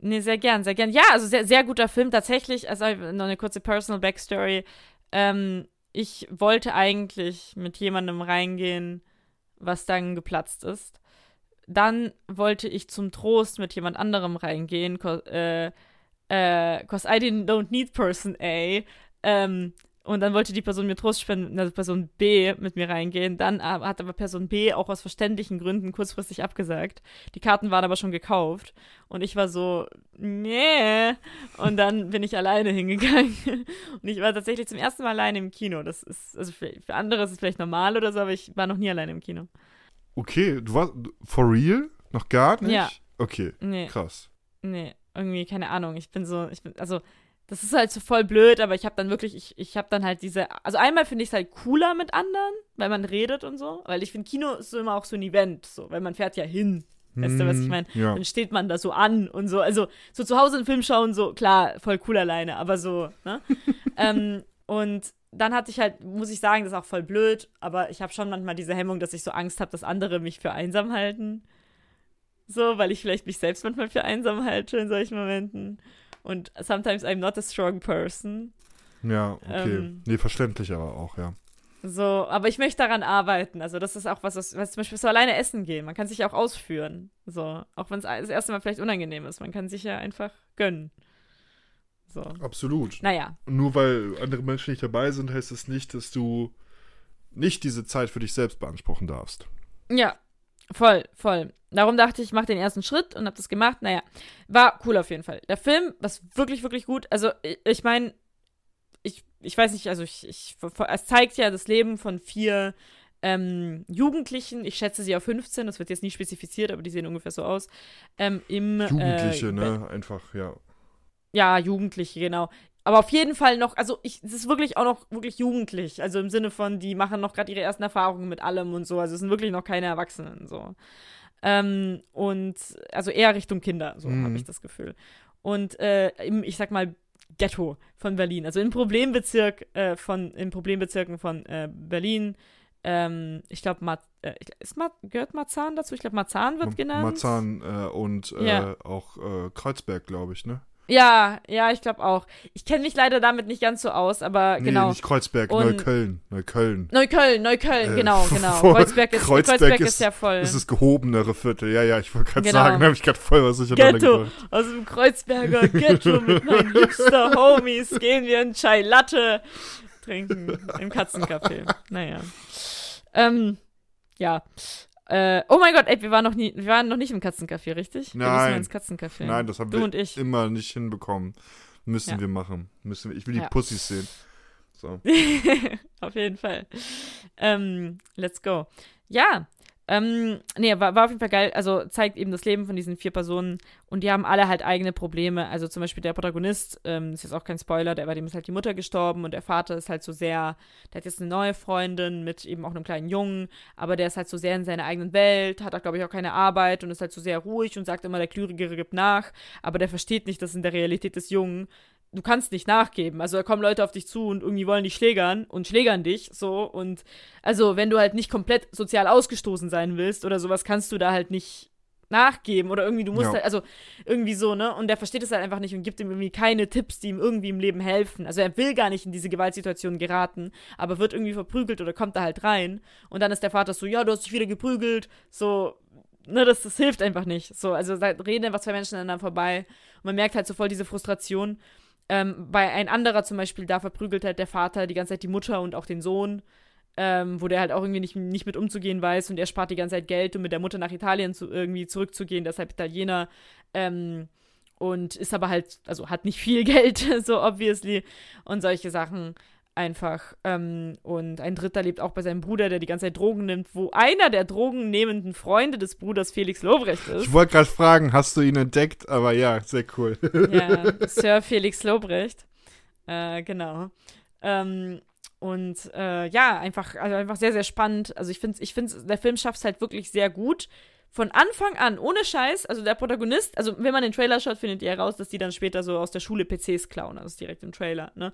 Nee, sehr gern, sehr gern. Ja, also sehr, sehr guter Film tatsächlich. Also noch eine kurze Personal Backstory. Ähm, ich wollte eigentlich mit jemandem reingehen, was dann geplatzt ist. Dann wollte ich zum Trost mit jemand anderem reingehen, co äh, äh, cause I didn't, don't need person A. Ähm, und dann wollte die Person mir Trost spenden, also Person B mit mir reingehen. Dann äh, hat aber Person B auch aus verständlichen Gründen kurzfristig abgesagt. Die Karten waren aber schon gekauft. Und ich war so, nee. Und dann bin ich alleine hingegangen. Und ich war tatsächlich zum ersten Mal alleine im Kino. Das ist, also für, für andere ist es vielleicht normal oder so, aber ich war noch nie alleine im Kino. Okay, du warst for real? Noch gar nicht? Ja. Okay, Nee, krass. nee, irgendwie, keine Ahnung. Ich bin so, ich bin, also, das ist halt so voll blöd, aber ich habe dann wirklich, ich, ich habe dann halt diese, also einmal finde ich es halt cooler mit anderen, weil man redet und so, weil ich finde, Kino ist so immer auch so ein Event, so, weil man fährt ja hin. Weißt du, was ich Hm, meine? Ja. Dann steht man da so an und so. Also, so zu Hause einen Film schauen, so, klar, voll cool alleine, aber so, ne? ähm, und dann hatte ich halt, muss ich sagen, das ist auch voll blöd, aber ich habe schon manchmal diese Hemmung, dass ich so Angst habe, dass andere mich für einsam halten. So, weil ich vielleicht mich selbst manchmal für einsam halte in solchen Momenten. Und sometimes I'm not a strong person. Ja, okay. Ähm. nee, verständlich aber auch, ja. So, aber ich möchte daran arbeiten. Also, das ist auch was, was, was zum Beispiel so alleine essen gehen. Man kann sich auch ausführen. So, auch wenn es das erste Mal vielleicht unangenehm ist. Man kann sich ja einfach gönnen. So. Absolut. Naja, Nur weil andere Menschen nicht dabei sind, heißt es nicht, dass du nicht diese Zeit für dich selbst beanspruchen darfst. ja, voll, voll. Darum dachte ich, ich mache den ersten Schritt und habe das gemacht. Naja, war cool auf jeden Fall. Der Film, was wirklich, wirklich gut. Also, ich, meine, ich, ich weiß nicht, also ich, ich, es zeigt ja das Leben von vier ähm, Jugendlichen, ich schätze sie auf 15, das wird jetzt nicht spezifiziert, aber die sehen ungefähr so aus. Ähm, im, Jugendliche, äh, ne? Einfach, ja. Ja, Jugendliche, genau. Aber auf jeden Fall noch, also ich, es ist wirklich auch noch wirklich jugendlich. Also im Sinne von, die machen noch gerade ihre ersten Erfahrungen mit allem und so. Also es sind wirklich noch keine Erwachsenen so. Ähm, und also eher Richtung Kinder, so Mhm. habe ich das Gefühl. Und äh, im, ich sag mal, Ghetto von Berlin. Also im Problembezirk äh, von, in Problembezirken von äh, Berlin. Ähm, ich glaube, äh, ist Ma gehört Marzahn dazu? Ich glaube, Marzahn wird genannt. Marzahn äh, und äh, Ja. auch äh, Kreuzberg, glaube ich, ne? Ja, ja, ich glaube auch. Ich kenne mich leider damit nicht ganz so aus, aber Nee, genau. nicht Kreuzberg, Und- Neukölln. Neukölln. Neukölln, Neukölln, Äh, genau, genau. Kreuzberg ist, Kreuzberg Kreuzberg ist- ist ja voll. Das ist gehobenere Viertel. Ja, ja, ich wollte gerade Genau. sagen, da habe ich gerade voll was durcheinander Ghetto. Aus dem Kreuzberger Ghetto mit meinen Hipster-Homies gehen wir in Chai Latte trinken im Katzencafé. Naja. Ähm, ja. Äh, oh mein Gott, ey, wir waren noch nie, wir waren noch nicht im Katzencafé, richtig? Wir müssen Nein. ins Katzencafé. Nein, das haben Du wir und ich. immer nicht hinbekommen. Müssen Ja. wir machen. Müssen wir. Ich will die Ja. Pussys sehen. So. auf jeden Fall. Ähm, let's go. Ja. Ähm, nee, war, war auf jeden Fall geil. Also zeigt eben das Leben von diesen vier Personen und die haben alle halt eigene Probleme. Also zum Beispiel der Protagonist, ähm, ist jetzt auch kein Spoiler, der bei dem ist halt die Mutter gestorben und der Vater ist halt so sehr, der hat jetzt eine neue Freundin mit eben auch einem kleinen Jungen, aber der ist halt so sehr in seiner eigenen Welt, hat auch, glaube ich, auch keine Arbeit und ist halt so sehr ruhig und sagt immer, der Klügere gibt nach, aber der versteht nicht, dass in der Realität des Jungen du kannst nicht nachgeben. Also da kommen Leute auf dich zu und irgendwie wollen dich schlägern und schlägern dich so und also wenn du halt nicht komplett sozial ausgestoßen sein willst oder sowas, kannst du da halt nicht nachgeben oder irgendwie du musst Ja. halt also irgendwie so, ne? Und der versteht es halt einfach nicht und gibt ihm irgendwie keine Tipps, die ihm irgendwie im Leben helfen. Also er will gar nicht in diese Gewaltsituation geraten, aber wird irgendwie verprügelt oder kommt da halt rein und dann ist der Vater so, ja, du hast dich wieder geprügelt, so Ne, das, das hilft einfach nicht. So, also da reden einfach zwei Menschen aneinander vorbei und man merkt halt so voll diese Frustration. Ähm, bei ein anderer zum Beispiel, da verprügelt halt der Vater die ganze Zeit die Mutter und auch den Sohn, ähm, wo der halt auch irgendwie nicht, nicht mit umzugehen weiß und er spart die ganze Zeit Geld, um mit der Mutter nach Italien zu, irgendwie zurückzugehen, deshalb Italiener. Ähm, und ist aber halt, also hat nicht viel Geld, so obviously. Und solche Sachen einfach. Ähm, und ein Dritter lebt auch bei seinem Bruder, der die ganze Zeit Drogen nimmt, wo einer der drogennehmenden Freunde des Bruders Felix Lobrecht ist. Ich wollte gerade fragen, hast du ihn entdeckt? Aber ja, sehr cool. Ja, Sir Felix Lobrecht. Äh, genau. Ähm, und äh, ja, einfach, also einfach sehr, sehr spannend. Also ich finde, ich finde, der Film schafft es halt wirklich sehr gut. Von Anfang an, ohne Scheiß, also der Protagonist, also wenn man den Trailer schaut, findet ihr heraus, dass die dann später so aus der Schule PCs klauen, also direkt im Trailer, ne?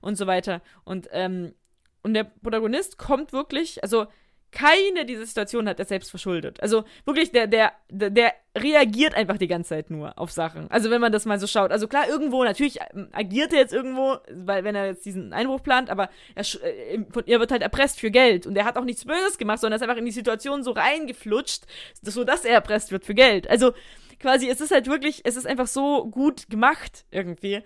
Und so weiter. Und, ähm, und der Protagonist kommt wirklich, also keine dieser Situationen hat er selbst verschuldet. Also wirklich, der, der, der, reagiert einfach die ganze Zeit nur auf Sachen. Also wenn man das mal so schaut. Also klar, irgendwo, natürlich ähm, agiert er jetzt irgendwo, weil wenn er jetzt diesen Einbruch plant, aber er, äh, von ihr wird halt erpresst für Geld. Und er hat auch nichts Böses gemacht, sondern er ist einfach in die Situation so reingeflutscht, sodass er erpresst wird für Geld. Also quasi, es ist halt wirklich, es ist einfach so gut gemacht irgendwie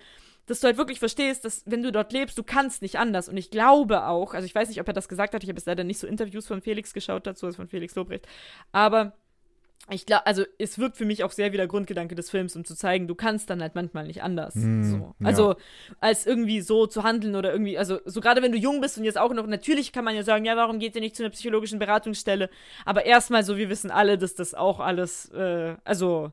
dass du halt wirklich verstehst, dass wenn du dort lebst, du kannst nicht anders. Und ich glaube auch, also ich weiß nicht, ob er das gesagt hat, ich habe jetzt leider nicht so Interviews von Felix geschaut dazu, also von Felix Lobrecht, aber ich glaube, also es wirkt für mich auch sehr wie der Grundgedanke des Films, um zu zeigen, du kannst dann halt manchmal nicht anders. Hm, so. ja. Also als irgendwie so zu handeln oder irgendwie, also so gerade wenn du jung bist und jetzt auch noch, natürlich kann man ja sagen, ja, warum geht ihr nicht zu einer psychologischen Beratungsstelle? Aber erstmal so, wir wissen alle, dass das auch alles, äh, also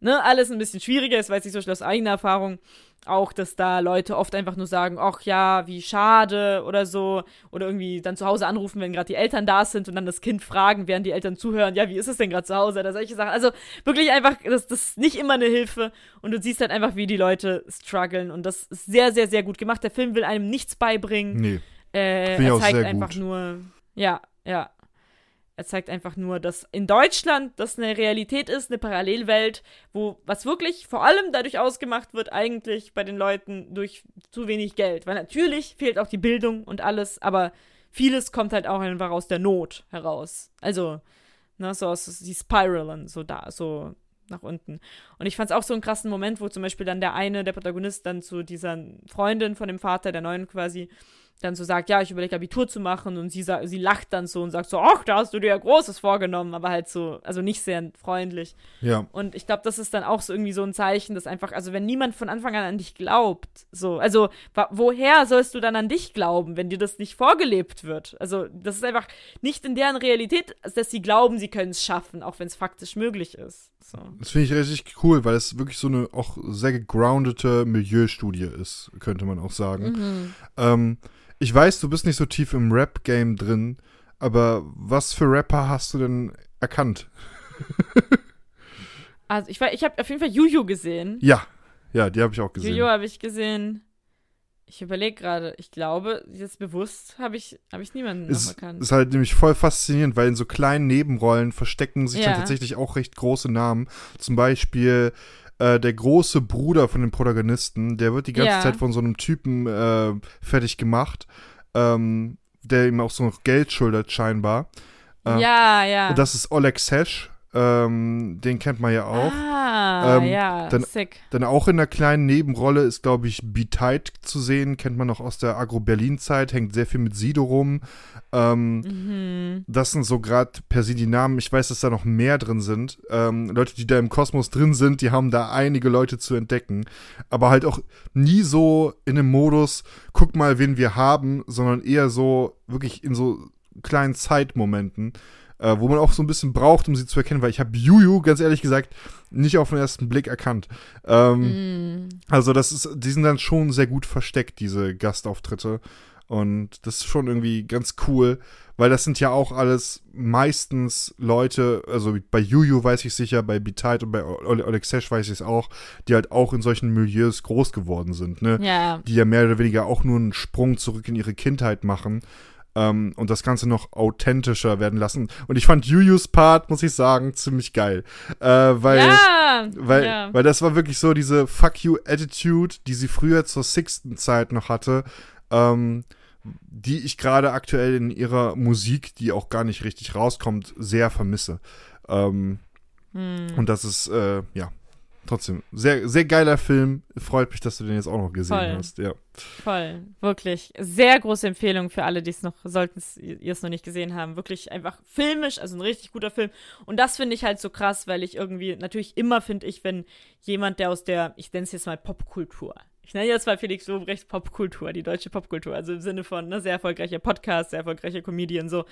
ne, alles ein bisschen schwieriger ist, weiß ich so aus eigener Erfahrung. Auch, dass da Leute oft einfach nur sagen, ach ja, wie schade oder so. Oder irgendwie dann zu Hause anrufen, wenn gerade die Eltern da sind und dann das Kind fragen, während die Eltern zuhören, ja, wie ist es denn gerade zu Hause oder solche Sachen. Also wirklich einfach, das, das ist nicht immer eine Hilfe. Und du siehst halt einfach, wie die Leute strugglen. Und das ist sehr, sehr, sehr gut gemacht. Der Film will einem nichts beibringen. Nee. Äh, er zeigt einfach gut. nur, ja, ja. Er zeigt einfach nur, dass in Deutschland das eine Realität ist, eine Parallelwelt, wo was wirklich vor allem dadurch ausgemacht wird, eigentlich bei den Leuten durch zu wenig Geld. Weil natürlich fehlt auch die Bildung und alles, aber vieles kommt halt auch einfach aus der Not heraus. Also, ne, so aus die Spiralen, so da, so nach unten. Und ich fand es auch so einen krassen Moment, wo zum Beispiel dann der eine, der Protagonist, dann zu dieser Freundin von dem Vater, der neuen quasi, dann so sagt, ja, ich überlege Abitur zu machen und sie, sie lacht dann so und sagt so, ach, da hast du dir ja Großes vorgenommen, aber halt so, also nicht sehr freundlich. Ja. Und ich glaube, das ist dann auch so irgendwie so ein Zeichen, dass einfach, also wenn niemand von Anfang an an dich glaubt, so, also woher sollst du dann an dich glauben, wenn dir das nicht vorgelebt wird? Also das ist einfach nicht in deren Realität, dass sie glauben, sie können es schaffen, auch wenn es faktisch möglich ist. So. Das finde ich richtig cool, weil es wirklich so eine auch sehr gegroundete Milieustudie ist, könnte man auch sagen. Ähm, ich weiß, du bist nicht so tief im Rap-Game drin, aber was für Rapper hast du denn erkannt? Also ich, war- ich habe auf jeden Fall Juju gesehen. Ja, ja, die habe ich auch gesehen. Juju habe ich gesehen. Ich überlege gerade, ich glaube, jetzt bewusst habe ich, hab ich niemanden ist, erkannt. ist halt nämlich voll faszinierend, weil in so kleinen Nebenrollen verstecken sich dann Ja. tatsächlich auch recht große Namen. Zum Beispiel äh, der große Bruder von dem Protagonisten, der wird die ganze Ja. Zeit von so einem Typen äh, fertig gemacht, ähm, der ihm auch so noch Geld schuldet scheinbar. äh, ja, ja. Das ist Oleg Sesh, ähm, den kennt man ja auch. Ah, Ähm, ja, dann- sick. Dann auch in einer kleinen Nebenrolle ist, glaube ich, B-Tight zu sehen. Kennt man noch aus der Agro-Berlin-Zeit, hängt sehr viel mit Sido rum. Ähm, Mhm. Das sind so gerade per se die Namen. Ich weiß, dass da noch mehr drin sind. Ähm, Leute, die da im Kosmos drin sind, die haben da einige Leute zu entdecken. Aber halt auch nie so in einem Modus, guck mal, wen wir haben, sondern eher so wirklich in so kleinen Zeitmomenten, äh, wo man auch so ein bisschen braucht, um sie zu erkennen, weil ich habe Juju, ganz ehrlich gesagt, nicht auf den ersten Blick erkannt. Ähm, Mhm. also das ist, die sind dann schon sehr gut versteckt, diese Gastauftritte. Und das ist schon irgendwie ganz cool, weil das sind ja auch alles meistens Leute, also bei Juju weiß ich sicher, bei B-Tide und bei Ole- Oleg Sesh weiß ich es auch, die halt auch in solchen Milieus groß geworden sind, ne? Ja, Die ja mehr oder weniger auch nur einen Sprung zurück in ihre Kindheit machen ähm, und das Ganze noch authentischer werden lassen. Und ich fand Jujus Part, muss ich sagen, ziemlich geil. Äh, weil ja, weil, ja. weil das war wirklich so diese Fuck you Attitude, die sie früher zur sixten Zeit noch hatte, ähm, die ich gerade aktuell in ihrer Musik, die auch gar nicht richtig rauskommt, sehr vermisse. Ähm, Hm. Und das ist, äh, ja, trotzdem, sehr, sehr geiler Film. Freut mich, dass du den jetzt auch noch gesehen Voll. hast. Ja. Voll, wirklich. Sehr große Empfehlung für alle, die es noch, sollten ihr es noch nicht gesehen haben. Wirklich einfach filmisch, also ein richtig guter Film. Und das finde ich halt so krass, weil ich irgendwie, natürlich immer finde ich, wenn jemand, der aus der, ich nenne es jetzt mal Popkultur, ich nenne jetzt mal Felix Lobrecht Popkultur, die deutsche Popkultur, also im Sinne von ne, sehr erfolgreicher Podcast, sehr erfolgreicher Comedian, so,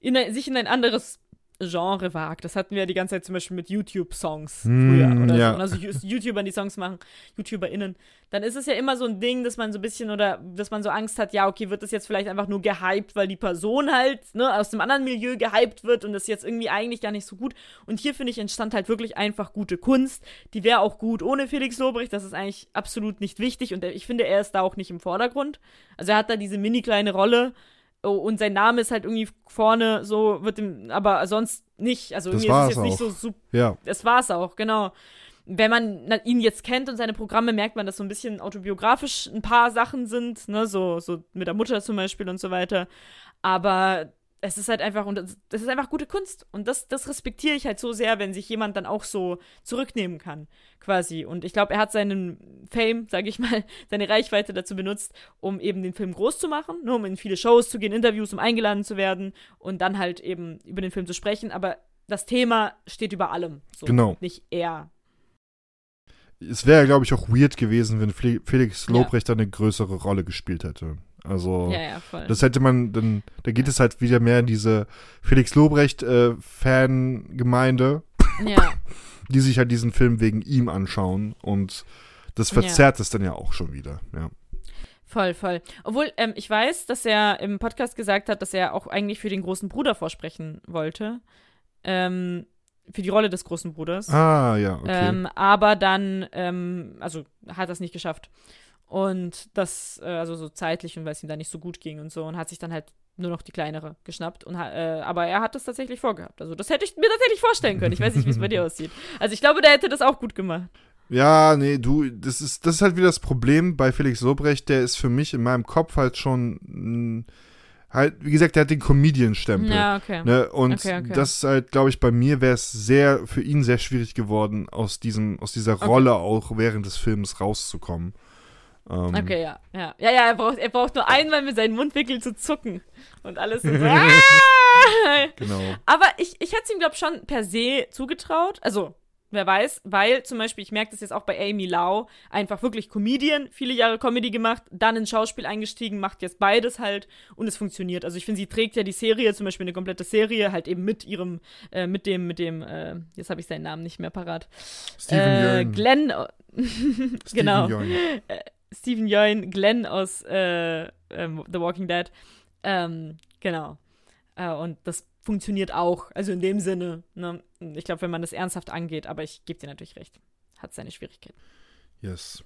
in sich in ein anderes Genre wagt. Das hatten wir die ganze Zeit zum Beispiel mit YouTube-Songs früher Hm, oder ja. so. Und Also YouTubern, die Songs machen, YouTuberInnen. Dann ist es ja immer so ein Ding, dass man so ein bisschen oder dass man so Angst hat, ja, okay, wird das jetzt vielleicht einfach nur gehypt, weil die Person halt ne, aus dem anderen Milieu gehypt wird und das jetzt irgendwie eigentlich gar nicht so gut. Und hier, finde ich, entstand halt wirklich einfach gute Kunst. Die wäre auch gut ohne Felix Lobrecht. Das ist eigentlich absolut nicht wichtig und ich finde, er ist da auch nicht im Vordergrund. Also er hat da diese mini kleine Rolle. Oh, und sein Name ist halt irgendwie vorne, so wird ihm, aber sonst nicht. Also Das irgendwie ist es jetzt nicht auch. so super. Ja. Das war's auch, genau. Wenn man ihn jetzt kennt und seine Programme, merkt man, dass so ein bisschen autobiografisch ein paar Sachen sind, ne, so, so mit der Mutter zum Beispiel und so weiter. Aber es ist halt einfach, und das, ist einfach gute Kunst. Und das, das respektiere ich halt so sehr, wenn sich jemand dann auch so zurücknehmen kann, quasi. Und ich glaube, er hat seinen Fame, sage ich mal, seine Reichweite dazu benutzt, um eben den Film groß zu machen, ne, um in viele Shows zu gehen, Interviews, um eingeladen zu werden und dann halt eben über den Film zu sprechen. Aber das Thema steht über allem. So, Genau. Nicht er. Es wäre, glaube ich, auch weird gewesen, wenn Fel- Felix Ja. Lobrecht da eine größere Rolle gespielt hätte. Also. Ja, ja, voll. Das hätte man, dann, da geht es halt wieder mehr in diese Felix Lobrecht-Fangemeinde, ja. die sich halt diesen Film wegen ihm anschauen und das Ja. verzerrt es dann ja auch schon wieder. Ja. Voll, voll. Obwohl, ähm, ich weiß, dass er im Podcast gesagt hat, dass er auch eigentlich für den großen Bruder vorsprechen wollte. Ähm, für die Rolle des großen Bruders. Ah, ja, okay. Ähm, aber dann, ähm, also hat das nicht geschafft. Und das, äh, also so zeitlich und weil es ihm da nicht so gut ging und so und hat sich dann halt nur noch die kleinere geschnappt. Und, äh, aber er hat das tatsächlich vorgehabt. Also das hätte ich mir tatsächlich vorstellen können. Ich weiß nicht, wie es bei dir aussieht. Also ich glaube, der hätte das auch gut gemacht. Ja, nee, du, das ist, das ist halt wieder das Problem bei Felix Lobrecht, der ist für mich in meinem Kopf halt schon, mh, halt, wie gesagt, der hat den Comedian-Stempel. Ja, okay. Ne? Und Okay, okay. das ist halt, glaube ich, bei mir wäre es sehr, für ihn sehr schwierig geworden, aus diesem, aus dieser Okay. Rolle auch während des Films rauszukommen. Ähm, Okay, ja. Ja, ja, ja er, braucht, er braucht nur einmal mit seinen Mundwinkeln zu zucken. Und alles so. ah! Genau. Aber ich, ich hätte es ihm, glaube ich, schon per se zugetraut. Also, wer weiß, weil zum Beispiel, ich merke das jetzt auch bei Amy Lau, einfach wirklich Comedian, viele Jahre Comedy gemacht, dann ins Schauspiel eingestiegen, macht jetzt beides halt und es funktioniert. Also ich finde, sie trägt ja die Serie, zum Beispiel eine komplette Serie, halt eben mit ihrem, äh, mit dem, mit dem, äh, jetzt habe ich seinen Namen nicht mehr parat. Steven äh. Glenn, Steven genau. Yeun. Steven Yeun, Glenn aus äh, ähm, The Walking Dead. Ähm, genau. Äh, und das funktioniert auch. Also in dem Sinne. Ne? Ich glaube, wenn man das ernsthaft angeht, aber ich gebe dir natürlich recht. Hat seine Schwierigkeiten. Yes.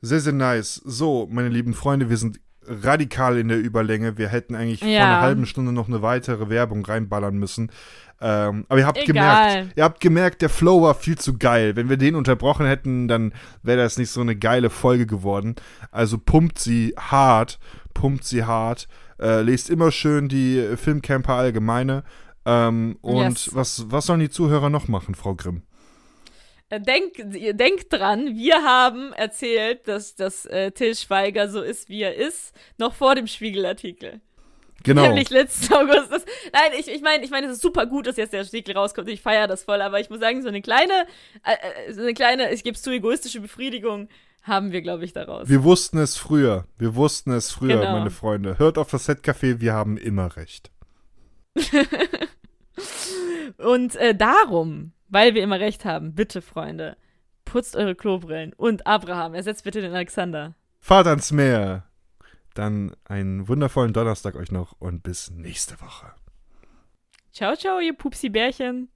Sehr, sehr nice. So, meine lieben Freunde, wir sind radikal in der Überlänge. Wir hätten eigentlich vor Ja. einer halben Stunde noch eine weitere Werbung reinballern müssen. Ähm, aber ihr habt Egal. gemerkt, ihr habt gemerkt, der Flow war viel zu geil. Wenn wir den unterbrochen hätten, dann wäre das nicht so eine geile Folge geworden. Also pumpt sie hart, pumpt sie hart. Äh, lest immer schön die Filmcamper Allgemeine. Ähm, und Yes. was, was sollen die Zuhörer noch machen, Frau Grimm? Äh, Denk, denkt dran, wir haben erzählt, dass, dass äh, Till Schweiger so ist, wie er ist, noch vor dem Spiegelartikel. Genau. Nämlich letzten August. Das, nein, ich, ich meine, ich meine, es ist super gut, dass jetzt der Artikel rauskommt. Ich feiere das voll, aber ich muss sagen, so eine kleine, äh, äh, so eine kleine, ich gebe es zu, egoistische Befriedigung haben wir, glaube ich, daraus. Wir wussten es früher. Wir wussten es früher, Genau. meine Freunde. Hört auf das Setcafé, wir haben immer recht. Und äh, darum, weil wir immer recht haben, bitte, Freunde, putzt eure Klobrillen. Und Abraham, ersetzt bitte den Alexander. Fahrt ans Meer. Dann einen wundervollen Donnerstag euch noch und bis nächste Woche. Ciao, ciao, ihr Pupsi-Bärchen.